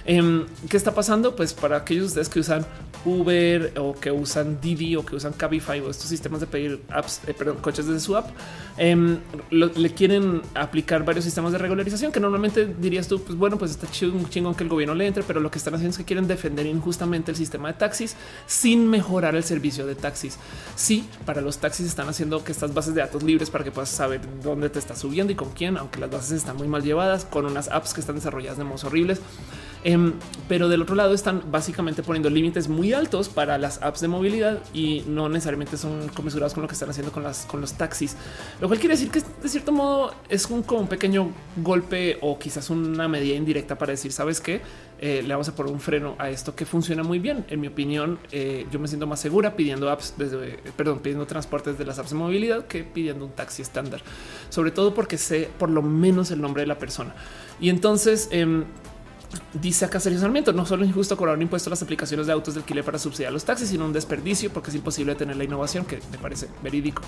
Em, ¿Qué está pasando? Pues para aquellos de ustedes que usan Uber o que usan Didi o que usan Cabify o estos sistemas de pedir apps, eh, perdón, coches desde su app, em, le quieren aplicar varios sistemas de regularización que normalmente dirías tú, pues bueno, pues está chingón, chingón que el gobierno le entre, pero lo que están haciendo es que quieren defender injustamente el sistema de taxis sin mejorar el servicio de taxis. Sí, para los taxis están haciendo que estas bases de datos libres para que puedas saber dónde te está subiendo y con quién, aunque las bases están muy mal llevadas, con unas apps que están desarrolladas de modos horribles. Em, pero del otro lado están básicamente poniendo límites muy altos para las apps de movilidad y no necesariamente son comensurados con lo que están haciendo con, las, los taxis, lo cual quiere decir que de cierto modo es un, como un pequeño golpe o quizás una medida indirecta para decir, sabes que eh, le vamos a poner un freno a esto que funciona muy bien. En mi opinión, eh, yo me siento más segura pidiendo apps desde, perdón, pidiendo transportes de las apps de movilidad que pidiendo un taxi estándar, sobre todo porque sé por lo menos el nombre de la persona. Y entonces, em, Dice acá Sergio Sarmiento, no solo es injusto cobrar un impuesto a las aplicaciones de autos de alquiler para subsidiar los taxis, sino un desperdicio porque es imposible tener la innovación, que me parece verídico.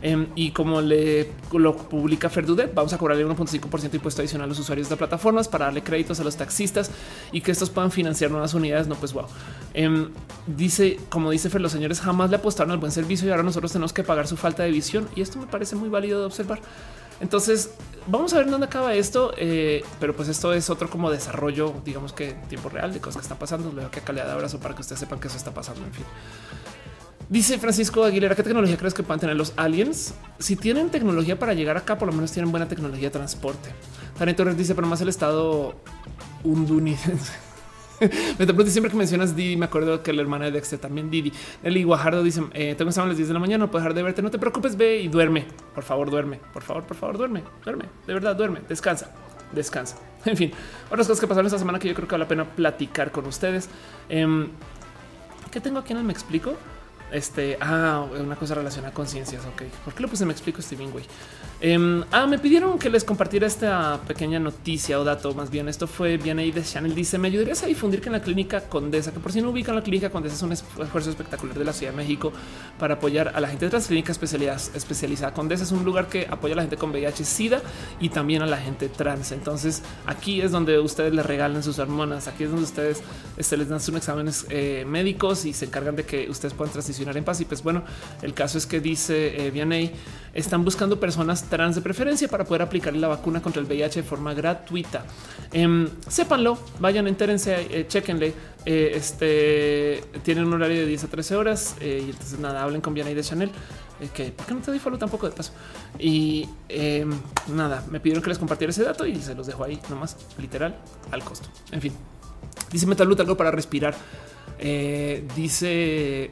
Em, y como le lo publica Ferdudet, vamos a cobrarle 1.5% de impuesto adicional a los usuarios de plataformas para darle créditos a los taxistas y que estos puedan financiar nuevas unidades. No, pues wow. Em, dice, como dice Fer, los señores jamás le apostaron al buen servicio y ahora nosotros tenemos que pagar su falta de visión. Y esto me parece muy válido de observar. Entonces, vamos a ver dónde acaba esto, eh, pero pues esto es otro como desarrollo, digamos que en tiempo real de cosas que están pasando. Luego que acá le da abrazo para que ustedes sepan que eso está pasando. En fin, dice Francisco Aguilera: ¿Qué tecnología crees que puedan tener los aliens? Si tienen tecnología para llegar acá, por lo menos tienen buena tecnología de transporte. Tania Torres dice, pero más el estado hundunidense. siempre que mencionas Didi, me acuerdo que la hermana de Dexter también Didi. Eli Guajardo dice: eh, Tengo a las 10 de la mañana, no puedo dejar de verte. No te preocupes, ve y duerme. Por favor, duerme. Por favor, por favor, duerme. Duerme. De verdad, duerme. Descansa. Descansa. En fin, otras cosas que pasaron esta semana que yo creo que vale la pena platicar con ustedes. Eh, ¿Qué tengo aquí el Me Explico? Este, ah, una cosa relacionada con ciencias. Ok, ¿por qué lo puse? Me explico, Steven, güey. Eh, ah, me pidieron que les compartiera esta pequeña noticia o dato. Más bien, esto fue bien ahí de Channel. Dice: Me ayudarías a difundir que en la clínica Condesa, que por si no ubican la clínica Condesa, es un esfuerzo espectacular de la Ciudad de México para apoyar a la gente de especializadas. Especializada Condesa es un lugar que apoya a la gente con VIH, SIDA y también a la gente trans. Entonces, aquí es donde ustedes les regalan sus hormonas. Aquí es donde ustedes este, les dan sus exámenes eh, médicos y se encargan de que ustedes puedan transicionar en paz. Y pues, bueno, el caso es que dice eh, están buscando personas trans de preferencia para poder aplicar la vacuna contra el VIH de forma gratuita. Eh, sépanlo, vayan, entérense, eh, chequenle. Eh, este tienen un horario de 10 a 13 horas eh, y entonces nada, hablen con Vianey de Chanel. Que por qué no te doy follow tampoco de paso. Y em, nada, me pidieron que les compartiera ese dato y se los dejo ahí nomás, literal al costo. En fin, dice Metalut algo para respirar. Dice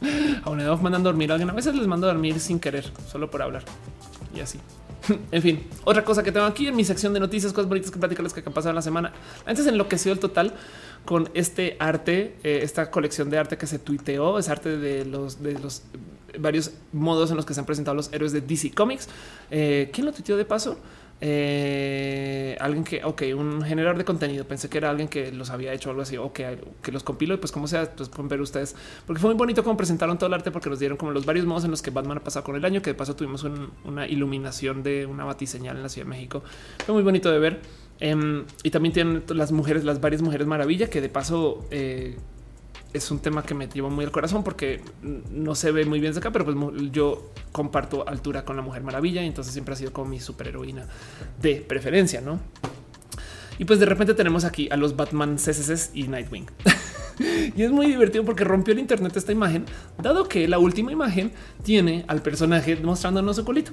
a una mandan dormir a alguien. A veces les mando a dormir sin querer, solo por hablar y así. En fin, otra cosa que tengo aquí en mi sección de noticias, cosas bonitas que platicarles que han pasado en la semana. Antes enloqueció el total con este arte, eh, esta colección de arte que se tuiteó, es arte de los de los varios modos en los que se han presentado los héroes de DC Comics. Eh, ¿Quién lo tuiteó de paso? Eh, alguien que, ok, un generador de contenido. Pensé que era alguien que los había hecho algo así o que, que los compiló y pues como sea, pues pueden ver ustedes, porque fue muy bonito como presentaron todo el arte porque nos dieron como los varios modos en los que Batman ha pasado con el año, que de paso tuvimos un- una iluminación de una batiseñal en la Ciudad de México. Fue muy bonito de ver. Em, y también tienen las mujeres, las varias mujeres maravilla, que de paso eh, es un tema que me lleva muy al corazón porque no se ve muy bien de acá, pero pues yo comparto altura con la Mujer Maravilla y entonces siempre ha sido como mi superheroína de preferencia, ¿no? Y pues de repente tenemos aquí a los Batman CCCs y Nightwing. y es muy divertido porque rompió el internet esta imagen, dado que la última imagen tiene al personaje mostrándonos su colito.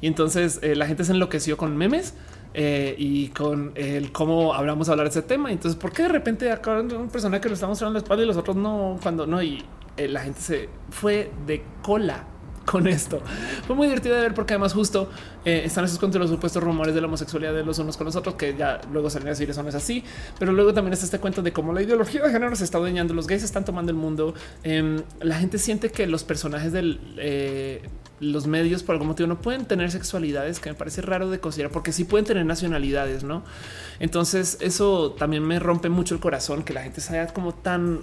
Y entonces eh, la gente se enloqueció con memes eh, y con el cómo hablamos hablar de ese tema. Entonces, ¿por qué de repente acá un personaje que lo está mostrando la espalda y los otros no? Cuando no, y eh, la gente se fue de cola con esto. Fue muy divertido de ver porque además justo eh, están esos contra los supuestos rumores de la homosexualidad de los unos con los otros que ya luego salen a decir eso no es así, pero luego también está este cuento de cómo la ideología de género se está adueñando, los gays están tomando el mundo, Em, la gente siente que los personajes del eh, los medios por algún motivo no pueden tener sexualidades que me parece raro de considerar porque sí pueden tener nacionalidades, no? Entonces eso también me rompe mucho el corazón que la gente sea como tan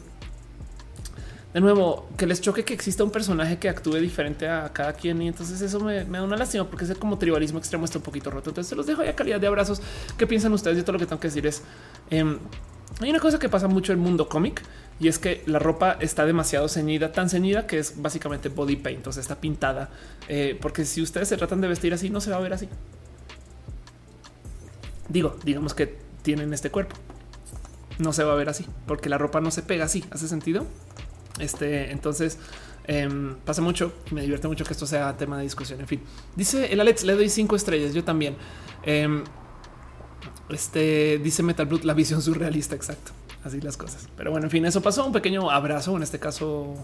de nuevo, que les choque que exista un personaje que actúe diferente a cada quien. Y entonces eso me, da una lástima porque ese como tribalismo extremo está un poquito roto. Entonces se los dejo ya calidad de abrazos. ¿Qué piensan ustedes? Yo todo lo que tengo que decir es em, hay una cosa que pasa mucho en el mundo cómic y es que la ropa está demasiado ceñida, tan ceñida que es básicamente body paint, sea, está pintada. Eh, porque si ustedes se tratan de vestir así, no se va a ver así. Digo, digamos que tienen este cuerpo. No se va a ver así porque la ropa no se pega así. ¿Hace sentido? Este, entonces em, pasa mucho me divierte mucho que esto sea tema de discusión. En fin, dice el Alex, le doy cinco estrellas. Yo también. Em, este dice Metal Blood, la visión surrealista. Exacto. Así las cosas. Pero bueno, en fin, eso pasó. Un pequeño abrazo, en este caso,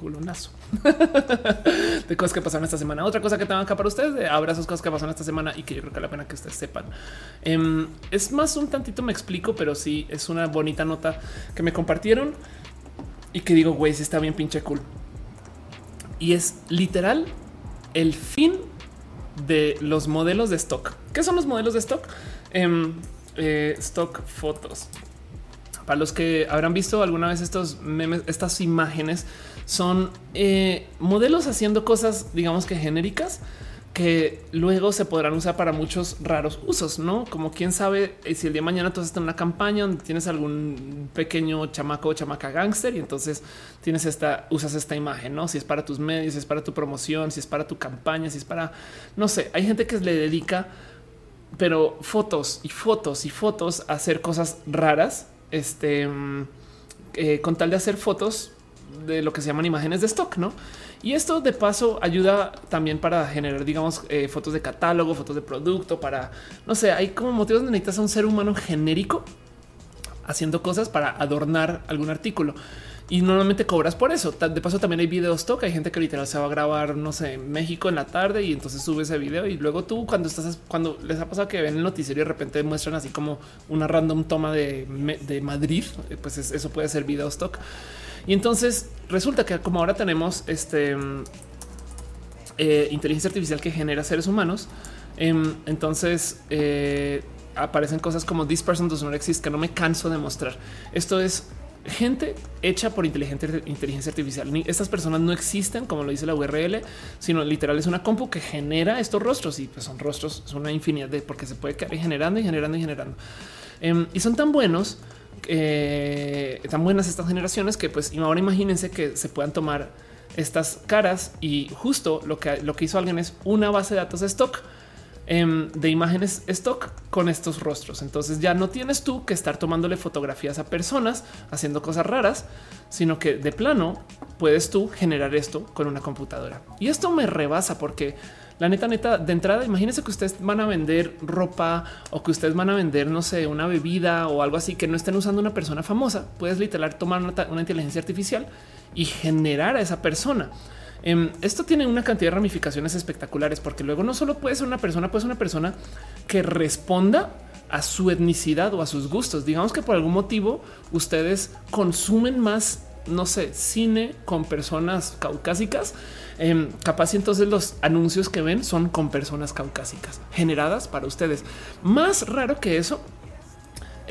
culonazo de cosas que pasaron esta semana. Otra cosa que tengo acá para ustedes de abrazos, cosas que pasaron esta semana y que yo creo que la pena que ustedes sepan. Em, es más un tantito me explico, pero sí es una bonita nota que me compartieron y que digo, güey, sí está bien pinche cool. Y es literal el fin de los modelos de stock. ¿Qué son los modelos de stock? Em, eh, stock fotos. Para los que habrán visto alguna vez estos memes, estas imágenes son eh, modelos haciendo cosas, digamos que genéricas, que luego se podrán usar para muchos raros usos, no como quién sabe eh, si el día de mañana tú estás en una campaña donde tienes algún pequeño chamaco o chamaca gángster y entonces tienes esta, usas esta imagen, no si es para tus medios, si es para tu promoción, si es para tu campaña, si es para no sé. Hay gente que le dedica, pero fotos y fotos y fotos a hacer cosas raras, este mm, eh, con tal de hacer fotos de lo que se llaman imágenes de stock, no? Y esto de paso ayuda también para generar, digamos, eh, fotos de catálogo, fotos de producto, para, no sé, hay como motivos donde necesitas a un ser humano genérico haciendo cosas para adornar algún artículo y normalmente cobras por eso. De paso, también hay videos stock. Hay gente que literal se va a grabar, no sé, en México en la tarde y entonces sube ese video. Y luego tú, cuando estás, cuando les ha pasado que ven el noticiero y de repente muestran así como una random toma de, de Madrid, eh, pues eso puede ser video stock. Y entonces resulta que como ahora tenemos este eh, inteligencia artificial que genera seres humanos, em, entonces eh, aparecen cosas como this person does not exist que no me canso de mostrar. Esto es gente hecha por inteligencia, inteligencia artificial. Estas personas no existen, como lo dice la URL, sino literal es una compu que genera estos rostros y pues son rostros, es una infinidad de porque se puede quedar generando y generando y generando. Em, y son tan buenos, eh, tan buenas estas generaciones que pues ahora imagínense que se puedan tomar estas caras y justo lo que, lo que hizo alguien es una base de datos stock Em, de imágenes stock con estos rostros. Entonces ya no tienes tú que estar tomándole fotografías a personas haciendo cosas raras, sino que de plano puedes tú generar esto con una computadora. Y esto me rebasa porque la neta, neta, de entrada, imagínense que ustedes van a vender ropa o que ustedes van a vender, no sé, una bebida o algo así que no estén usando una persona famosa. Puedes literal tomar una, una inteligencia artificial y generar a esa persona. Em, esto tiene una cantidad de ramificaciones espectaculares porque luego no solo puede ser una persona, puede ser una persona que responda a su etnicidad o a sus gustos. Digamos que por algún motivo ustedes consumen más, no sé, cine con personas caucásicas. Em, capaz y entonces los anuncios que ven son con personas caucásicas generadas para ustedes. Más raro que eso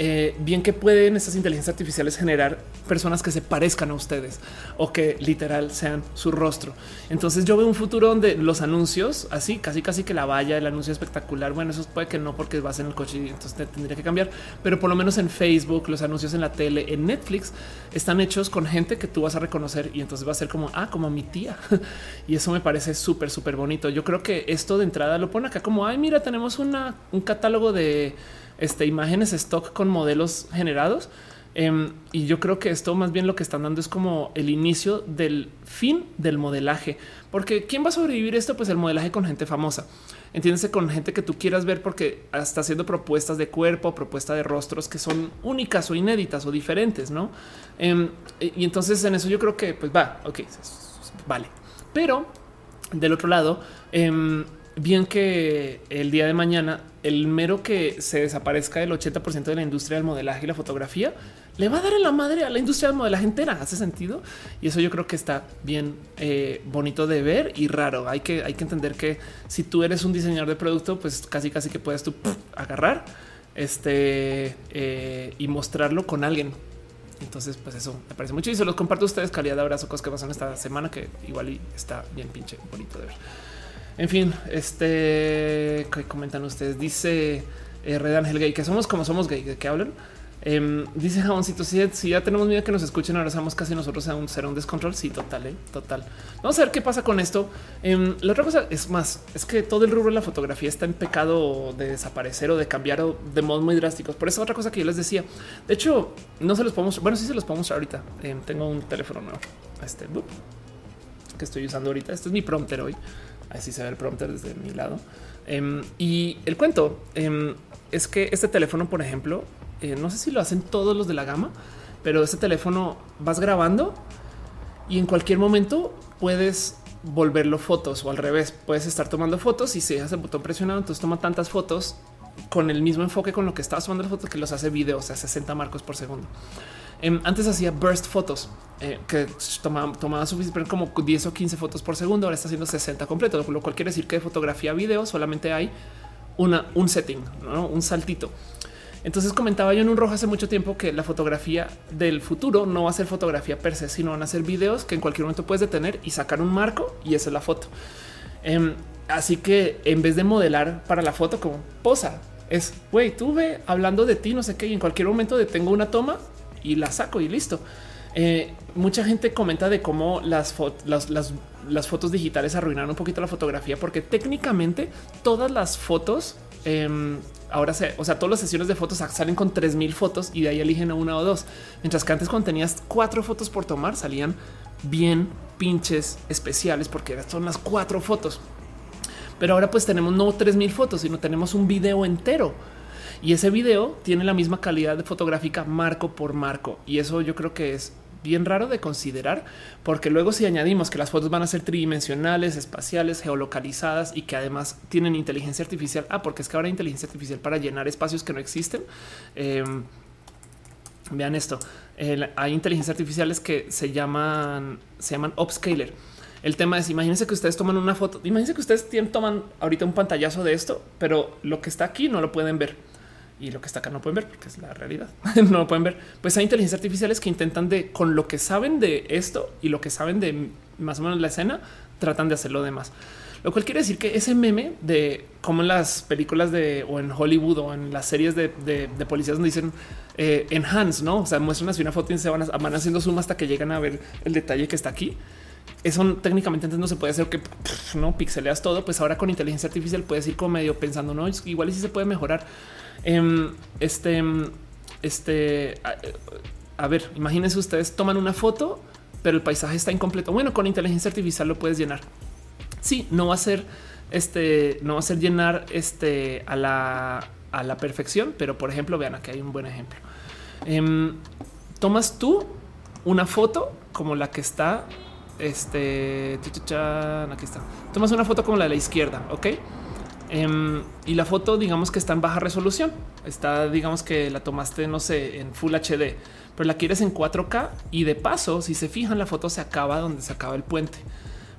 eh, bien que pueden estas inteligencias artificiales generar personas que se parezcan a ustedes o que literal sean su rostro. Entonces yo veo un futuro donde los anuncios así, casi casi que la valla, el anuncio espectacular. Bueno, eso puede que no porque vas en el coche y entonces tendría que cambiar, pero por lo menos en Facebook, los anuncios en la tele, en Netflix están hechos con gente que tú vas a reconocer y entonces va a ser como, ah, como mi tía. y eso me parece súper, súper bonito. Yo creo que esto de entrada lo pone acá como, ay, mira, tenemos una, un catálogo de este, imágenes stock con modelos generados. Em, y yo creo que esto más bien lo que están dando es como el inicio del fin del modelaje, porque quién va a sobrevivir esto? Pues el modelaje con gente famosa. Entiéndese con gente que tú quieras ver, porque está haciendo propuestas de cuerpo, propuesta de rostros que son únicas o inéditas o diferentes, no? Em, y entonces en eso yo creo que pues va, ok, vale, pero del otro lado, em, bien que el día de mañana el mero que se desaparezca el 80% de la industria del modelaje y la fotografía le va a dar en la madre a la industria del modelaje entera. Hace sentido y eso yo creo que está bien eh, bonito de ver y raro. Hay que, hay que entender que si tú eres un diseñador de producto, pues casi, casi que puedes tú agarrar este eh, y mostrarlo con alguien. Entonces, pues eso me parece mucho y se los comparto a ustedes. Calidad de abrazo, cosas que pasan esta semana que igual y está bien pinche bonito de ver. En fin, este que comentan ustedes. Dice eh, Red Ángel Gay que somos como somos gay. ¿De qué hablan? Em, dice Jaboncito, si, ya tenemos miedo que nos escuchen, ahora somos casi nosotros a un, será un descontrol. Sí, total, eh, total. Vamos a ver qué pasa con esto. Em, la otra cosa es más, es que todo el rubro de la fotografía está en pecado de desaparecer o de cambiar de modos muy drásticos. Por eso otra cosa que yo les decía. De hecho, no se los podemos, bueno, sí se los podemos ahorita. Em, tengo un teléfono nuevo, este que estoy usando ahorita. Este es mi prompter hoy. Así se ve el prompter desde mi lado. Em, y el cuento em, es que este teléfono, por ejemplo, eh, no sé si lo hacen todos los de la gama, pero este teléfono vas grabando y en cualquier momento puedes volverlo fotos o al revés. Puedes estar tomando fotos y si dejas el botón presionado, entonces toma tantas fotos con el mismo enfoque con lo que estabas tomando las fotos que los hace videos a 60 marcos por segundo. Em, antes hacía burst fotos eh, que tomaba, tomaba suficiente como 10 o 15 fotos por segundo. Ahora está haciendo 60 completo, lo cual quiere decir que de fotografía video solamente hay una, un setting, un saltito. Entonces comentaba yo en un rojo hace mucho tiempo que la fotografía del futuro no va a ser fotografía per se, sino van a ser videos que en cualquier momento puedes detener y sacar un marco y esa es la foto. Em, así que en vez de modelar para la foto como posa, es güey, tú ve hablando de ti, no sé qué, y en cualquier momento detengo una toma y la saco y listo. Eh, mucha gente comenta de cómo las, las, fotos digitales arruinaron un poquito la fotografía, porque técnicamente todas las fotos em, ahora se, o sea, todas las sesiones de fotos salen con 3000 fotos y de ahí eligen una o dos. Mientras que antes, cuando tenías cuatro fotos por tomar, salían bien pinches especiales porque son las cuatro fotos. Pero ahora, pues tenemos no 3000 fotos, sino tenemos un video entero Y ese video tiene la misma calidad de fotográfica marco por marco. Y eso yo creo que es bien raro de considerar, porque luego si añadimos que las fotos van a ser tridimensionales, espaciales, geolocalizadas y que además tienen inteligencia artificial, ah, porque es que ahora hay inteligencia artificial para llenar espacios que no existen. Em, vean esto, hay inteligencias artificiales que se llaman, se llaman upscaler. El tema es, imagínense que ustedes toman una foto, imagínense que ustedes toman ahorita un pantallazo de esto, pero lo que está aquí no lo pueden ver y lo que está acá no pueden ver porque es la realidad. no lo pueden ver. Pues hay inteligencias artificiales que intentan de con lo que saben de esto y lo que saben de más o menos la escena, tratan de hacer lo demás. Lo cual quiere decir que ese meme de como en las películas de o en Hollywood o en las series de, policías donde dicen eh, enhance, no? O sea, muestran así una foto y se van, haciendo zoom hasta que llegan a ver el detalle que está aquí. Eso técnicamente entonces no se puede hacer que no pixeleas todo. Pues ahora con inteligencia artificial puedes ir como medio pensando, no, igual y si se puede mejorar. Em, este, este, a, ver, imagínense ustedes toman una foto, pero el paisaje está incompleto. Bueno, con inteligencia artificial lo puedes llenar. Sí, no va a ser este, no va a ser llenar este a la, a la perfección, pero por ejemplo, vean aquí hay un buen ejemplo. Em, tomas tú una foto como la que está, este, aquí está. Tomas una foto como la de la izquierda, ok? Em, y la foto, digamos que está en baja resolución. Está, digamos que la tomaste, no sé, en Full HD, pero la quieres en 4K y de paso, si se fijan, la foto se acaba donde se acaba el puente.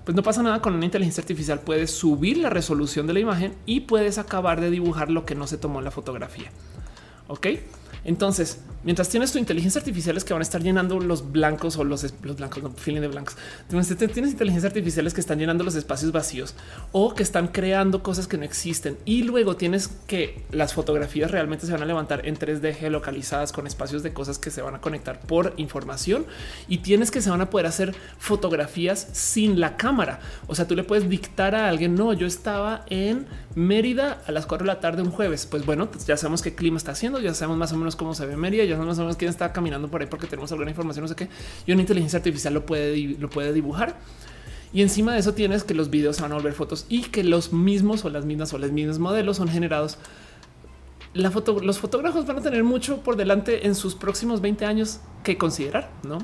Pues no pasa nada con una inteligencia artificial. Puedes subir la resolución de la imagen y puedes acabar de dibujar lo que no se tomó en la fotografía. Ok. Entonces, mientras tienes tu inteligencia artificiales que van a estar llenando los blancos o los, blancos, no feeling de blancos, tienes inteligencia artificiales que están llenando los espacios vacíos o que están creando cosas que no existen. Y luego tienes que las fotografías realmente se van a levantar en 3D geolocalizadas con espacios de cosas que se van a conectar por información y tienes que se van a poder hacer fotografías sin la cámara. O sea, tú le puedes dictar a alguien, no, yo estaba en Mérida a las 4 de la tarde un jueves. Pues bueno, ya sabemos qué clima está haciendo, ya sabemos más o menos cómo se ve Mérida, ya no sabemos quién está caminando por ahí porque tenemos alguna información, no sé qué. Y una inteligencia artificial lo puede, lo puede dibujar. Y encima de eso tienes que los videos se van a volver fotos y que los mismos o las mismas o los mismos modelos son generados. La foto, los fotógrafos van a tener mucho por delante en sus próximos 20 años que considerar, no?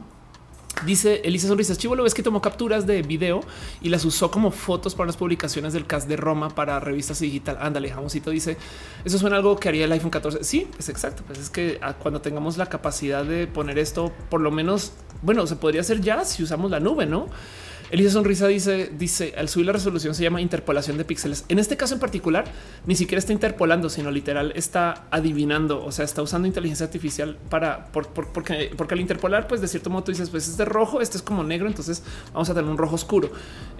Dice Elisa Sonrisas Chivo, lo ves que tomó capturas de video y las usó como fotos para las publicaciones del cast de Roma para revistas digital. Ándale, jamoncito dice eso suena algo que haría el iPhone 14. Sí, es exacto. Pues es que ah, cuando tengamos la capacidad de poner esto, por lo menos, bueno, se podría hacer ya si usamos la nube, no? Elisa Sonrisa dice, dice, al subir la resolución se llama interpolación de píxeles. En este caso en particular, ni siquiera está interpolando, sino literal está adivinando, o sea, está usando inteligencia artificial para, porque, porque al interpolar, pues de cierto modo tú dices, pues es rojo, este es como negro, entonces vamos a tener un rojo oscuro.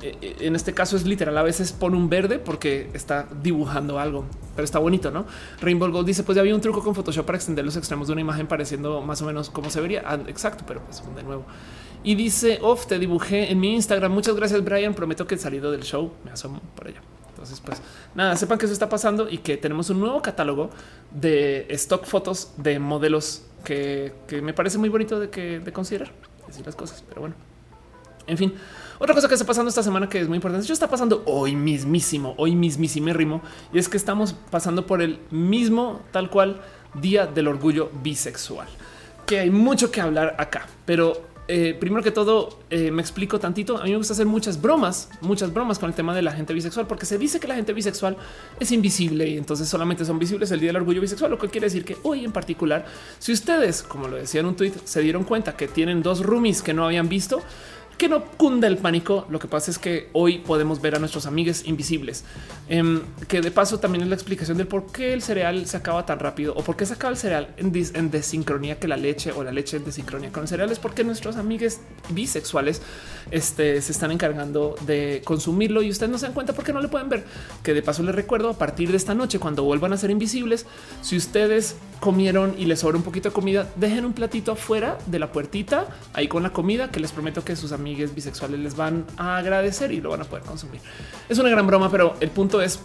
Eh, eh, en este caso es literal, a veces pone un verde porque está dibujando algo, pero está bonito, ¿no? Rainbow Gold dice, pues ya había un truco con Photoshop para extender los extremos de una imagen pareciendo más o menos como se vería. Ah, exacto, pero pues de nuevo. Y dice, off, te dibujé en mi Instagram. Muchas gracias, Brian. Prometo que salido del show me asomo por allá. Entonces, pues nada, sepan que eso está pasando y que tenemos un nuevo catálogo de stock fotos de modelos que, me parece muy bonito de que de considerar decir las cosas. Pero bueno, en fin, otra cosa que está pasando esta semana que es muy importante, yo está pasando hoy mismísimo, hoy mismísimo y es que estamos pasando por el mismo tal cual día del orgullo bisexual, que hay mucho que hablar acá, pero eh, primero que todo, eh, me explico tantito. A mí me gusta hacer muchas bromas, muchas bromas con el tema de la gente bisexual, porque se dice que la gente bisexual es invisible y entonces solamente son visibles el día del orgullo bisexual, lo que quiere decir que hoy en particular, si ustedes, como lo decía en un tweet, se dieron cuenta que tienen dos roomies que no habían visto, que no cunda el pánico. Lo que pasa es que hoy podemos ver a nuestros amigos invisibles, em, que de paso también es la explicación del por qué el cereal se acaba tan rápido o por qué se acaba el cereal en, desincronía que la leche o la leche en desincronía con el cereal es porque nuestros amigos bisexuales este, se están encargando de consumirlo y ustedes no se dan cuenta porque no le pueden ver. Que de paso les recuerdo a partir de esta noche, cuando vuelvan a ser invisibles, si ustedes comieron y les sobra un poquito de comida, dejen un platito afuera de la puertita ahí con la comida que les prometo que sus amigues bisexuales les van a agradecer y lo van a poder consumir. Es una gran broma, pero el punto es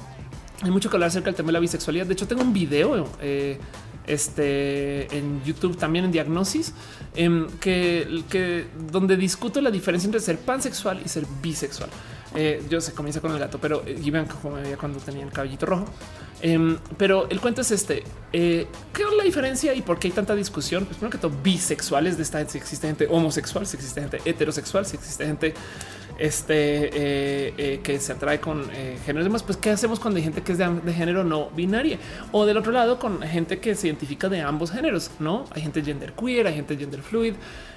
hay mucho que hablar acerca del tema de la bisexualidad. De hecho, tengo un video eh, este, en YouTube también en Diagnosis, em, que, que donde discuto la diferencia entre ser pansexual y ser bisexual. Eh, yo se comienza con el gato, pero y vean me veía cuando tenía el cabellito rojo. Em, pero el cuento es este. Eh, ¿Qué es la diferencia y por qué hay tanta discusión? Pues primero que todo, bisexuales de esta si existe gente homosexual, si existe gente heterosexual, si existe gente este, eh, eh, que se atrae con géneros demás, pues qué hacemos cuando hay gente que es de, género no binaria o del otro lado con gente que se identifica de ambos géneros, no hay gente gender queer, hay gente gender fluid,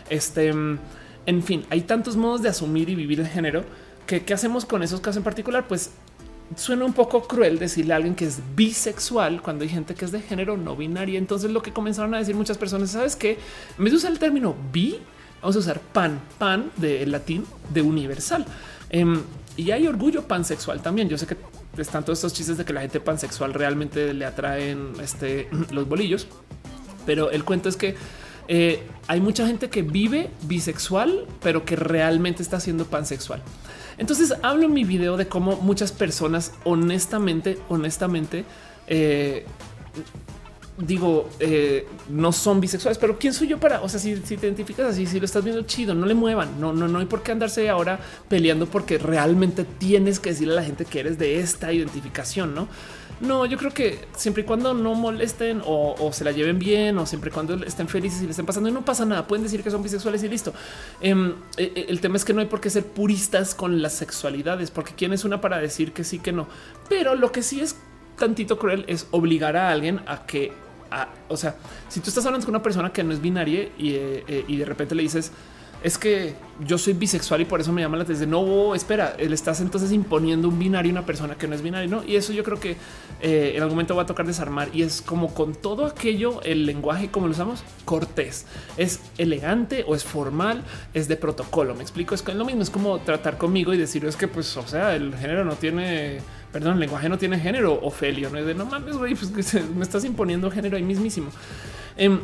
este, en fin, hay tantos modos de asumir y vivir el género qué hacemos con esos casos en particular, pues suena un poco cruel decirle a alguien que es bisexual cuando hay gente que es de género no binaria. Entonces lo que comenzaron a decir muchas personas, sabes que en vez el término bi, Vamos a usar pan, pan del latín de universal. Em, y hay orgullo pansexual también. Yo sé que están todos estos chistes de que la gente pansexual realmente le atraen este, los bolillos, pero el cuento es que eh, hay mucha gente que vive bisexual, pero que realmente está siendo pansexual. Entonces hablo en mi video de cómo muchas personas honestamente, honestamente, eh, digo, eh, no son bisexuales, pero quién soy yo para, o sea, si, te identificas así, si lo estás viendo chido, no le muevan, no, no, no hay por qué andarse ahora peleando porque realmente tienes que decirle a la gente que eres de esta identificación, ¿no? No, yo creo que siempre y cuando no molesten o, se la lleven bien o siempre y cuando estén felices y le estén pasando y no pasa nada, pueden decir que son bisexuales y listo. Em, e, e, el tema es que no hay por qué ser puristas con las sexualidades, porque quién es una para decir que sí, que no. Pero lo que sí es tantito cruel es obligar a alguien a que o sea, si tú estás hablando con una persona que no es binaria y, eh, eh, y de repente le dices, es que yo soy bisexual y por eso me llama la atención. No, espera, le estás entonces imponiendo un binario a una persona que no es binario. ¿no? Y eso yo creo que eh, en algún momento va a tocar desarmar y es como con todo aquello, el lenguaje, como lo usamos, cortés, es elegante o es formal, es de protocolo. Me explico, es lo mismo, es como tratar conmigo y decir es que pues, o sea, el género no tiene perdón, el lenguaje no tiene género, Ofelio, no es de no mames, güey, pues me estás imponiendo género ahí mismísimo. Em,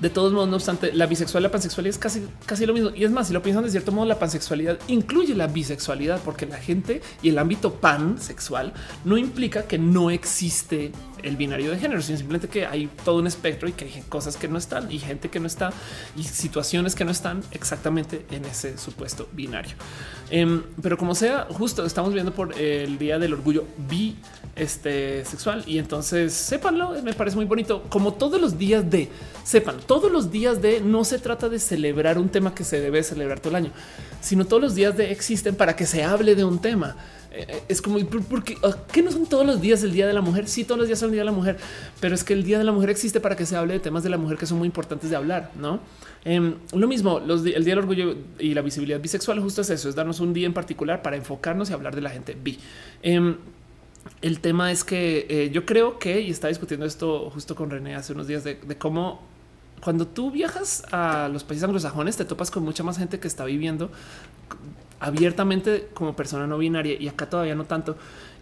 de todos modos, no obstante, la bisexual y la pansexualidad es casi, casi lo mismo. Y es más, si lo piensan de cierto modo, la pansexualidad incluye la bisexualidad, porque la gente y el ámbito pansexual no implica que no existe el binario de género, sino simplemente que hay todo un espectro y que hay cosas que no están y gente que no está y situaciones que no están exactamente en ese supuesto binario. Em, pero como sea, justo estamos viendo por el día del orgullo bi este, sexual y entonces sépanlo, me parece muy bonito. Como todos los días de sepan, todos los días de no se trata de celebrar un tema que se debe celebrar todo el año, sino todos los días de existen para que se hable de un tema. Eh, es como porque ah, ¿qué no son todos los días el día de la mujer? Sí, todos los días son el día de la mujer, pero es que el día de la mujer existe para que se hable de temas de la mujer que son muy importantes de hablar, no? Em, lo mismo, el día del orgullo y la visibilidad bisexual, justo es eso, es darnos un día en particular para enfocarnos y hablar de la gente bi. Em, el tema es que eh, yo creo que, y estaba discutiendo esto justo con René hace unos días, de cómo cuando tú viajas a los países anglosajones te topas con mucha más gente que está viviendo abiertamente como persona no binaria y acá todavía no tanto.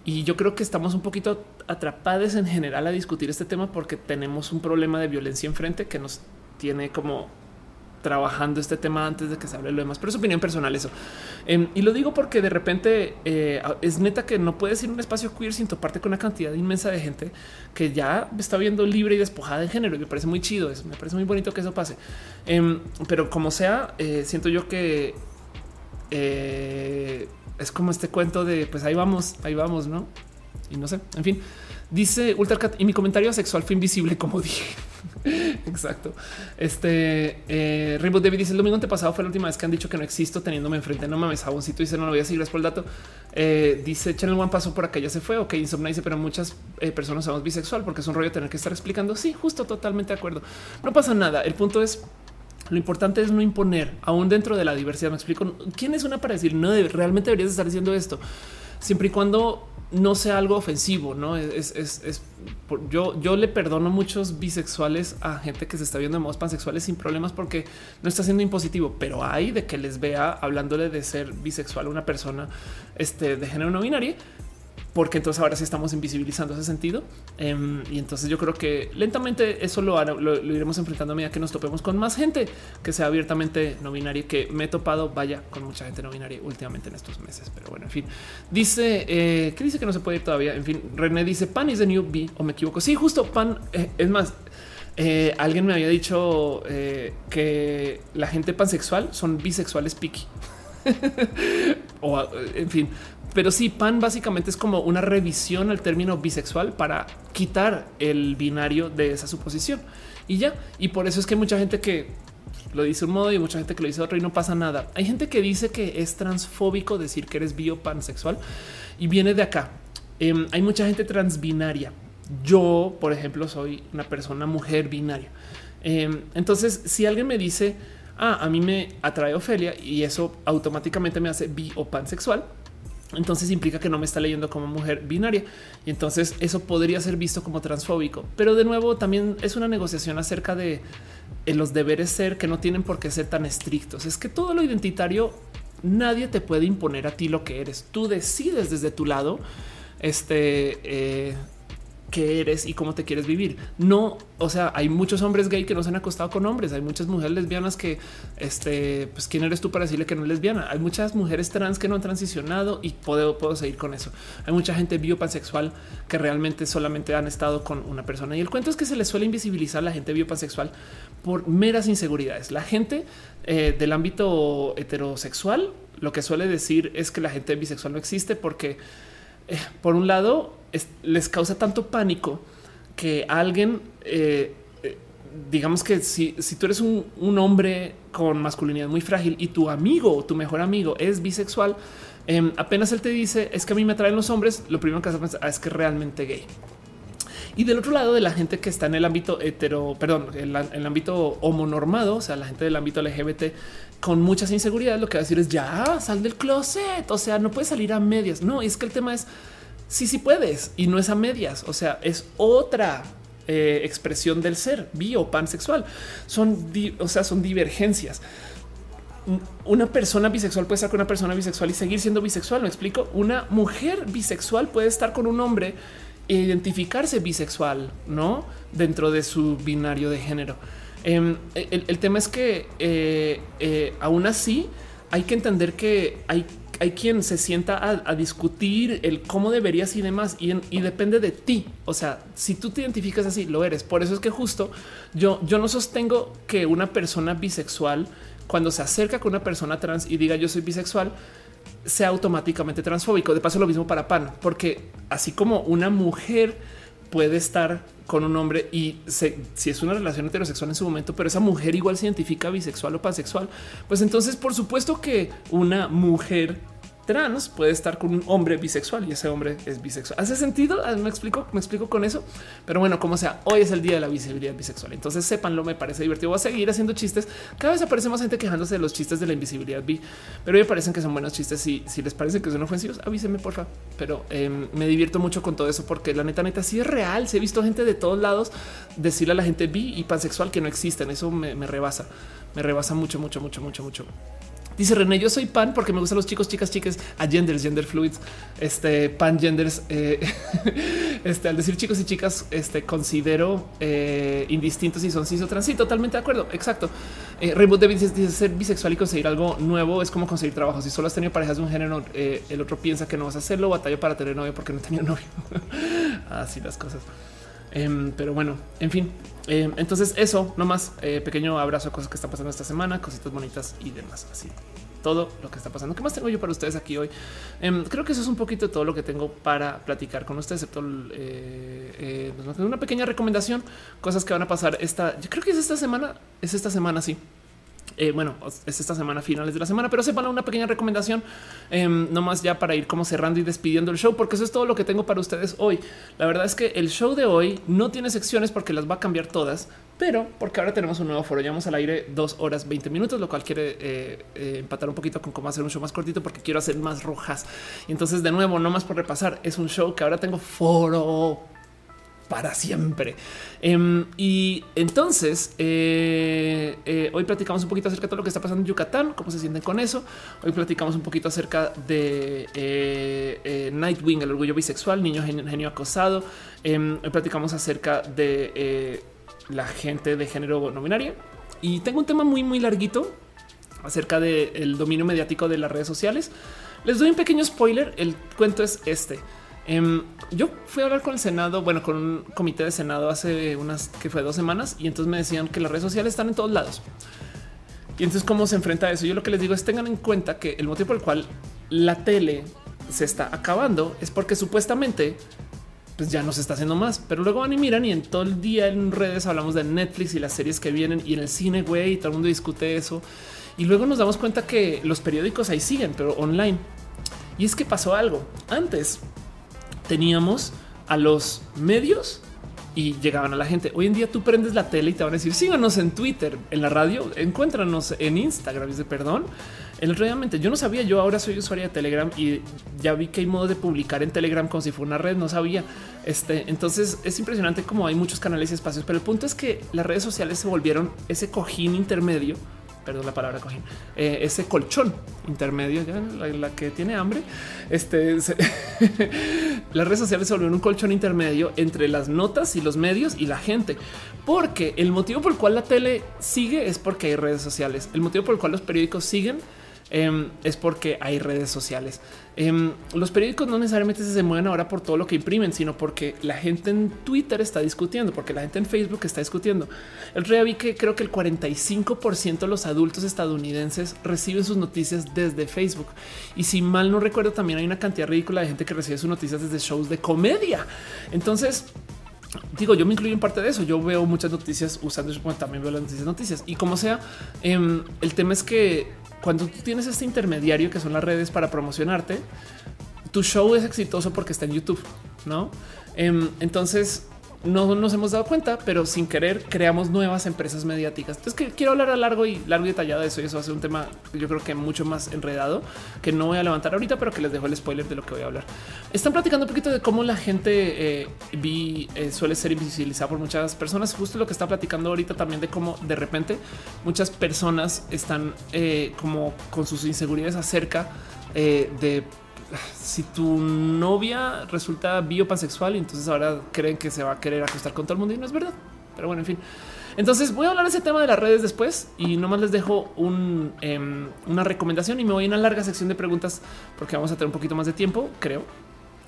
Y yo creo que estamos un poquito atrapados en general a discutir este tema porque tenemos un problema de violencia enfrente que nos tiene como trabajando este tema antes de que se hable lo demás, pero es opinión personal eso. Em, y lo digo porque de repente eh, es neta que no puedes ir un espacio queer sin toparte con una cantidad inmensa de gente que ya está viendo libre y despojada de género. Me parece muy chido eso, me parece muy bonito que eso pase. Em, pero como sea, eh, siento yo que eh, es como este cuento de pues ahí vamos, ahí vamos, no? Y no sé, en fin, dice Ultracat y mi comentario sexual fue invisible, como dije. Exacto. Este eh, Rainbow David dice el domingo antepasado fue la última vez que han dicho que no existo teniéndome enfrente. No mames, jaboncito dice no lo voy a seguir es por el dato. Eh, dice Channel One pasó por acá, ya se fue. Ok, Insomnia dice, pero muchas eh, personas somos bisexual porque es un rollo tener que estar explicando. Sí, justo totalmente de acuerdo. No pasa nada. El punto es lo importante es no imponer, aún dentro de la diversidad. Me explico quién es una para decir no realmente deberías estar diciendo esto, siempre y cuando no sea algo ofensivo. No es, yo, yo le perdono muchos bisexuales a gente que se está viendo de modos pansexuales sin problemas porque no está siendo impositivo, pero hay de que les vea hablándole de ser bisexual a una persona este, de género no binario porque entonces ahora sí estamos invisibilizando ese sentido. Em, y entonces yo creo que lentamente eso lo, lo, iremos enfrentando a medida que nos topemos con más gente que sea abiertamente no binaria, que me he topado, vaya, con mucha gente no binaria últimamente en estos meses. Pero bueno, en fin, dice eh, que dice que no se puede ir todavía. En fin, René dice pan is the new B o me equivoco. Sí, justo pan. Eh, es más, eh, alguien me había dicho que la gente pansexual son bisexuales piqui. o en fin. Pero sí, pan básicamente es como una revisión al término bisexual para quitar el binario de esa suposición y ya. Y por eso es que mucha gente que lo dice un modo y mucha gente que lo dice otro y no pasa nada. Hay gente que dice que es transfóbico decir que eres biopansexual y viene de acá. Em, hay mucha gente transbinaria. Yo, por ejemplo, soy una persona mujer binaria. Em, entonces, si alguien me dice, ah, a mí me atrae Ofelia y eso automáticamente me hace bi o pansexual, entonces implica que no me está leyendo como mujer binaria y entonces eso podría ser visto como transfóbico. Pero de nuevo también es una negociación acerca de eh, los deberes ser que no tienen por qué ser tan estrictos. Es que todo lo identitario nadie te puede imponer a ti lo que eres. Tú decides desde tu lado este eh, qué eres y cómo te quieres vivir. No, o sea, hay muchos hombres gay que no se han acostado con hombres. Hay muchas mujeres lesbianas que, este, pues, quién eres tú para decirle que no es lesbiana. Hay muchas mujeres trans que no han transicionado y puedo, puedo seguir con eso. Hay mucha gente biopansexual que realmente solamente han estado con una persona. Y el cuento es que se les suele invisibilizar a la gente biopansexual por meras inseguridades. La gente eh, del ámbito heterosexual lo que suele decir es que la gente bisexual no existe porque, eh, por un lado, les causa tanto pánico que alguien, eh, eh, digamos que si, si tú eres un, hombre con masculinidad muy frágil y tu amigo tu mejor amigo es bisexual, em, apenas él te dice es que a mí me atraen los hombres, lo primero que hace pensar ah, es que es realmente gay. Y del otro lado de la gente que está en el ámbito hetero, perdón, en el ámbito homonormado, o sea, la gente del ámbito LGBT con muchas inseguridades, lo que va a decir es ya sal del closet. O sea, no puedes salir a medias. No, es que el tema es sí, sí puedes y no es a medias. O sea, es otra eh, expresión del ser bio pansexual. Son, o sea, son divergencias. Una persona bisexual puede estar con una persona bisexual y seguir siendo bisexual. Me explico. Una mujer bisexual puede estar con un hombre e identificarse bisexual, no dentro de su binario de género. Em, el, tema es que eh, eh, aún así hay que entender que hay hay quien se sienta a, discutir el cómo deberías y demás y, y, depende de ti. O sea, si tú te identificas así, lo eres. Por eso es que justo yo, yo no sostengo que una persona bisexual cuando se acerca con una persona trans y diga yo soy bisexual sea automáticamente transfóbico. De paso lo mismo para Pan, porque así como una mujer puede estar con un hombre y si es una relación heterosexual en su momento, pero esa mujer igual se identifica bisexual o pansexual, pues entonces por supuesto que una mujer trans puede estar con un hombre bisexual y ese hombre es bisexual. ¿Hace sentido? Ah, me explico, me explico con eso. Pero bueno, como sea, hoy es el día de la visibilidad bisexual. Entonces sépanlo, me parece divertido. Voy a seguir haciendo chistes. Cada vez aparece más gente quejándose de los chistes de la invisibilidad bi, pero me parecen que son buenos chistes. Y si les parece que son ofensivos, avísenme, por favor. Pero em, me divierto mucho con todo eso porque la neta, neta, sí es real. Se he visto gente de todos lados decirle a la gente bi y pansexual que no existen. Eso me, me rebasa, me rebasa mucho, mucho, mucho, mucho, mucho. Dice René, yo soy pan porque me gustan los chicos, chicas, chicas, a genders, gender fluids, este pan genders. Eh, este al decir chicos y chicas, este considero eh, indistintos si son cis o trans. Sí, totalmente de acuerdo. Exacto. Eh, Rainbow David dice, ser bisexual y conseguir algo nuevo es como conseguir trabajo. Si solo has tenido parejas de un género, eh, el otro piensa que no vas a hacerlo. Batalla para tener novio porque no tenía novio. Así las cosas. Em, pero bueno, en fin. Em, entonces eso, nomás eh, pequeño abrazo a cosas que están pasando esta semana, cositas bonitas y demás. Así todo lo que está pasando. ¿Qué más tengo yo para ustedes aquí hoy? Em, creo que eso es un poquito todo lo que tengo para platicar con ustedes, excepto eh, eh, una pequeña recomendación, cosas que van a pasar esta. Yo creo que es esta semana, es esta semana, sí. Eh, bueno, es esta semana, finales de la semana, pero sepan una pequeña recomendación, eh, nomás ya para ir como cerrando y despidiendo el show, porque eso es todo lo que tengo para ustedes hoy. La verdad es que el show de hoy no tiene secciones porque las va a cambiar todas, pero porque ahora tenemos un nuevo foro. Llevamos al aire dos horas 20 minutos, lo cual quiere eh, eh, empatar un poquito con cómo hacer un show más cortito porque quiero hacer más rojas. Y entonces, de nuevo, no más por repasar, es un show que ahora tengo foro para siempre. Em, y entonces eh, eh, hoy platicamos un poquito acerca de todo lo que está pasando en Yucatán, cómo se sienten con eso. Hoy platicamos un poquito acerca de eh, Nightwing, el orgullo bisexual, niño genio, acosado. Em, hoy platicamos acerca de la gente de género no binario. Y tengo un tema muy, muy larguito acerca del dominio mediático de las redes sociales. Les doy un pequeño spoiler. El cuento es este. Em, yo fui a hablar con el Senado, bueno, con un comité de Senado hace unas que fue dos semanas y entonces me decían que las redes sociales están en todos lados. Y entonces, ¿cómo se enfrenta a eso? Yo lo que les digo es tengan en cuenta que el motivo por el cual la tele se está acabando es porque supuestamente pues ya no se está haciendo más, pero luego van y miran y en todo el día en redes hablamos de Netflix y las series que vienen y en el cine, güey, y todo el mundo discute eso. Y luego nos damos cuenta que los periódicos ahí siguen, pero online. Y es que pasó algo. Antes teníamos a los medios y llegaban a la gente. Hoy en día tú prendes la tele y te van a decir síganos en Twitter, en la radio, encuéntranos en Instagram. Dice perdón. El realmente yo no sabía. Yo ahora soy usuario de Telegram y ya vi que hay modo de publicar en Telegram como si fuera una red. No sabía. Este entonces es impresionante como hay muchos canales y espacios, pero el punto es que las redes sociales se volvieron ese cojín intermedio perdón la palabra cojín, eh, ese colchón intermedio, ya la, que tiene hambre. Este las redes sociales se volvieron un colchón intermedio entre las notas y los medios y la gente, porque el motivo por el cual la tele sigue es porque hay redes sociales. El motivo por el cual los periódicos siguen Em, es porque hay redes sociales. Em, los periódicos no necesariamente se mueven ahora por todo lo que imprimen, sino porque la gente en Twitter está discutiendo, porque la gente en Facebook está discutiendo. El rey vi que creo que el 45% de los adultos estadounidenses reciben sus noticias desde Facebook. Y si mal no recuerdo, también hay una cantidad ridícula de gente que recibe sus noticias desde shows de comedia. Entonces, digo, yo me incluyo en parte de eso. Yo veo muchas noticias usando, también veo las noticias, noticias y como sea. Em, el tema es que cuando tú tienes este intermediario que son las redes para promocionarte, tu show es exitoso porque está en YouTube, no? Em, entonces no nos hemos dado cuenta, pero sin querer creamos nuevas empresas mediáticas. Entonces que quiero hablar a largo y largo y detallado de eso y eso va a ser un tema yo creo que mucho más enredado que no voy a levantar ahorita, pero que les dejo el spoiler de lo que voy a hablar. Están platicando un poquito de cómo la gente eh, vi, eh, suele ser invisibilizada por muchas personas. Justo lo que está platicando ahorita también de cómo de repente muchas personas están eh, como con sus inseguridades acerca de si tu novia resulta biopansexual, entonces ahora creen que se va a querer acostar con todo el mundo y no es verdad. Pero bueno, en fin. Entonces voy a hablar de ese tema de las redes después y nomás les dejo em, una recomendación y me voy a una larga sección de preguntas porque vamos a tener un poquito más de tiempo, creo.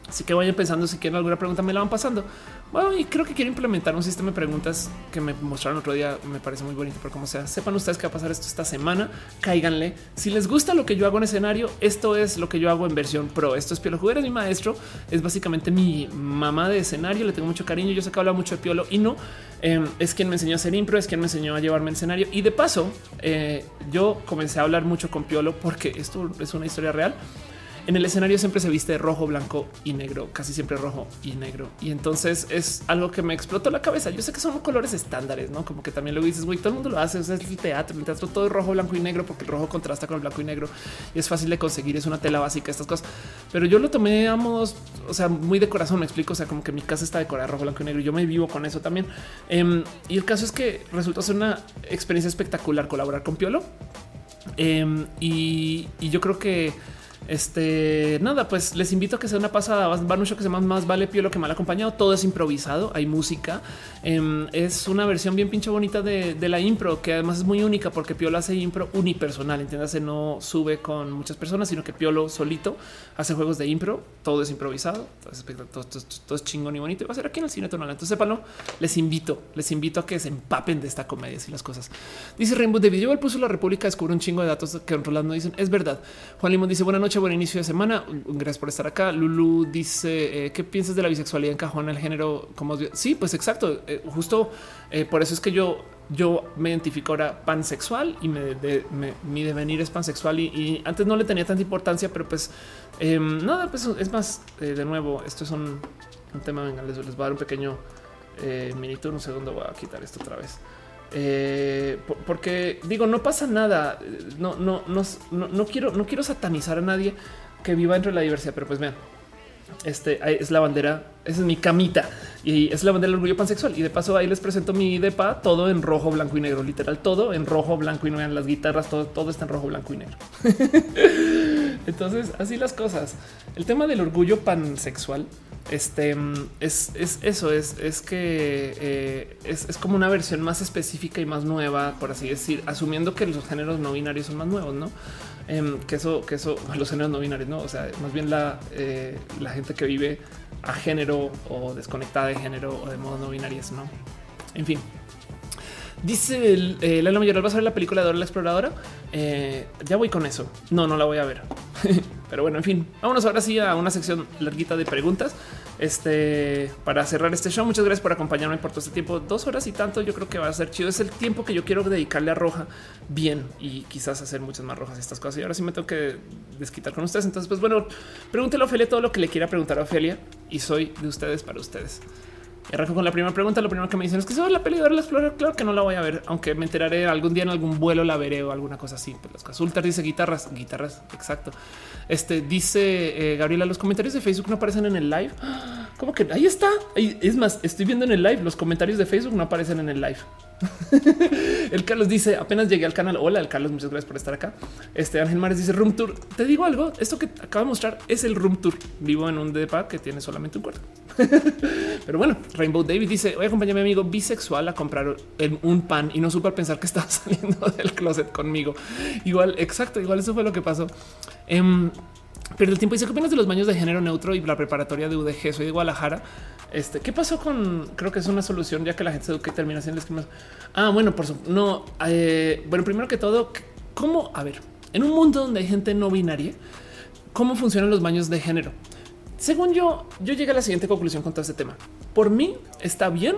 Así que vayan pensando si quieren alguna pregunta, me la van pasando. Bueno, y creo que quiero implementar un sistema de preguntas que me mostraron otro día. Me parece muy bonito, pero como sea, sepan ustedes que va a pasar esto esta semana. Cáiganle. Si les gusta lo que yo hago en escenario, esto es lo que yo hago en versión pro. Esto es Piolo Juguera, mi maestro. Es básicamente mi mamá de escenario. Le tengo mucho cariño. Yo sé que habla mucho de Piolo y no em, es quien me enseñó a hacer impro, es quien me enseñó a llevarme en escenario. Y de paso, eh, yo comencé a hablar mucho con Piolo porque esto es una historia real. En el escenario siempre se viste rojo, blanco y negro, casi siempre rojo y negro. Y entonces es algo que me explotó la cabeza. Yo sé que son colores estándares, no como que también lo dices, güey, todo el mundo lo hace. es el teatro, el teatro todo es rojo, blanco y negro, porque el rojo contrasta con el blanco y negro y es fácil de conseguir. Es una tela básica, estas cosas. Pero yo lo tomé a o sea, muy de corazón. Me explico. O sea, como que mi casa está decorada rojo, blanco y negro. Yo me vivo con eso también. Em, y el caso es que resultó ser una experiencia espectacular colaborar con Piolo. Em, y yo creo que este nada, pues les invito a que sea una pasada. Van show que se llama Más vale lo que mal acompañado. Todo es improvisado. Hay música. Em, es una versión bien pinche bonita de, la impro, que además es muy única porque Piolo hace impro unipersonal. Entiéndase, no sube con muchas personas, sino que Piolo solito hace juegos de impro. Todo es improvisado. Todo es, chingón y bonito. Va a ser aquí en el cine tonal. Entonces, sépanlo. Les invito, les invito a que se empapen de esta comedia y las cosas. Dice Rainbow de video. El puso la República descubre un chingo de datos que no dicen. Es verdad. Juan Limón dice buenas buen inicio de semana. Gracias por estar acá. Lulu dice, eh, ¿qué piensas de la bisexualidad en cajón el género? Como sí, pues exacto. Eh, justo eh, por eso es que yo, yo me identifico ahora pansexual y mi devenir es pansexual y, antes no le tenía tanta importancia, pero pues em, nada, pues es más, de nuevo, esto es un, tema, venga, les, les, voy a dar un pequeño no sé dónde voy a quitar esto otra vez. Eh, porque digo, no pasa nada. No, no, no, no, quiero, no quiero satanizar a nadie que viva dentro de la diversidad, pero pues vean, este es la bandera, esa es mi camita y es la bandera del orgullo pansexual. Y de paso, ahí les presento mi depa, todo en rojo, blanco y negro, literal, todo en rojo, blanco y negro. Las guitarras, todo, todo está en rojo, blanco y negro. Entonces, así las cosas. El tema del orgullo pansexual este es, eso, es, es que eh, es, como una versión más específica y más nueva, por así decir, asumiendo que los géneros no binarios son más nuevos, no? Em, que eso, que eso, los géneros no binarios, no? O sea, más bien la, eh, la gente que vive a género o desconectada de género o de modo no binarios, no? En fin, Dice el, eh, la mayor, ¿vas a ver la película de Dora la Exploradora? Eh, ya voy con eso. No, no la voy a ver. Pero bueno, en fin, vámonos ahora sí a una sección larguita de preguntas. Este para cerrar este show. Muchas gracias por acompañarme por todo este tiempo. Dos horas y tanto. Yo creo que va a ser chido. Es el tiempo que yo quiero dedicarle a Roja bien y quizás hacer muchas más rojas estas cosas. Y ahora sí me tengo que desquitar con ustedes. Entonces, pues bueno, pregúntele a Ofelia todo lo que le quiera preguntar a Ofelia y soy de ustedes para ustedes. Y arranco con la primera pregunta. Lo primero que me dicen es que se va la peli de la explorar. Claro que no la voy a ver, aunque me enteraré algún día en algún vuelo la veré o alguna cosa así. Pues las consultas dice guitarras, guitarras. Exacto. Este dice eh, Gabriela, los comentarios de Facebook no aparecen en el live. Como que ahí está. es más, estoy viendo en el live. Los comentarios de Facebook no aparecen en el live. el Carlos dice apenas llegué al canal. Hola, el Carlos, muchas gracias por estar acá. Este Ángel Mares dice room tour. Te digo algo. Esto que acabo de mostrar es el room tour. Vivo en un depa que tiene solamente un cuarto. Pero bueno, Rainbow David dice voy a acompañar a mi amigo bisexual a comprar un pan y no supe pensar que estaba saliendo del closet conmigo. Igual, exacto. Igual eso fue lo que pasó. Em, pero el tiempo dice que opinas de los baños de género neutro y la preparatoria de UDG. Soy de Guadalajara. Este, ¿qué pasó con? Creo que es una solución ya que la gente se educa y termina haciendo esquemas. Ah, bueno, por supuesto. No, eh, bueno, primero que todo, ¿cómo? A ver, en un mundo donde hay gente no binaria, ¿cómo funcionan los baños de género? Según yo, yo llegué a la siguiente conclusión con todo este tema. Por mí está bien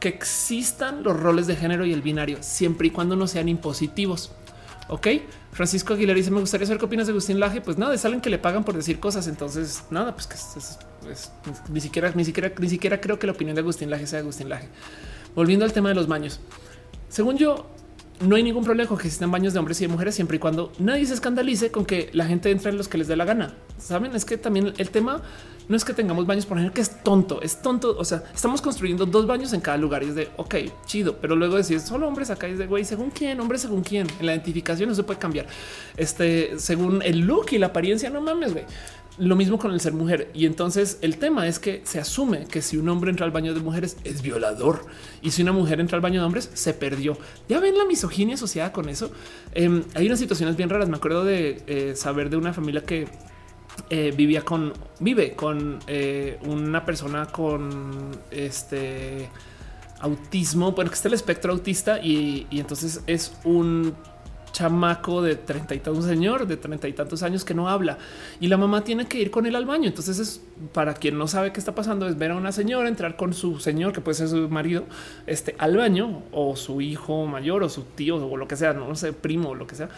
que existan los roles de género y el binario, siempre y cuando no sean impositivos. Ok, Francisco Aguilar dice: Me gustaría saber qué opinas de Agustín Laje. Pues nada, es alguien que le pagan por decir cosas. Entonces, nada, pues que ni siquiera, ni siquiera, ni siquiera creo que la opinión de Agustín Laje sea Agustín Laje. Volviendo al tema de los baños, según yo, no hay ningún problema con que existan baños de hombres y de mujeres siempre y cuando nadie se escandalice con que la gente entre en los que les dé la gana. Saben, es que también el tema no es que tengamos baños por ejemplo, que es tonto, es tonto. O sea, estamos construyendo dos baños en cada lugar y es de ok, chido, pero luego decir solo hombres acá es de güey, según quién, hombre, según quién. En la identificación no se puede cambiar. Este, según el look y la apariencia, no mames, güey. Lo mismo con el ser mujer. Y entonces el tema es que se asume que si un hombre entra al baño de mujeres es violador y si una mujer entra al baño de hombres se perdió. Ya ven la misoginia asociada con eso. Em, hay unas situaciones bien raras. Me acuerdo de eh, saber de una familia que eh, vivía con, vive con eh, una persona con este autismo, bueno, que está el espectro autista y, entonces es un chamaco de treinta y tantos señor de treinta y tantos años que no habla y la mamá tiene que ir con él al baño. Entonces es para quien no sabe qué está pasando es ver a una señora entrar con su señor que puede ser su marido este al baño o su hijo mayor o su tío o lo que sea, no sé, primo o lo que sea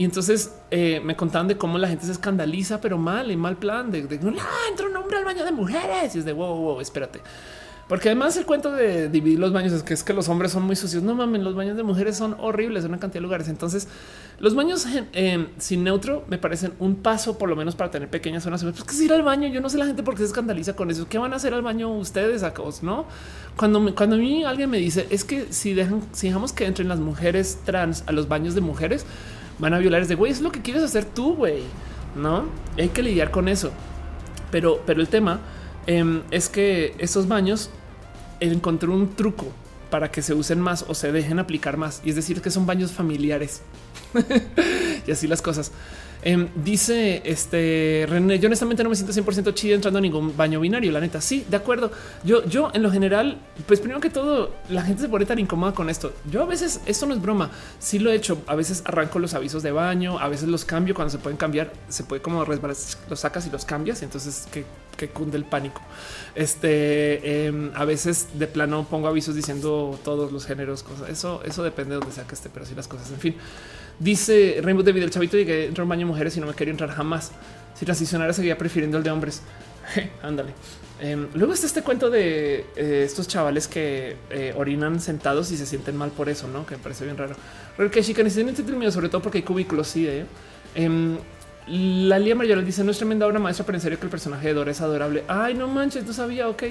y entonces eh, me contaban de cómo la gente se escandaliza, pero mal y mal plan de, no entra un hombre al baño de mujeres. Y es de wow, wow, espérate. Porque además el cuento de dividir los baños es que es que los hombres son muy sucios. No mames, los baños de mujeres son horribles en una cantidad de lugares. Entonces, los baños eh, sin neutro me parecen un paso, por lo menos para tener pequeñas zonas. Pues que es ir al baño. Yo no sé la gente por qué se escandaliza con eso. ¿Qué van a hacer al baño ustedes? No, cuando, cuando a mí alguien me dice es que si dejan, si dejamos que entren las mujeres trans a los baños de mujeres, van a violar. Es de güey, es lo que quieres hacer tú, güey. No hay que lidiar con eso. Pero, pero el tema em, es que estos baños encontré un truco para que se usen más o se dejen aplicar más. Y es decir, que son baños familiares y así las cosas. Em, dice este René, yo honestamente no me siento 100% chido entrando a ningún baño binario. La neta, sí, de acuerdo. Yo, yo en lo general, pues primero que todo, la gente se pone tan incómoda con esto. Yo a veces, esto no es broma, sí lo he hecho. A veces arranco los avisos de baño, a veces los cambio cuando se pueden cambiar, se puede como resbalar, los sacas y los cambias. Entonces que, que cunde el pánico. Este em, a veces de plano pongo avisos diciendo todos los géneros, cosas. Eso, eso depende de donde sea que esté, pero sí las cosas. En fin. Dice Rainbow David, el chavito y que entró un baño de mujeres y no me quería entrar jamás. Si transicionara seguía prefiriendo el de hombres. Ándale. Em, luego está este cuento de eh, estos chavales que eh, orinan sentados y se sienten mal por eso, ¿no? Que me parece bien raro. Pero que chica necesitan miedo, sobre todo porque hay cubículos, sí. Em, la Lía Mayor dice, no es tremenda obra maestra, pero en serio que el personaje de Dora es adorable. Ay, no manches, no sabía, ok.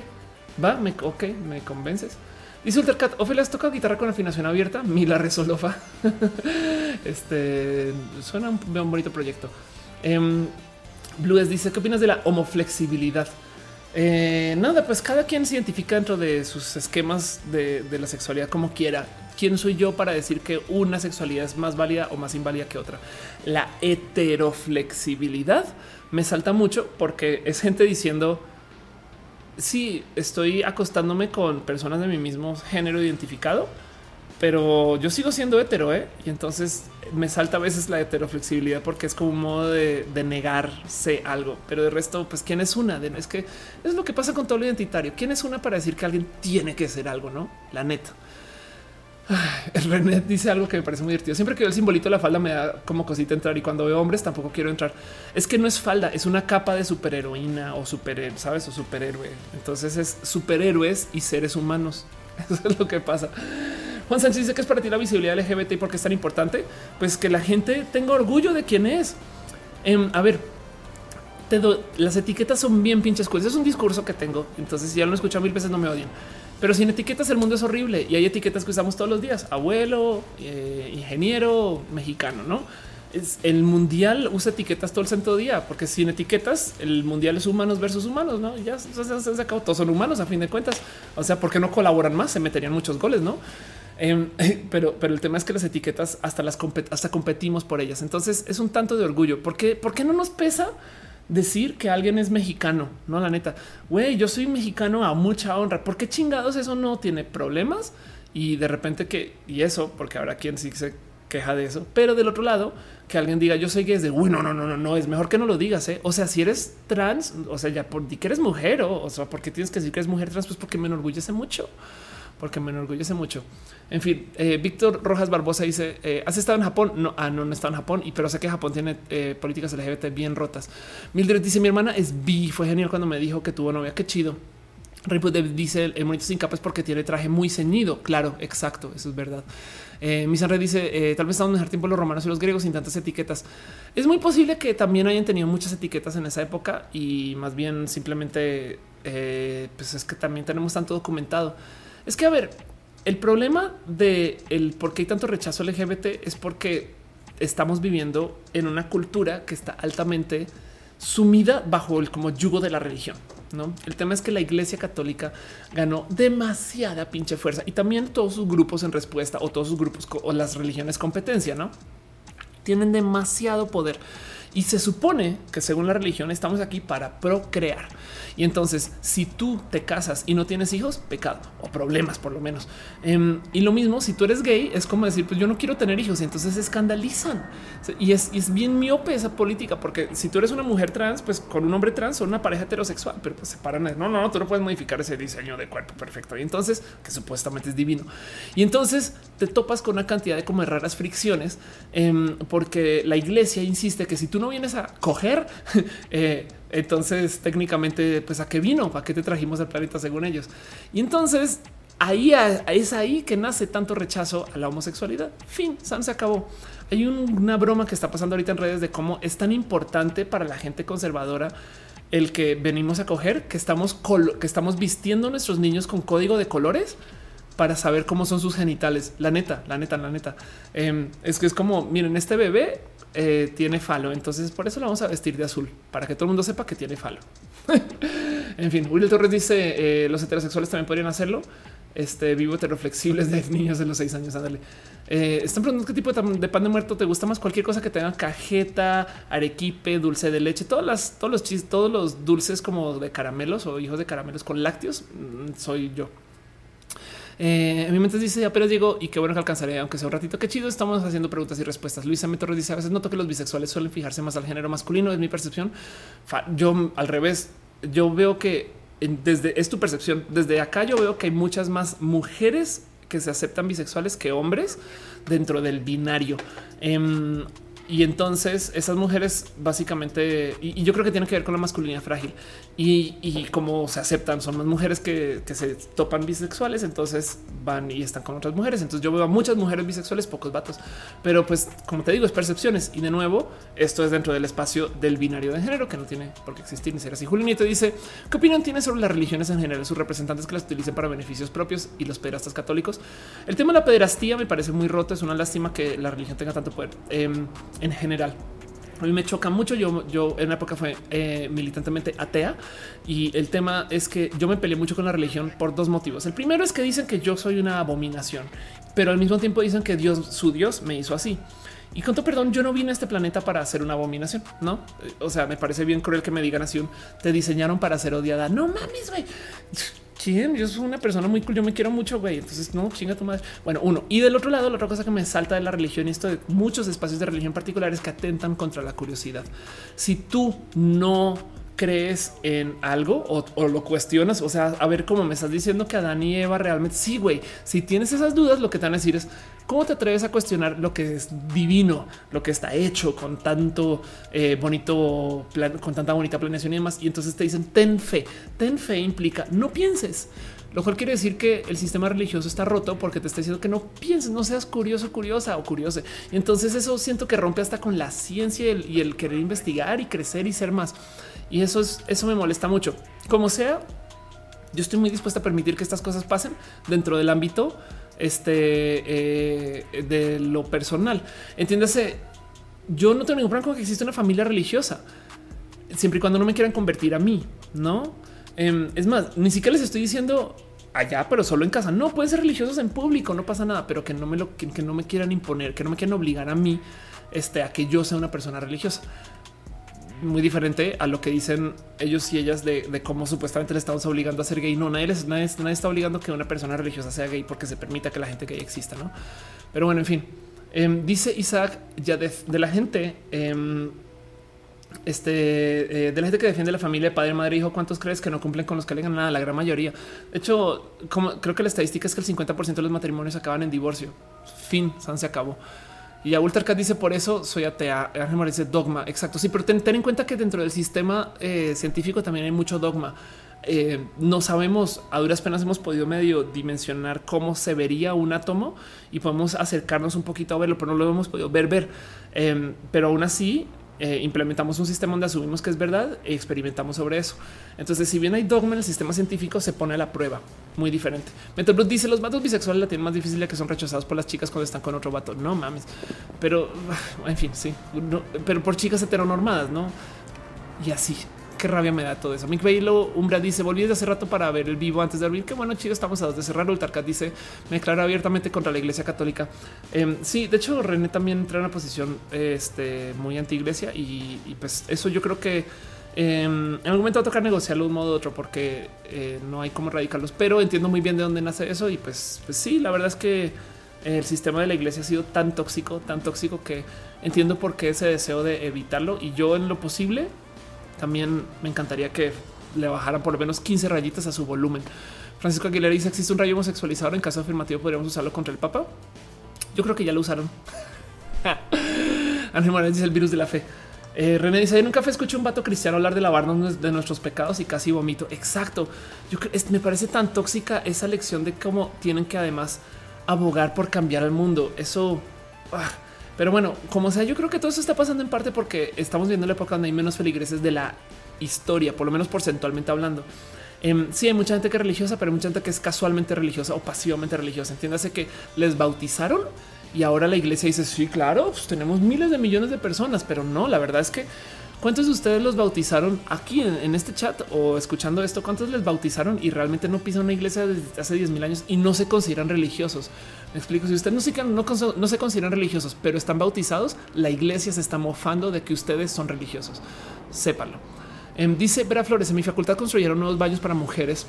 Va, me, ok, me convences. Dice Ultercat, Ophelia, ¿has tocado guitarra con afinación abierta? Mila Resolofa. este suena un, un bonito proyecto. Um, Blues dice: ¿Qué opinas de la homoflexibilidad? Eh, nada, pues cada quien se identifica dentro de sus esquemas de, de, la sexualidad como quiera. ¿Quién soy yo para decir que una sexualidad es más válida o más inválida que otra? La heteroflexibilidad me salta mucho porque es gente diciendo si estoy acostándome con personas de mi mismo género identificado, pero yo sigo siendo hetero, ¿eh? Y entonces me salta a veces la heteroflexibilidad porque es como un modo de, negarse algo. Pero de resto, pues, ¿quién es una? Es que es lo que pasa con todo lo identitario. ¿Quién es una para decir que alguien tiene que ser algo, no? La neta. El René dice algo que me parece muy divertido. Siempre que veo el simbolito de la falda me da como cosita entrar y cuando veo hombres tampoco quiero entrar. Es que no es falda, es una capa de superheroína o superhéroe, sabes? O superhéroe. Entonces es superhéroes y seres humanos. Eso es lo que pasa. Juan Sánchez dice que es para ti la visibilidad LGBT y por qué es tan importante. Pues que la gente tenga orgullo de quién es. Em, a ver, te las etiquetas son bien pinches cosas. Es un discurso que tengo. Entonces, si ya lo he escuchado mil veces, no me odian. Pero sin etiquetas el mundo es horrible y hay etiquetas que usamos todos los días. Abuelo, eh, ingeniero, mexicano, ¿no? Es, el mundial usa etiquetas todo el santo día, porque sin etiquetas el mundial es humanos versus humanos, ¿no? Ya se, se, acabó, todos son humanos a fin de cuentas. O sea, ¿por qué no colaboran más? Se meterían muchos goles, ¿no? Em, pero, pero el tema es que las etiquetas hasta las hasta competimos por ellas. Entonces es un tanto de orgullo. ¿Por qué, ¿Por qué no nos pesa decir que alguien es mexicano? No, la neta, güey, yo soy mexicano a mucha honra. ¿Por qué chingados eso no tiene problemas? Y de repente que, y eso, porque habrá quien sí se queja de eso, pero del otro lado, que alguien diga yo soy gay es uy, no, no, no, no, no, es mejor que no lo digas. ¿eh? O sea, si eres trans, o sea, ya por que eres mujer o, o sea, porque tienes que decir que eres mujer trans, pues porque me enorgullece mucho porque me enorgullece mucho. En fin, eh, Víctor Rojas Barbosa dice: eh, ¿Has estado en Japón? No, ah, no, no estado en Japón, y pero sé que Japón tiene eh, políticas LGBT bien rotas. Mildred dice: Mi hermana es bi. Fue genial cuando me dijo que tuvo novia. Qué chido. Ripple dice: El monito sin capas porque tiene traje muy ceñido. Claro, exacto. Eso es verdad. Eh, dice: Tal vez estamos dejar tiempo los romanos y los griegos sin tantas etiquetas. Es muy posible que también hayan tenido muchas etiquetas en esa época y más bien simplemente, pues es que también tenemos tanto documentado. Es que, a ver, el problema de el por qué hay tanto rechazo LGBT es porque estamos viviendo en una cultura que está altamente sumida bajo el como yugo de la religión. No, el tema es que la Iglesia Católica ganó demasiada pinche fuerza y también todos sus grupos en respuesta o todos sus grupos o las religiones competencia, no tienen demasiado poder y se supone que según la religión estamos aquí para procrear. Y entonces, si tú te casas y no tienes hijos, pecado o problemas por lo menos. Em, y lo mismo, si tú eres gay, es como decir, pues yo no quiero tener hijos y entonces se escandalizan. Y es, es bien miope esa política, porque si tú eres una mujer trans, pues con un hombre trans o una pareja heterosexual, pero pues se paran. No, no, no, tú no puedes modificar ese diseño de cuerpo perfecto. Y entonces, que supuestamente es divino. Y entonces te topas con una cantidad de como raras fricciones, em, porque la iglesia insiste que si tú no vienes a coger, eh, entonces, técnicamente, pues a qué vino, para qué te trajimos al planeta según ellos. Y entonces ahí es ahí que nace tanto rechazo a la homosexualidad. Fin, Sam se acabó. Hay una broma que está pasando ahorita en redes de cómo es tan importante para la gente conservadora el que venimos a coger, que estamos que estamos vistiendo a nuestros niños con código de colores para saber cómo son sus genitales. La neta, la neta, la neta. Em, es que es como, miren, este bebé eh, tiene falo. Entonces por eso lo vamos a vestir de azul para que todo el mundo sepa que tiene falo. en fin, Will Torres dice eh, los heterosexuales también podrían hacerlo. Este vivo heteroflexibles de niños de los seis años. Ándale. Eh, están preguntando qué tipo de, pan de muerto te gusta más. Cualquier cosa que tenga cajeta, arequipe, dulce de leche, todas las, todos los chis, todos los dulces como de caramelos o hijos de caramelos con lácteos. Mm, soy yo. Eh, en mi mente dice, ya, pero digo, y qué bueno que alcanzaré, aunque sea un ratito. Qué chido. Estamos haciendo preguntas y respuestas. Luisa M. dice: A veces noto que los bisexuales suelen fijarse más al género masculino. Es mi percepción. Yo al revés, yo veo que desde es tu percepción. Desde acá yo veo que hay muchas más mujeres que se aceptan bisexuales que hombres dentro del binario. Em, y entonces esas mujeres básicamente, y, yo creo que tiene que ver con la masculinidad frágil y, y cómo se aceptan. Son más mujeres que, se topan bisexuales, entonces van y están con otras mujeres. Entonces yo veo a muchas mujeres bisexuales, pocos vatos, pero pues como te digo, es percepciones. Y de nuevo, esto es dentro del espacio del binario de género que no tiene por qué existir ni ser así. Julio Nieto dice qué opinión tiene sobre las religiones en general, sus representantes que las utilicen para beneficios propios y los pederastas católicos. El tema de la pederastía me parece muy roto. Es una lástima que la religión tenga tanto poder. Em, en general. A mí me choca mucho. Yo, yo en una época fue eh, militantemente atea y el tema es que yo me peleé mucho con la religión por dos motivos. El primero es que dicen que yo soy una abominación, pero al mismo tiempo dicen que Dios, su Dios, me hizo así. Y con todo perdón, yo no vine a este planeta para hacer una abominación, no? O sea, me parece bien cruel que me digan así: te diseñaron para ser odiada. No mames, güey ¿Quién? Yo soy una persona muy cool, yo me quiero mucho, güey. Entonces, no, chinga tu madre. Bueno, uno. Y del otro lado, la otra cosa que me salta de la religión y esto de muchos espacios de religión particulares que atentan contra la curiosidad. Si tú no crees en algo o, lo cuestionas, o sea, a ver cómo me estás diciendo que Adán y Eva realmente sí, güey. Si tienes esas dudas, lo que te van a decir es cómo te atreves a cuestionar lo que es divino, lo que está hecho con tanto eh, bonito plan, con tanta bonita planeación y demás. Y entonces te dicen ten fe. Ten fe implica no pienses. Lo cual quiere decir que el sistema religioso está roto porque te está diciendo que no pienses, no seas curioso, curiosa o curiosa. Y entonces eso siento que rompe hasta con la ciencia y el querer investigar y crecer y ser más. Y eso es, eso me molesta mucho. Como sea, yo estoy muy dispuesta a permitir que estas cosas pasen dentro del ámbito este, eh, de lo personal. Entiéndase, yo no tengo ningún problema que exista una familia religiosa, siempre y cuando no me quieran convertir a mí, ¿no? Em, es más, ni siquiera les estoy diciendo allá, pero solo en casa. No pueden ser religiosos en público, no pasa nada, pero que no me lo que, no me quieran imponer, que no me quieran obligar a mí este, a que yo sea una persona religiosa muy diferente a lo que dicen ellos y ellas de, cómo supuestamente le estamos obligando a ser gay. No, nadie, les, nadie, está obligando que una persona religiosa sea gay porque se permita que la gente gay exista, ¿no? Pero bueno, en fin. Em, dice Isaac ya de, la gente, em, este, eh, de la gente que defiende la familia de padre, madre, hijo, ¿cuántos crees que no cumplen con los que le nada? La gran mayoría. De hecho, como, creo que la estadística es que el 50% de los matrimonios acaban en divorcio. Fin, San se acabó. Y a Cat dice por eso soy atea. Ángel dice dogma. Exacto. Sí, pero ten, en cuenta que dentro del sistema eh, científico también hay mucho dogma. Eh, no sabemos, a duras penas hemos podido medio dimensionar cómo se vería un átomo y podemos acercarnos un poquito a verlo, pero no lo hemos podido ver, ver. Em, pero aún así, eh, implementamos un sistema donde asumimos que es verdad y experimentamos sobre eso. Entonces, si bien hay dogma en el sistema científico, se pone a la prueba muy diferente. Metablut dice los vatos bisexuales la tienen más difícil de que son rechazados por las chicas cuando están con otro vato. No mames, pero en fin, sí, pero por chicas heteronormadas, no? Y así qué rabia me da todo eso. Mick Bailo Umbra dice volví desde hace rato para ver el vivo antes de dormir. Qué bueno, chido, estamos a dos de cerrar. Ultarcat dice me declara abiertamente contra la iglesia católica. Em, sí, de hecho, René también entra en una posición este, muy anti iglesia y, pues eso yo creo que em, en algún momento va a tocar negociarlo de un modo u otro porque eh, no hay cómo radicarlos, pero entiendo muy bien de dónde nace eso. Y pues, pues sí, la verdad es que el sistema de la iglesia ha sido tan tóxico, tan tóxico que entiendo por qué ese deseo de evitarlo y yo en lo posible también me encantaría que le bajaran por lo menos 15 rayitas a su volumen. Francisco Aguilera dice existe un rayo homosexualizador en caso afirmativo podríamos usarlo contra el Papa. Yo creo que ya lo usaron. Ángel dice el virus de la fe. Eh, René dice: en un café escuché un vato cristiano hablar de lavarnos de nuestros pecados y casi vomito. Exacto. Yo me parece tan tóxica esa lección de cómo tienen que además abogar por cambiar el mundo. Eso. Ah, pero bueno, como sea, yo creo que todo eso está pasando en parte porque estamos viendo la época donde hay menos feligreses de la historia, por lo menos porcentualmente hablando. Eh, sí, hay mucha gente que es religiosa, pero hay mucha gente que es casualmente religiosa o pasivamente religiosa. Entiéndase que les bautizaron y ahora la iglesia dice sí, claro, pues tenemos miles de millones de personas, pero no, la verdad es que ¿Cuántos de ustedes los bautizaron aquí en, este chat o escuchando esto? ¿Cuántos les bautizaron y realmente no pisan una iglesia desde hace 10 mil años y no se consideran religiosos? Me explico. Si ustedes no se, consideran religiosos, pero están bautizados, la iglesia se está mofando de que ustedes son religiosos. Sépalo. Em, dice Vera Flores: en mi facultad construyeron nuevos baños para mujeres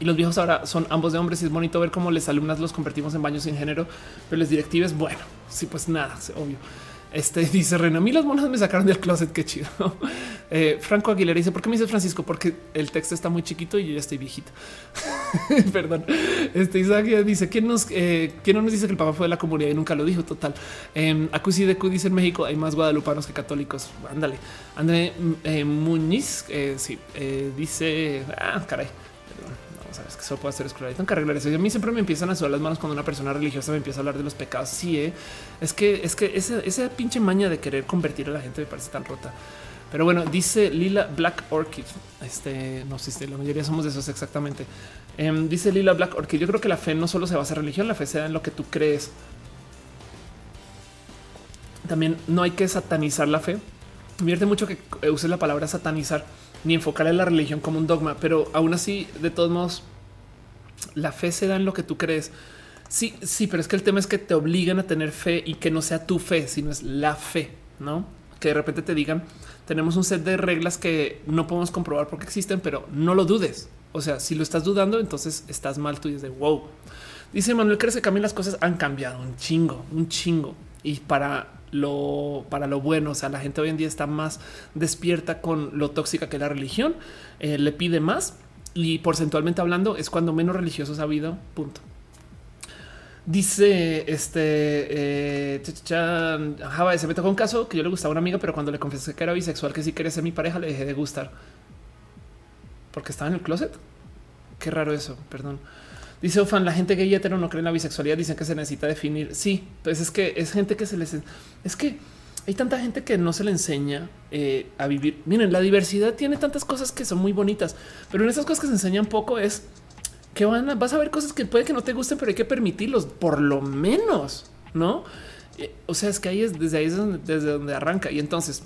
y los viejos ahora son ambos de hombres y es bonito ver cómo les alumnas los convertimos en baños sin género, pero les directives, bueno, sí, pues nada, obvio. Este dice René, a mí las monas me sacaron del closet, qué chido. Eh, Franco Aguilera dice, ¿por qué me dice Francisco? Porque el texto está muy chiquito y yo ya estoy viejito. Perdón. Este Isaac dice, ¿quién, nos, eh, ¿quién no nos dice que el papá fue de la comunidad y nunca lo dijo? Total. Eh, Acusi de Q dice en México hay más guadalupanos que católicos. Ándale. André eh, Muñiz, sí, dice, ah, caray sabes que solo puedo hacer escuela. Tengo que arreglar eso. Y a mí siempre me empiezan a sudar las manos cuando una persona religiosa me empieza a hablar de los pecados. Sí, ¿eh? es que es que esa, pinche maña de querer convertir a la gente me parece tan rota. Pero bueno, dice Lila Black Orchid. Este no si la mayoría somos de esos exactamente. Em, dice Lila Black Orchid. Yo creo que la fe no solo se basa en religión, la fe se da en lo que tú crees. También no hay que satanizar la fe. Me mucho que uses la palabra satanizar ni enfocar en la religión como un dogma, pero aún así, de todos modos, la fe se da en lo que tú crees. Sí, sí, pero es que el tema es que te obligan a tener fe y que no sea tu fe, sino es la fe, no? Que de repente te digan, tenemos un set de reglas que no podemos comprobar porque existen, pero no lo dudes. O sea, si lo estás dudando, entonces estás mal tú y es de wow. Dice Manuel, crees que también las cosas han cambiado un chingo, un chingo. Y para lo, para lo bueno, o sea, la gente hoy en día está más despierta con lo tóxica que la religión, eh, le pide más y porcentualmente hablando es cuando menos religiosos ha habido, punto. Dice este eh, se me tocó un caso que yo le gustaba a una amiga, pero cuando le confesé que era bisexual, que si quería ser mi pareja, le dejé de gustar porque estaba en el closet. Qué raro eso, perdón. Dice Ofan, la gente gay hetero no cree en la bisexualidad, dicen que se necesita definir. Sí, entonces es que es gente que se les... Es que hay tanta gente que no se le enseña eh, a vivir. Miren, la diversidad tiene tantas cosas que son muy bonitas, pero en esas cosas que se enseñan poco es que van a, vas a ver cosas que puede que no te gusten, pero hay que permitirlos por lo menos, no? Eh, o sea, es que ahí es desde ahí es desde donde arranca. Y entonces,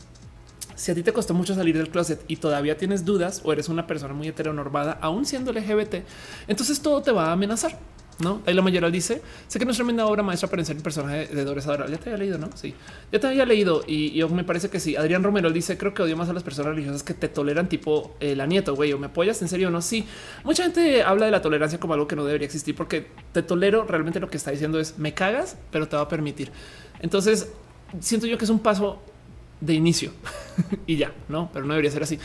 si a ti te costó mucho salir del closet y todavía tienes dudas o eres una persona muy heteronormada, aún siendo LGBT, entonces todo te va a amenazar. No, ahí la mayoría dice: Sé que no es tremenda obra maestra para enseñar el personaje de Dores Ya te había leído, no? Sí, ya te había leído y, yo me parece que sí. Adrián Romero dice: Creo que odio más a las personas religiosas que te toleran, tipo eh, la nieto, güey, o me apoyas en serio no? Sí, mucha gente habla de la tolerancia como algo que no debería existir porque te tolero. Realmente lo que está diciendo es me cagas, pero te va a permitir. Entonces siento yo que es un paso de inicio y ya, no, pero no debería ser así.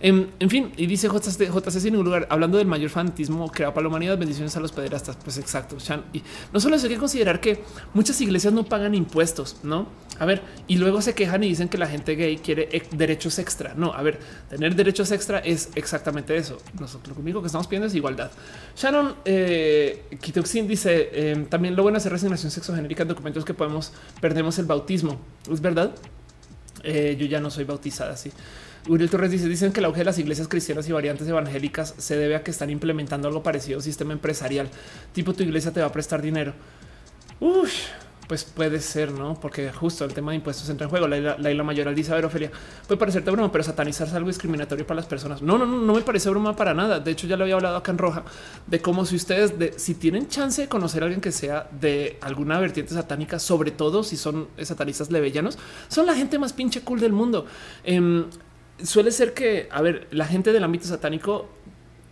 En, fin, y dice JC, JC sin ningún lugar, hablando del mayor fanatismo creado para la humanidad, bendiciones a los pederastas. Pues exacto. Y no solo eso, hay que considerar que muchas iglesias no pagan impuestos, no? A ver, y luego se quejan y dicen que la gente gay quiere derechos extra. No, a ver, tener derechos extra es exactamente eso. Nosotros único que estamos pidiendo es igualdad. Shannon eh, Kitoxin dice em, también lo bueno es hacer resignación sexogenérica en documentos que podemos perdemos el bautismo. Es verdad. Eh, yo ya no soy bautizada así. Uriel Torres dice: Dicen que la auge de las iglesias cristianas y variantes evangélicas se debe a que están implementando algo parecido a un sistema empresarial. Tipo, tu iglesia te va a prestar dinero. Uf, pues puede ser, no? Porque justo el tema de impuestos entra en juego. La, la, la mayor dice: A ver, Ofelia, puede parecerte broma, pero satanizar es algo discriminatorio para las personas. No, no, no, no me parece broma para nada. De hecho, ya lo había hablado acá en Roja de cómo si ustedes, de, si tienen chance de conocer a alguien que sea de alguna vertiente satánica, sobre todo si son satanistas levellanos, son la gente más pinche cool del mundo. Eh, suele ser que, a ver, la gente del ámbito satánico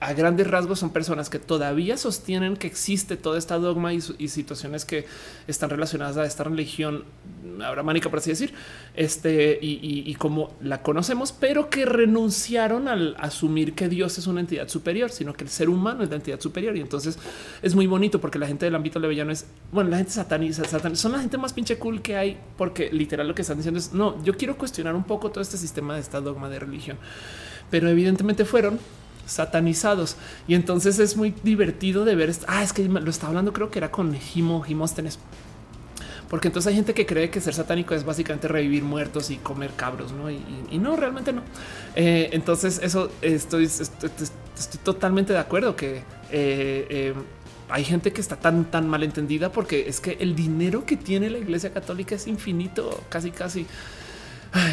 a grandes rasgos son personas que todavía sostienen que existe toda esta dogma y, situaciones que están relacionadas a esta religión abramánica, por así decir, este y, como la conocemos, pero que renunciaron al asumir que Dios es una entidad superior, sino que el ser humano es la entidad superior. Y entonces es muy bonito porque la gente del ámbito levellano es bueno, la gente satánica, son la gente más pinche cool que hay, porque literal lo que están diciendo es no, yo quiero cuestionar un poco todo este sistema de esta dogma de religión, pero evidentemente fueron satanizados. Y entonces es muy divertido de ver. Ah, es que lo estaba hablando, creo que era con Jimo, Jimóstenes. Porque entonces hay gente que cree que ser satánico es básicamente revivir muertos y comer cabros, ¿no? Y, no, realmente no. Eh, entonces eso estoy, estoy, totalmente de acuerdo que eh, eh, hay gente que está tan, tan mal entendida porque es que el dinero que tiene la iglesia católica es infinito, casi, casi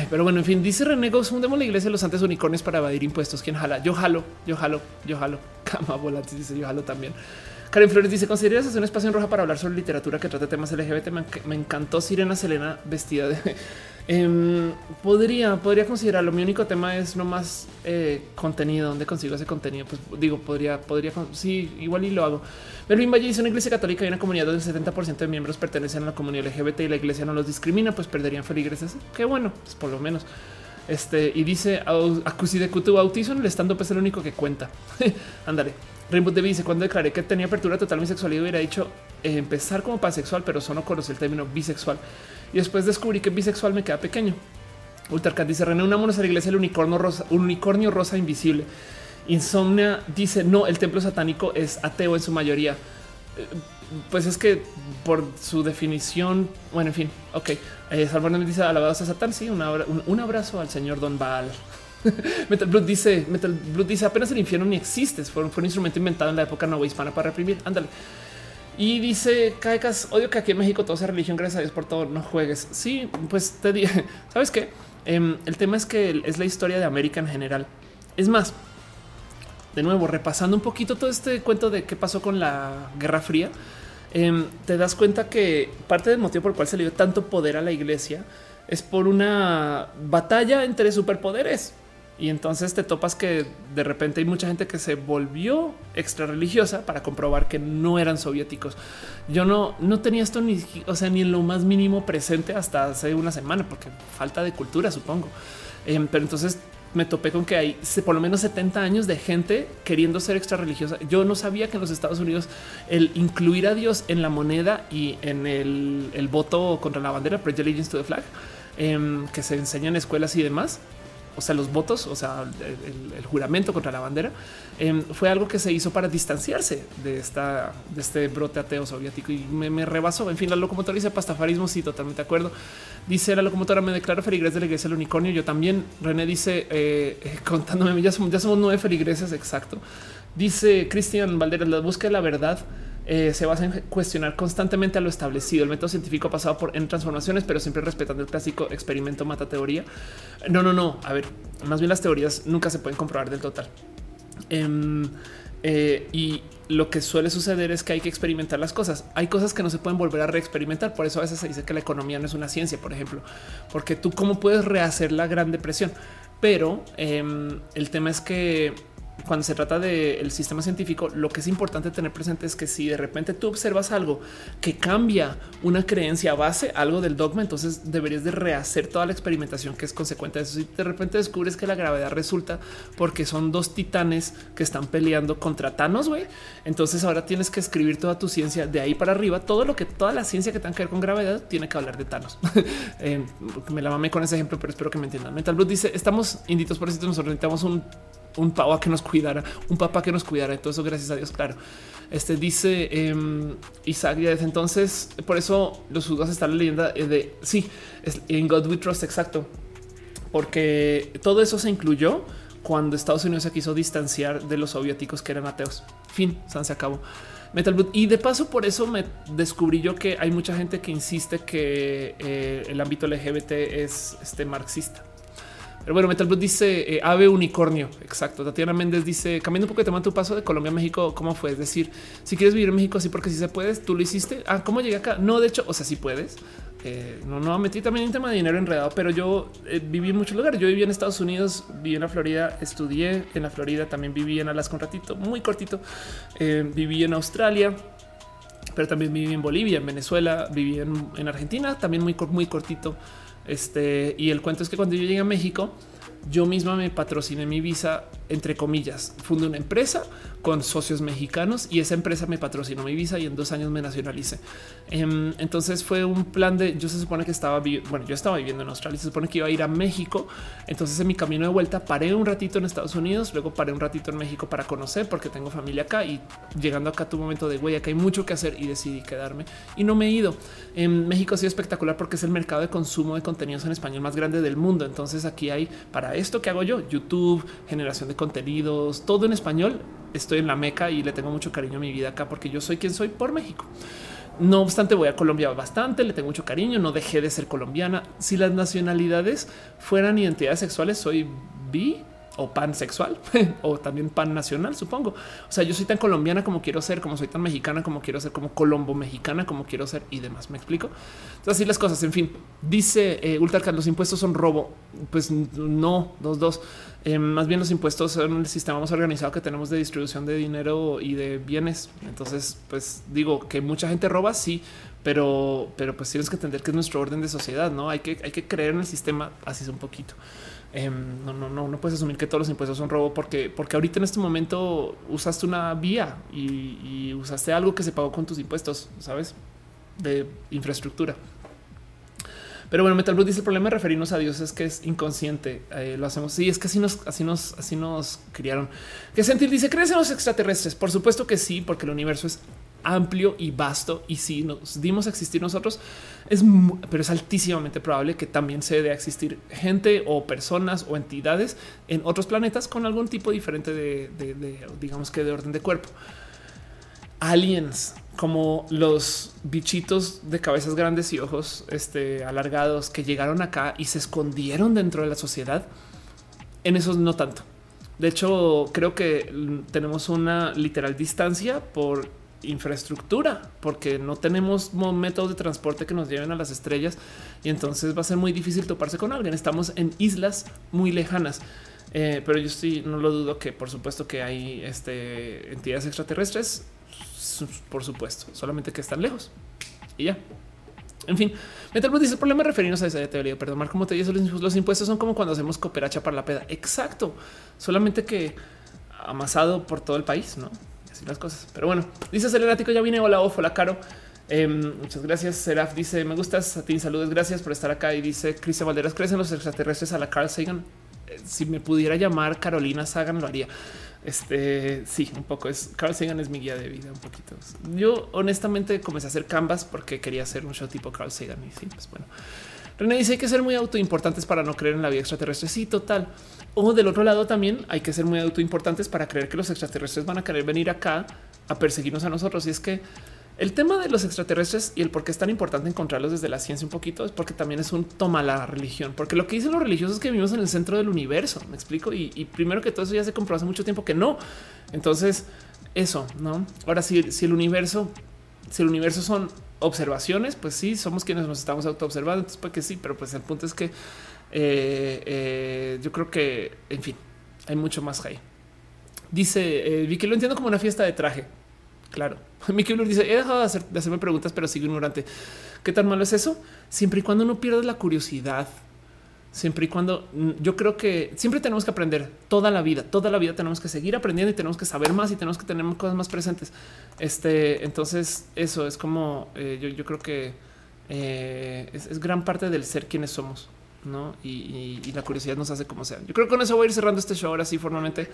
pero bueno, en fin, dice Renegos, fundemos la iglesia de los santos unicornios para evadir impuestos. ¿Quién jala? Yo jalo, yo jalo, yo jalo. Cama volantes dice yo jalo también. Karen Flores dice: ¿Consideras hacer un espacio en roja para hablar sobre literatura que trata temas LGBT? Me, encantó Sirena Selena vestida de. Em, podría, podría considerarlo. Mi único tema es no más eh, contenido. ¿Dónde consigo ese contenido? Pues digo, podría, podría, sí, igual y lo hago. Melvin Valle dice una iglesia católica y una comunidad donde el 70% de miembros pertenecen a la comunidad LGBT y la iglesia no los discrimina, pues perderían feligreses. Qué bueno, pues por lo menos. Este y dice acusi de tu bautizo en el estando pues es el único que cuenta. Ándale. Rainbow Debbie dice cuando declaré que tenía apertura total mi sexualidad hubiera dicho eh, empezar como pansexual, pero solo conocí el término bisexual y después descubrí que bisexual me queda pequeño. Ultracat dice René, unámonos a la iglesia el unicornio rosa, un unicornio rosa invisible. Insomnia dice no, el templo satánico es ateo en su mayoría. Eh, pues es que por su definición, bueno, en fin, ok. Eh, Salvador dice alabados a Satán. Sí, un, un, abrazo al señor Don Baal. Metal Blood dice Metal Blood dice apenas el infierno ni existe. Fue, fue un instrumento inventado en la época nueva hispana para reprimir. Ándale. Y dice Caecas, odio que aquí en México todo sea religión. Gracias a Dios por todo. No juegues. Sí, pues te dije, sabes qué? Em, el tema es que es la historia de América en general. Es más, de nuevo, repasando un poquito todo este cuento de qué pasó con la Guerra Fría, em, te das cuenta que parte del motivo por el cual se le dio tanto poder a la iglesia es por una batalla entre superpoderes. Y entonces te topas que de repente hay mucha gente que se volvió extra religiosa para comprobar que no eran soviéticos. Yo no, no tenía esto ni, o sea, ni en lo más mínimo presente hasta hace una semana, porque falta de cultura, supongo. Em, pero entonces me topé con que hay por lo menos 70 años de gente queriendo ser extra religiosa. Yo no sabía que en los Estados Unidos el incluir a Dios en la moneda y en el, el voto contra la bandera, Pledge Allegiance to the Flag, em, que se enseña en escuelas y demás, o sea, los votos, o sea, el, juramento contra la bandera, em, fue algo que se hizo para distanciarse de esta, de este brote ateo soviético y me, rebasó. En fin, la locomotora dice pastafarismo. Sí, totalmente de acuerdo. Dice la locomotora, me declaro feligres de la iglesia del unicornio. Yo también. René dice, eh, contándome, ya somos, ya somos nueve feligreses. Exacto. Dice Cristian Valderas, la búsqueda de la verdad eh, se basa en cuestionar constantemente a lo establecido. El método científico ha pasado por en transformaciones, pero siempre respetando el clásico experimento mata teoría. No, no, no. A ver, más bien las teorías nunca se pueden comprobar del total. Em, eh, y lo que suele suceder es que hay que experimentar las cosas. Hay cosas que no se pueden volver a reexperimentar. Por eso a veces se dice que la economía no es una ciencia, por ejemplo, porque tú cómo puedes rehacer la gran depresión. Pero em, el tema es que cuando se trata del sistema científico, lo que es importante tener presente es que si de repente tú observas algo que cambia una creencia base, algo del dogma, entonces deberías de rehacer toda la experimentación que es consecuente de eso. Si de repente descubres que la gravedad resulta porque son dos titanes que están peleando contra Thanos, güey, entonces ahora tienes que escribir toda tu ciencia de ahí para arriba. Todo lo que toda la ciencia que tenga que ver con gravedad tiene que hablar de Thanos. Eh, me la mamé con ese ejemplo, pero espero que me entiendan. Metal Blue dice: Estamos inditos por eso nosotros necesitamos un un papá que nos cuidara, un papá que nos cuidara. Y todo eso, gracias a Dios, claro. Este dice eh, Isaac desde entonces, por eso los judíos están la leyenda de sí, es en God we trust, exacto, porque todo eso se incluyó cuando Estados Unidos se quiso distanciar de los soviéticos que eran ateos. Fin, se acabó. Metal Y de paso, por eso me descubrí yo que hay mucha gente que insiste que eh, el ámbito LGBT es este marxista. Pero bueno, Metal dice eh, ave unicornio. Exacto. Tatiana Méndez dice cambiando un poco de tema tu paso de Colombia a México. ¿Cómo fue? Es decir, si quieres vivir en México así porque si se puedes, tú lo hiciste. Ah, ¿cómo llegué acá? No, de hecho, o sea, si puedes. Eh, no, no metí también en tema de dinero enredado, pero yo eh, viví en muchos lugares. Yo viví en Estados Unidos, viví en la Florida, estudié en la Florida, también viví en Alaska un ratito, muy cortito. viví en Australia, pero también viví en Bolivia, en Venezuela, viví en, en Argentina, también muy, muy cortito. Este, y el cuento es que cuando yo llegué a México, yo misma me patrociné mi visa, entre comillas, fundé una empresa con socios mexicanos y esa empresa me patrocinó mi visa y en dos años me nacionalicé. Em, entonces fue un plan de yo se supone que estaba, bueno, yo estaba viviendo en Australia, se supone que iba a ir a México. Entonces en mi camino de vuelta paré un ratito en Estados Unidos, luego paré un ratito en México para conocer porque tengo familia acá y llegando acá tu momento de güey, acá hay mucho que hacer y decidí quedarme y no me he ido. En México ha sido espectacular porque es el mercado de consumo de contenidos en español más grande del mundo. Entonces aquí hay para esto que hago yo, YouTube, generación de contenidos, todo en español estoy en la meca y le tengo mucho cariño a mi vida acá porque yo soy quien soy por México. No obstante, voy a Colombia bastante, le tengo mucho cariño, no dejé de ser colombiana. Si las nacionalidades fueran identidades sexuales, soy bi, o pansexual o también pan nacional, supongo. O sea, yo soy tan colombiana como quiero ser, como soy tan mexicana como quiero ser, como colombo mexicana como quiero ser y demás. Me explico. Así las cosas. En fin, dice eh, Ultracar, los impuestos son robo. Pues no, dos, dos. Eh, más bien los impuestos son el sistema más organizado que tenemos de distribución de dinero y de bienes. Entonces, pues digo que mucha gente roba, sí, pero, pero pues tienes que entender que es nuestro orden de sociedad, no hay que, hay que creer en el sistema así es un poquito. Em, no, no, no, no puedes asumir que todos los impuestos son robo porque, porque ahorita en este momento usaste una vía y, usaste algo que se pagó con tus impuestos, sabes, de infraestructura. Pero bueno, Metal Blue dice el problema de referirnos a Dios es que es inconsciente. Eh, lo hacemos. Sí, es que así nos, así nos, así nos criaron. Que sentir dice crees en los extraterrestres. Por supuesto que sí, porque el universo es amplio y vasto. Y si nos dimos a existir nosotros, es, pero es altísimamente probable que también se dé a existir gente o personas o entidades en otros planetas con algún tipo diferente de, digamos que de orden de cuerpo. Aliens como los bichitos de cabezas grandes y ojos este, alargados que llegaron acá y se escondieron dentro de la sociedad. En esos no tanto. De hecho, creo que tenemos una literal distancia por infraestructura, porque no tenemos métodos de transporte que nos lleven a las estrellas y entonces va a ser muy difícil toparse con alguien. Estamos en islas muy lejanas. Eh, pero yo sí no lo dudo que por supuesto que hay este, entidades extraterrestres, por supuesto, solamente que están lejos y ya. En fin, Metalbus dice el problema referirnos a esa teoría. Perdón, Marco, dice, los impuestos son como cuando hacemos cooperacha para la peda. Exacto. Solamente que amasado por todo el país, no así las cosas. Pero bueno, dice Acelerático, ya vine. Hola, hola, caro. Em, muchas gracias. Seraf dice: Me gustas a ti. Saludos. Gracias por estar acá. Y dice Cristian Valderas: ¿Crecen los extraterrestres a la Carl Sagan? Eh, si me pudiera llamar Carolina Sagan, lo haría. Este sí, un poco es Carl Sagan es mi guía de vida. Un poquito. Yo honestamente comencé a hacer canvas porque quería hacer un show tipo Carl Sagan. Y sí, pues bueno. René dice hay que ser muy autoimportantes para no creer en la vida extraterrestre. Sí, total. O del otro lado también hay que ser muy autoimportantes para creer que los extraterrestres van a querer venir acá a perseguirnos a nosotros. Y es que el tema de los extraterrestres y el por qué es tan importante encontrarlos desde la ciencia un poquito es porque también es un toma la religión, porque lo que dicen los religiosos es que vivimos en el centro del universo. Me explico. Y, primero que todo eso ya se comprobó hace mucho tiempo que no. Entonces, eso no. Ahora, si, si el universo, si el universo son observaciones, pues sí, somos quienes nos estamos auto observando. Entonces, pues que sí, pero pues el punto es que eh, eh, yo creo que, en fin, hay mucho más ahí. Dice eh, que lo entiendo como una fiesta de traje. Claro. Mickey Blur dice: He dejado de, hacerme preguntas, pero sigo ignorante. ¿Qué tan malo es eso? Siempre y cuando no pierdas la curiosidad, siempre y cuando mm, yo creo que siempre tenemos que aprender toda la vida, toda la vida tenemos que seguir aprendiendo y tenemos que saber más y tenemos que tener cosas más presentes. Este, entonces, eso es como eh, yo, creo que eh, es, gran parte del ser quienes somos. ¿No? Y, y, la curiosidad nos hace como sea. Yo creo que con eso voy a ir cerrando este show ahora sí formalmente.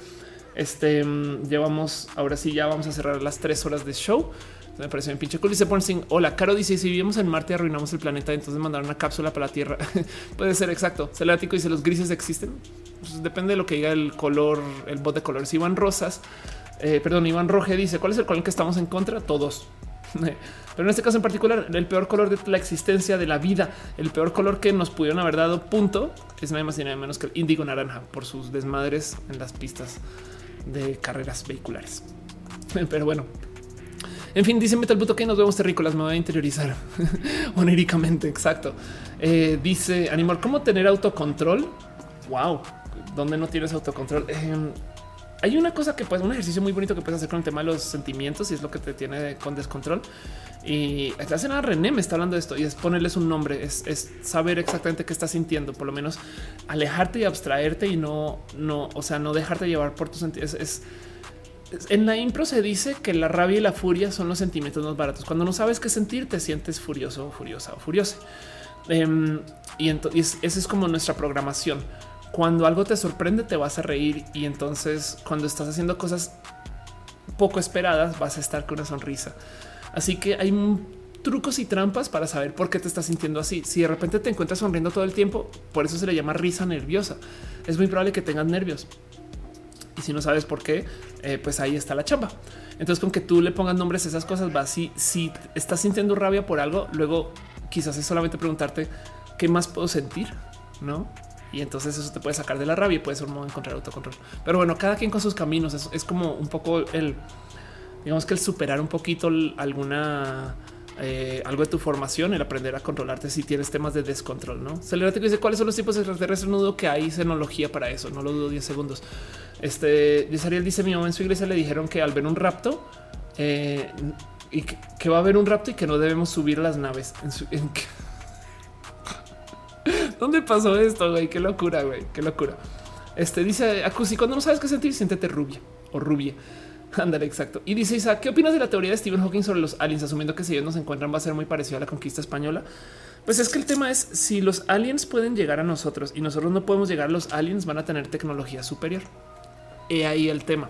Este mm, llevamos ahora sí, ya vamos a cerrar las tres horas de show. Me parece bien pinche cool. Dice sin Hola, Caro dice: Si vivimos en Marte, arruinamos el planeta. Entonces mandar una cápsula para la Tierra. Puede ser exacto. Celático dice: Los grises existen. Pues depende de lo que diga el color, el bot de colores. Iván Rosas, eh, perdón, Iván Roge dice: ¿Cuál es el color que estamos en contra? Todos. Pero en este caso en particular, el peor color de la existencia de la vida, el peor color que nos pudieron haber dado punto es nada más y nada menos que el índigo naranja por sus desmadres en las pistas de carreras vehiculares. Pero bueno, en fin, dice Metal Buto que nos vemos terrícolas. Me voy a interiorizar oníricamente. Exacto. Eh, dice Animal, ¿cómo tener autocontrol? Wow, ¿dónde no tienes autocontrol? Em, hay una cosa que puedes, un ejercicio muy bonito que puedes hacer con el tema de los sentimientos y es lo que te tiene con descontrol. Y hace nada René me está hablando de esto y es ponerles un nombre, es, saber exactamente qué estás sintiendo, por lo menos alejarte y abstraerte y no, no, o sea, no dejarte llevar por tus sentimientos. Es, en la impro se dice que la rabia y la furia son los sentimientos más baratos. Cuando no sabes qué sentir, te sientes furioso, furiosa o furiosa. Em, y entonces esa es como nuestra programación. Cuando algo te sorprende, te vas a reír y entonces cuando estás haciendo cosas poco esperadas, vas a estar con una sonrisa. Así que hay trucos y trampas para saber por qué te estás sintiendo así. Si de repente te encuentras sonriendo todo el tiempo, por eso se le llama risa nerviosa. Es muy probable que tengas nervios. Y si no sabes por qué, eh, pues ahí está la chamba. Entonces, con que tú le pongas nombres a esas cosas, va si, si estás sintiendo rabia por algo, luego quizás es solamente preguntarte qué más puedo sentir, no? Y entonces eso te puede sacar de la rabia y puede ser un modo de encontrar autocontrol. Pero bueno, cada quien con sus caminos es, es como un poco el digamos que el superar un poquito alguna eh, algo de tu formación, el aprender a controlarte si tienes temas de descontrol, ¿no? Que dice cuáles son los tipos de extraterrestres. No dudo que hay tecnología para eso, no lo dudo 10 segundos. Este Ariel dice mi mamá en su iglesia le dijeron que al ver un rapto eh, y que, va a haber un rapto y que no debemos subir las naves. ¿Dónde pasó esto? Güey? Qué locura, güey, qué locura. Este dice Acusi, cuando no sabes qué sentir, siéntete rubia o rubia. Ándale, exacto. Y dice Isa, ¿qué opinas de la teoría de Stephen Hawking sobre los aliens? Asumiendo que si ellos nos encuentran va a ser muy parecido a la conquista española. Pues es que el tema es si los aliens pueden llegar a nosotros y nosotros no podemos llegar, los aliens van a tener tecnología superior. He ahí el tema.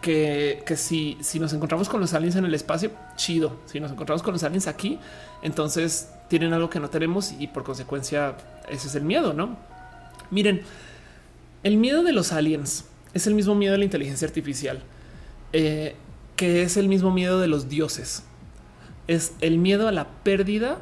Que, si, si nos encontramos con los aliens en el espacio, chido. Si nos encontramos con los aliens aquí, entonces tienen algo que no tenemos y por consecuencia ese es el miedo, ¿no? Miren, el miedo de los aliens es el mismo miedo de la inteligencia artificial eh, que es el mismo miedo de los dioses. Es el miedo a la pérdida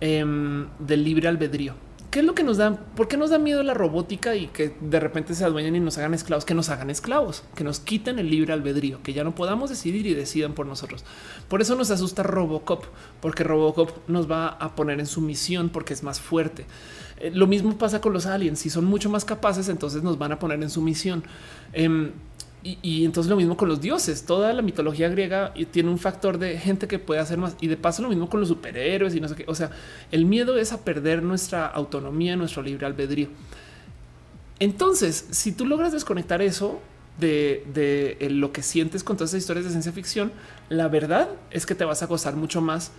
em, del libre albedrío. ¿Qué es lo que nos da? ¿Por qué nos da miedo la robótica y que de repente se adueñen y nos hagan esclavos? Que nos hagan esclavos, que nos quiten el libre albedrío, que ya no podamos decidir y decidan por nosotros. Por eso nos asusta Robocop, porque Robocop nos va a poner en sumisión porque es más fuerte. Eh, lo mismo pasa con los aliens. Si son mucho más capaces, entonces nos van a poner en sumisión. Em, y, entonces lo mismo con los dioses. Toda la mitología griega tiene un factor de gente que puede hacer más. Y de paso lo mismo con los superhéroes y no sé qué. O sea, el miedo es a perder nuestra autonomía, nuestro libre albedrío. Entonces, si tú logras desconectar eso de, lo que sientes con todas esas historias de ciencia ficción, la verdad es que te vas a gozar mucho más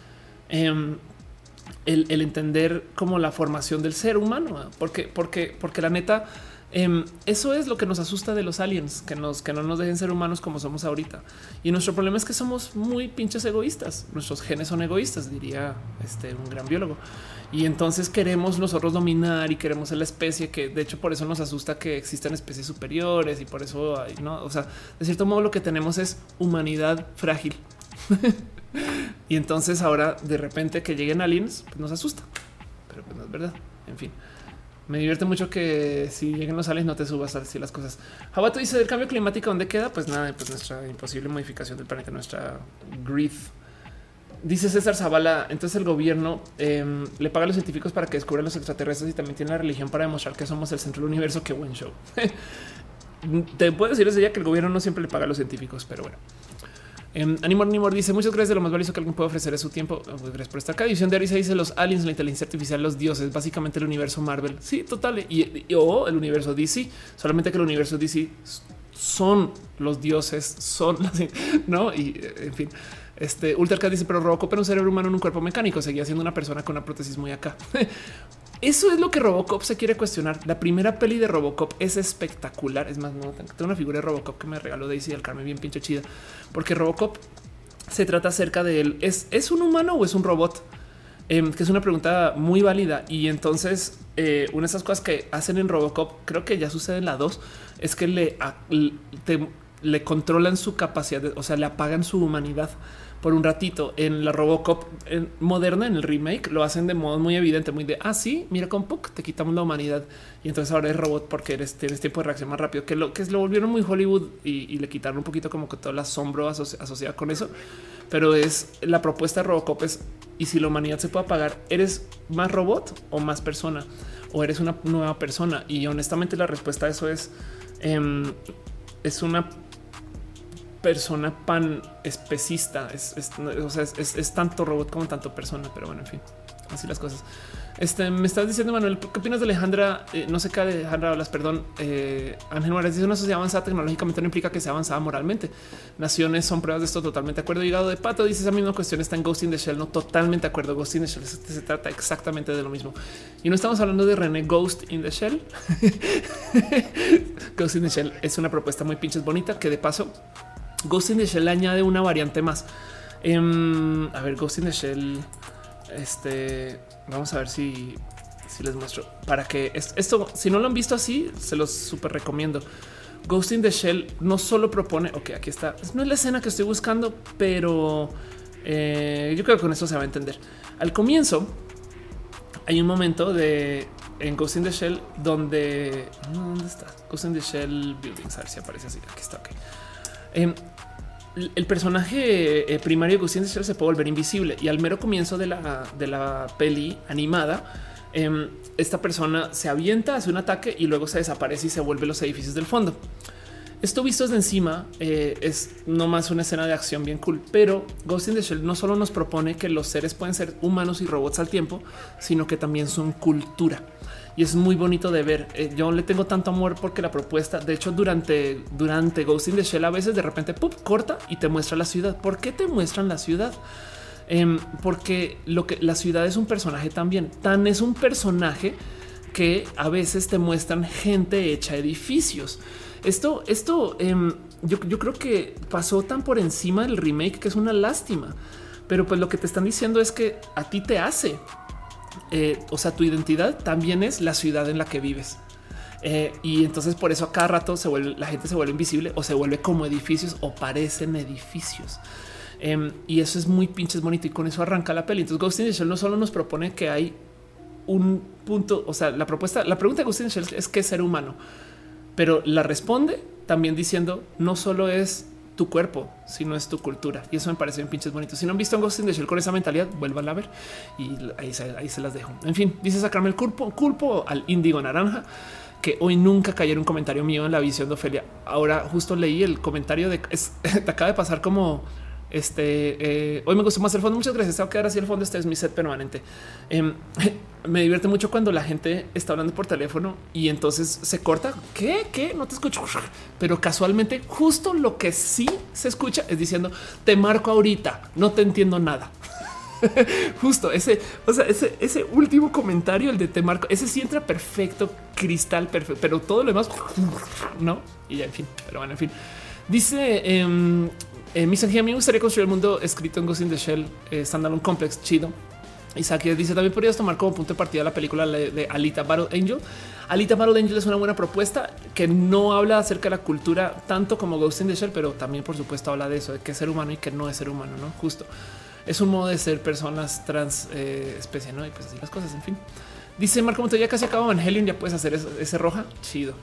em, el, el, entender como la formación del ser humano. Porque, porque, porque la neta Em, eso es lo que nos asusta de los aliens, que nos no nos dejen ser humanos como somos ahorita. Y nuestro problema es que somos muy pinches egoístas. Nuestros genes son egoístas, diría este un gran biólogo. Y entonces queremos nosotros dominar y queremos ser la especie que de hecho por eso nos asusta que existan especies superiores y por eso no, o sea, de cierto modo lo que tenemos es humanidad frágil. y entonces ahora de repente que lleguen aliens pues nos asusta, pero pues no es verdad. En fin. Me divierte mucho que si lleguen los aliens no te subas así las cosas. Jabato dice del cambio climático, ¿dónde queda? Pues nada, pues nuestra imposible modificación del planeta, nuestra grief. Dice César Zavala, entonces el gobierno em, le paga a los científicos para que descubran los extraterrestres y también tiene la religión para demostrar que somos el centro del universo. Qué buen show. Te puedo decir desde ya que el gobierno no siempre le paga a los científicos, pero bueno. Um, Animor Nimor dice muchas gracias de lo más valioso que alguien puede ofrecer es su tiempo. Oh, gracias por estar acá. Edición de Arisa dice los aliens, la inteligencia artificial, los dioses, básicamente el universo Marvel. Sí, total. Y, o el universo DC, solamente que el universo DC son los dioses, son no? Y eh, en fin, este Ultra dice, pero Robocop era un cerebro humano en un cuerpo mecánico. Seguía siendo una persona con una prótesis muy acá. Eso es lo que Robocop se quiere cuestionar. La primera peli de Robocop es espectacular. Es más, no tengo una figura de Robocop que me regaló Daisy del Carmen bien pinche chida, porque Robocop se trata acerca de él. ¿Es, es un humano o es un robot? Em, que es una pregunta muy válida. Y entonces, eh, una de esas cosas que hacen en Robocop, creo que ya sucede en la 2, es que le, le controlan su capacidad, o sea, le apagan su humanidad por un ratito en la Robocop moderna, en el remake, lo hacen de modo muy evidente, muy de así. Ah, mira, con Puck te quitamos la humanidad y entonces ahora es robot porque eres, tienes tiempo de reacción más rápido que lo que es, lo volvieron muy Hollywood y, le quitaron un poquito como que todo el asombro asociado con eso. Pero es la propuesta de Robocop es y si la humanidad se puede apagar, eres más robot o más persona o eres una nueva persona. Y honestamente, la respuesta a eso es, em, es una persona pan especista. Es, es, tanto robot como tanto persona, pero bueno, en fin, así las cosas. Este me estás diciendo, Manuel, ¿qué opinas de Alejandra? Eh, no sé qué Alejandra hablas, perdón. Eh, Ángel Morales dice una sociedad avanzada tecnológicamente no implica que sea avanzada moralmente. Naciones son pruebas de esto totalmente de acuerdo. Llegado de pato dice esa misma cuestión está en Ghost in the Shell. No totalmente de acuerdo. Ghost in the Shell se, trata exactamente de lo mismo. Y no estamos hablando de René Ghost in the Shell. Ghost in the Shell es una propuesta muy pinches bonita que de paso Ghost in the Shell añade una variante más. Em, a ver, Ghost in the Shell. Este vamos a ver si, si les muestro para que esto, si no lo han visto así, se los súper recomiendo. Ghost in the Shell no solo propone, ok, aquí está. No es la escena que estoy buscando, pero eh, yo creo que con eso se va a entender. Al comienzo hay un momento de en Ghost in the Shell donde dónde está Ghost in the Shell Buildings. A ver si aparece así. Aquí está. Ok. Em, el personaje eh, primario de the Shell se puede volver invisible y al mero comienzo de la, de la peli animada, em, esta persona se avienta, hace un ataque y luego se desaparece y se vuelve los edificios del fondo. Esto visto desde encima eh, es no más una escena de acción bien cool, pero Ghost in the Shell no solo nos propone que los seres pueden ser humanos y robots al tiempo, sino que también son cultura y es muy bonito de ver. Eh, yo le tengo tanto amor porque la propuesta, de hecho, durante, durante Ghost in the Shell, a veces de repente ¡pup! corta y te muestra la ciudad. ¿Por qué te muestran la ciudad? Em, porque lo que la ciudad es un personaje también. Tan es un personaje que a veces te muestran gente hecha edificios. Esto, esto, em, yo, yo creo que pasó tan por encima del remake que es una lástima. Pero pues lo que te están diciendo es que a ti te hace eh, o sea, tu identidad también es la ciudad en la que vives. Eh, y entonces por eso a cada rato se vuelve, la gente se vuelve invisible o se vuelve como edificios o parecen edificios. Em, y eso es muy pinches bonito y con eso arranca la peli. Entonces Ghost in the Shell no solo nos propone que hay un punto. O sea, la propuesta, la pregunta de Ghost in the Shell es qué es ser humano, pero la responde también diciendo no solo es tu cuerpo, sino es tu cultura. Y eso me parece bien pinches bonito. Si no han visto un Ghost in the Shell con esa mentalidad, vuelvan a ver y ahí ahí se las dejo. En fin, dice sacarme el culpo, culpo al índigo naranja que hoy nunca cayera un comentario mío en la visión de Ofelia. Ahora justo leí el comentario de es, te acaba de pasar como este eh, hoy me gustó más el fondo. Muchas gracias. Se va a quedar así el fondo. Este es mi set permanente. Eh, me divierte mucho cuando la gente está hablando por teléfono y entonces se corta. ¿Qué? ¿Qué? No te escucho. Pero casualmente, justo lo que sí se escucha es diciendo te marco ahorita. No te entiendo nada. Justo ese, o sea, ese, ese último comentario, el de te marco, ese sí entra perfecto, cristal perfecto, pero todo lo demás no. Y ya, en fin, pero bueno, en fin. Dice eh, eh, mi a mí me gustaría construir el mundo escrito en Ghost in the Shell, eh, Standalone Complex, chido. Isaac dice también podrías tomar como punto de partida la película de Alita Battle Angel. Alita Battle Angel es una buena propuesta que no habla acerca de la cultura tanto como Ghost in the Shell, pero también por supuesto habla de eso, de que es ser humano y que no es ser humano, no justo es un modo de ser personas trans eh, especie, no? Y pues así las cosas. En fin, dice Marco Montoya, ya casi acaba Evangelion, ya puedes hacer ese, roja. Chido.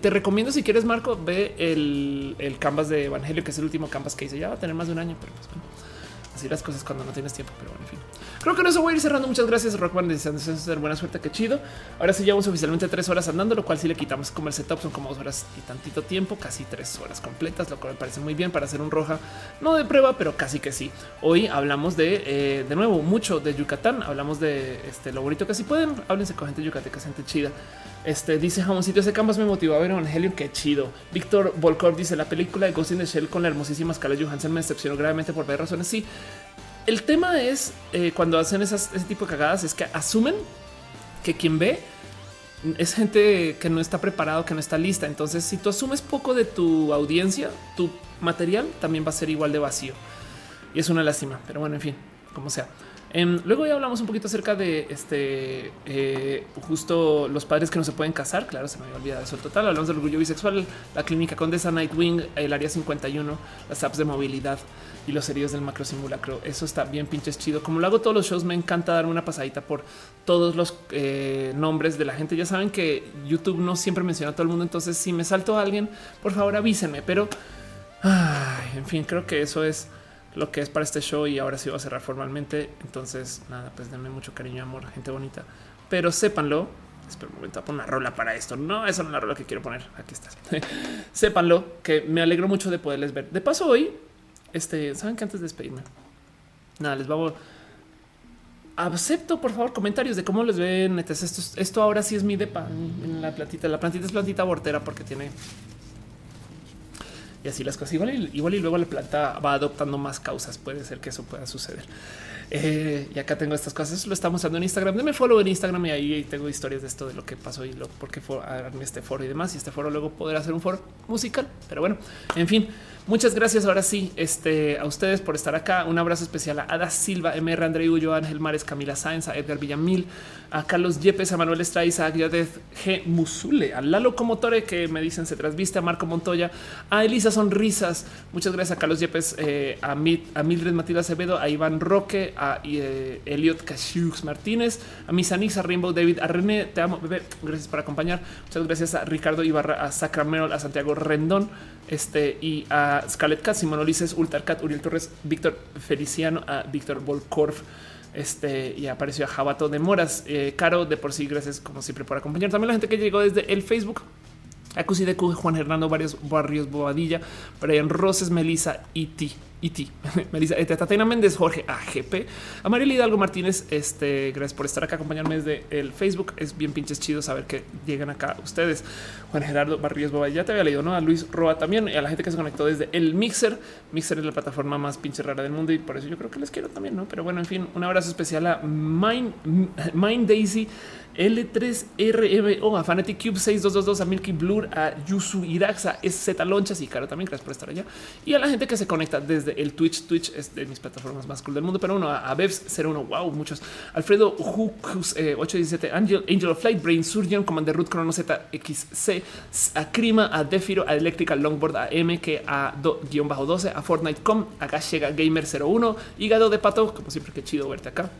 Te recomiendo si quieres, Marco, ve el, el canvas de Evangelio, que es el último canvas que hice. Ya va a tener más de un año, pero pues bueno así las cosas cuando no tienes tiempo, pero bueno, en fin. Creo que no eso voy a ir cerrando. Muchas gracias, Rockman. Deseando ser buena suerte. Qué chido. Ahora sí llevamos oficialmente tres horas andando, lo cual sí le quitamos como el setup. Son como dos horas y tantito tiempo, casi tres horas completas, lo cual me parece muy bien para hacer un roja, no de prueba, pero casi que sí. Hoy hablamos de, eh, de nuevo, mucho de Yucatán. Hablamos de este, lo bonito que si pueden. Háblense con gente yucateca, gente chida. Este dice jamoncito, ese canvas me motivó a ver Evangelion. Qué chido. Víctor Volkov dice la película de Ghost in the Shell con la hermosísima Scarlett Johansson me decepcionó gravemente por varias razones. Sí, el tema es eh, cuando hacen ese tipo de cagadas es que asumen que quien ve es gente que no está preparado, que no está lista. Entonces, si tú asumes poco de tu audiencia, tu material también va a ser igual de vacío. Y es una lástima, pero bueno, en fin, como sea. Em, luego ya hablamos un poquito acerca de este eh, justo los padres que no se pueden casar. Claro, se me había olvidado eso total. Hablamos del orgullo bisexual, la clínica Condesa Nightwing, el área 51, las apps de movilidad y los heridos del macro simulacro. Eso está bien pinches chido. Como lo hago todos los shows, me encanta darme una pasadita por todos los eh, nombres de la gente. Ya saben que YouTube no siempre menciona a todo el mundo. Entonces, si me salto a alguien, por favor avísenme. Pero en fin, creo que eso es lo que es para este show y ahora sí va a cerrar formalmente. Entonces, nada, pues denme mucho cariño y amor, gente bonita. Pero sépanlo. Espera un momento, a poner una rola para esto. No, esa no es la rola que quiero poner. Aquí estás. sépanlo que me alegro mucho de poderles ver. De paso, hoy este, saben que antes de despedirme, nada, les vamos. Acepto por favor comentarios de cómo les ven. Esto, esto ahora sí es mi depa en la plantita. La plantita es plantita abortera porque tiene y así las cosas. Igual y, y luego la planta va adoptando más causas. Puede ser que eso pueda suceder. Eh, y acá tengo estas cosas. Lo estamos usando en Instagram. Deme follow en Instagram y ahí tengo historias de esto, de lo que pasó y lo por qué fue este foro y demás. Y este foro luego podrá hacer un foro musical. Pero bueno, en fin, Muchas gracias ahora sí este, a ustedes por estar acá. Un abrazo especial a Ada Silva, MR André Ullo, Ángel Mares, Camila Sáenz, Edgar Villamil, a Carlos Yepes, a Manuel Estraiza, a Guiadez G. Musule, a Lalo Comotore, que me dicen se trasviste, a Marco Montoya, a Elisa Sonrisas. Muchas gracias a Carlos Yepes, eh, a, Mildred Matilda Acevedo, a Iván Roque, a eh, Eliot Casiux Martínez, a Misanix, a Rainbow David, a René, te amo, bebé. Gracias por acompañar. Muchas gracias a Ricardo Ibarra, a Sacramento, a Santiago Rendón, este y a Scarlett Cat, Simón Ulises, Ultarcat, Uriel Torres, Víctor Feliciano, a Víctor Volkorf. Este y apareció a Jabato de Moras. Eh, Caro, de por sí, gracias como siempre por acompañar. También la gente que llegó desde el Facebook. Acusi de Juan Hernando, varios barrios, Bobadilla, Brian Roses, Melissa y ti. Iti, Melissa, eh, Tatiana Méndez, Jorge AGP, a Mariel Hidalgo Martínez. Este, gracias por estar acá, acompañarme desde el Facebook. Es bien pinches chido saber que llegan acá ustedes. Juan Gerardo Barrios Boba, ya te había leído, ¿no? A Luis Roa también y a la gente que se conectó desde el Mixer. Mixer es la plataforma más pinche rara del mundo y por eso yo creo que les quiero también, ¿no? Pero bueno, en fin, un abrazo especial a Mind, Mind Daisy. L3RMO, a Fanatic Cube 6222, a Milky Blur, a Yusu Iraxa, Z Lonchas y Caro también, gracias por estar allá. Y a la gente que se conecta desde el Twitch, Twitch es de mis plataformas más cool del mundo, pero uno, a, Bevs01, wow, muchos. Alfredo Hooks 817, eh, Angel, Angel of Flight, Brain Surgeon, Commander Root, Chrono ZXC, a Crima, a Defiro, a Electrical Longboard, a M, que a guion bajo 12, a Fortnite.com, a Gashega Gamer 01, Hígado de Pato, como siempre, qué chido verte acá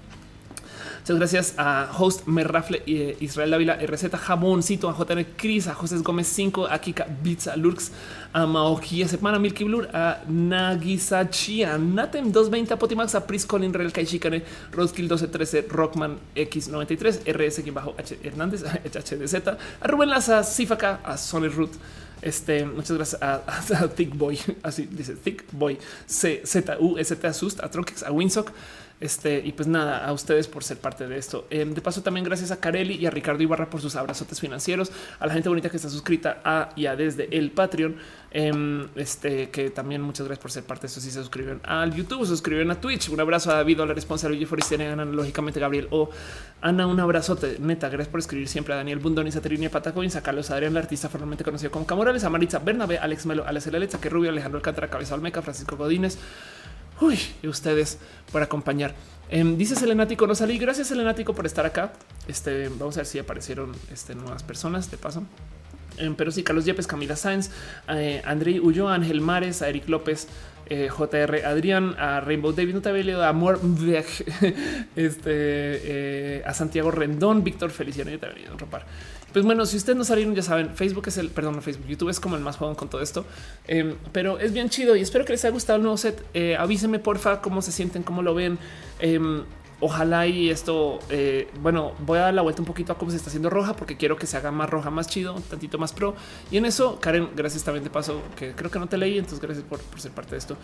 Muchas gracias a host Merrafle, eh, Israel Ávila, RZ, Jamoncito, a JN Cris, a José Gómez 5, a Kika Beats, a Lurks, a Maoki, a Sepana, Milky Blur, a Nagisachi, a Natem 220, a Potimax, a Pris Colin, Real Kaishikane, Roadkill 1213, Rockman X93, RS bajo H Hernández, HDZ, a Rubén Laza, Sifaka, a Sony Root. Este, muchas gracias a, a, Thick Boy, así dice Thick Boy, C Z U S T Asust, a Tronkex, a Winsock, este, y pues nada, a ustedes por ser parte de esto. Em, de paso, también gracias a Carelli y a Ricardo Ibarra por sus abrazotes financieros, a la gente bonita que está suscrita a y a desde el Patreon. Em, este, que también muchas gracias por ser parte de esto. Si se suscriben al YouTube, suscriben a Twitch. Un abrazo a David, la responsable Forestiana, Ana, lógicamente Gabriel o Ana. Un abrazote, neta. Gracias por escribir siempre a Daniel Bundoni, Saterini, Patacoin, a Carlos Adrián, el artista formalmente conocido como Camorales, a Maritza Bernabé, Alex Melo, Alex Alexa, que Rubio, Alejandro Alcántara, Cabeza Olmeca, Francisco Godínez. Uy, y ustedes por acompañar. Em, dice Selenático, no salí. Gracias, Selenático, por estar acá. Este, vamos a ver si aparecieron este, nuevas personas de paso. Em, pero sí, Carlos Yepes, Camila Sáenz, eh, André Ulloa, Ángel Mares, a Eric López, eh, JR Adrián, a Rainbow David, no te había leído a Amor, este, eh, a Santiago Rendón, Víctor Feliciano, yo te había leído ropar. Pues bueno, si ustedes no salieron, ya saben, Facebook es el, perdón, Facebook, YouTube es como el más joven con todo esto, em, pero es bien chido y espero que les haya gustado el nuevo set. Eh, avísenme porfa cómo se sienten, cómo lo ven. Em, ojalá y esto, eh, bueno, voy a dar la vuelta un poquito a cómo se está haciendo roja, porque quiero que se haga más roja, más chido, un tantito más pro. Y en eso, Karen, gracias también de paso, que creo que no te leí, entonces gracias por, ser parte de esto.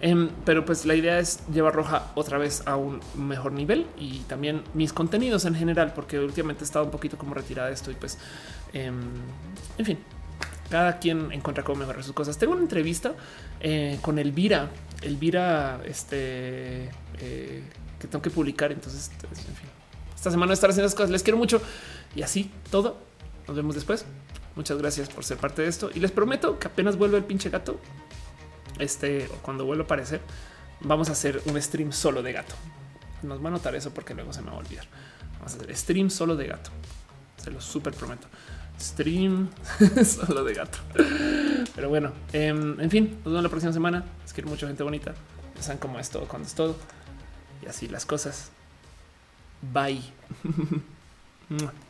Em, pero pues la idea es llevar roja otra vez a un mejor nivel y también mis contenidos en general, porque últimamente he estado un poquito como retirada de esto y pues, em, en fin, cada quien encuentra cómo mejorar sus cosas. Tengo una entrevista eh, con Elvira, Elvira, este, eh, que tengo que publicar. Entonces, en fin, esta semana estar haciendo esas cosas. Les quiero mucho y así todo. Nos vemos después. Muchas gracias por ser parte de esto y les prometo que apenas vuelve el pinche gato. Este o cuando vuelva a aparecer, vamos a hacer un stream solo de gato. Nos va a notar eso porque luego se me va a olvidar. Vamos a hacer stream solo de gato. Se lo súper prometo. Stream solo de gato. Pero bueno, em, en fin, nos vemos la próxima semana. Les quiero mucho, gente bonita. Saben cómo es todo cuando es todo y así las cosas. Bye.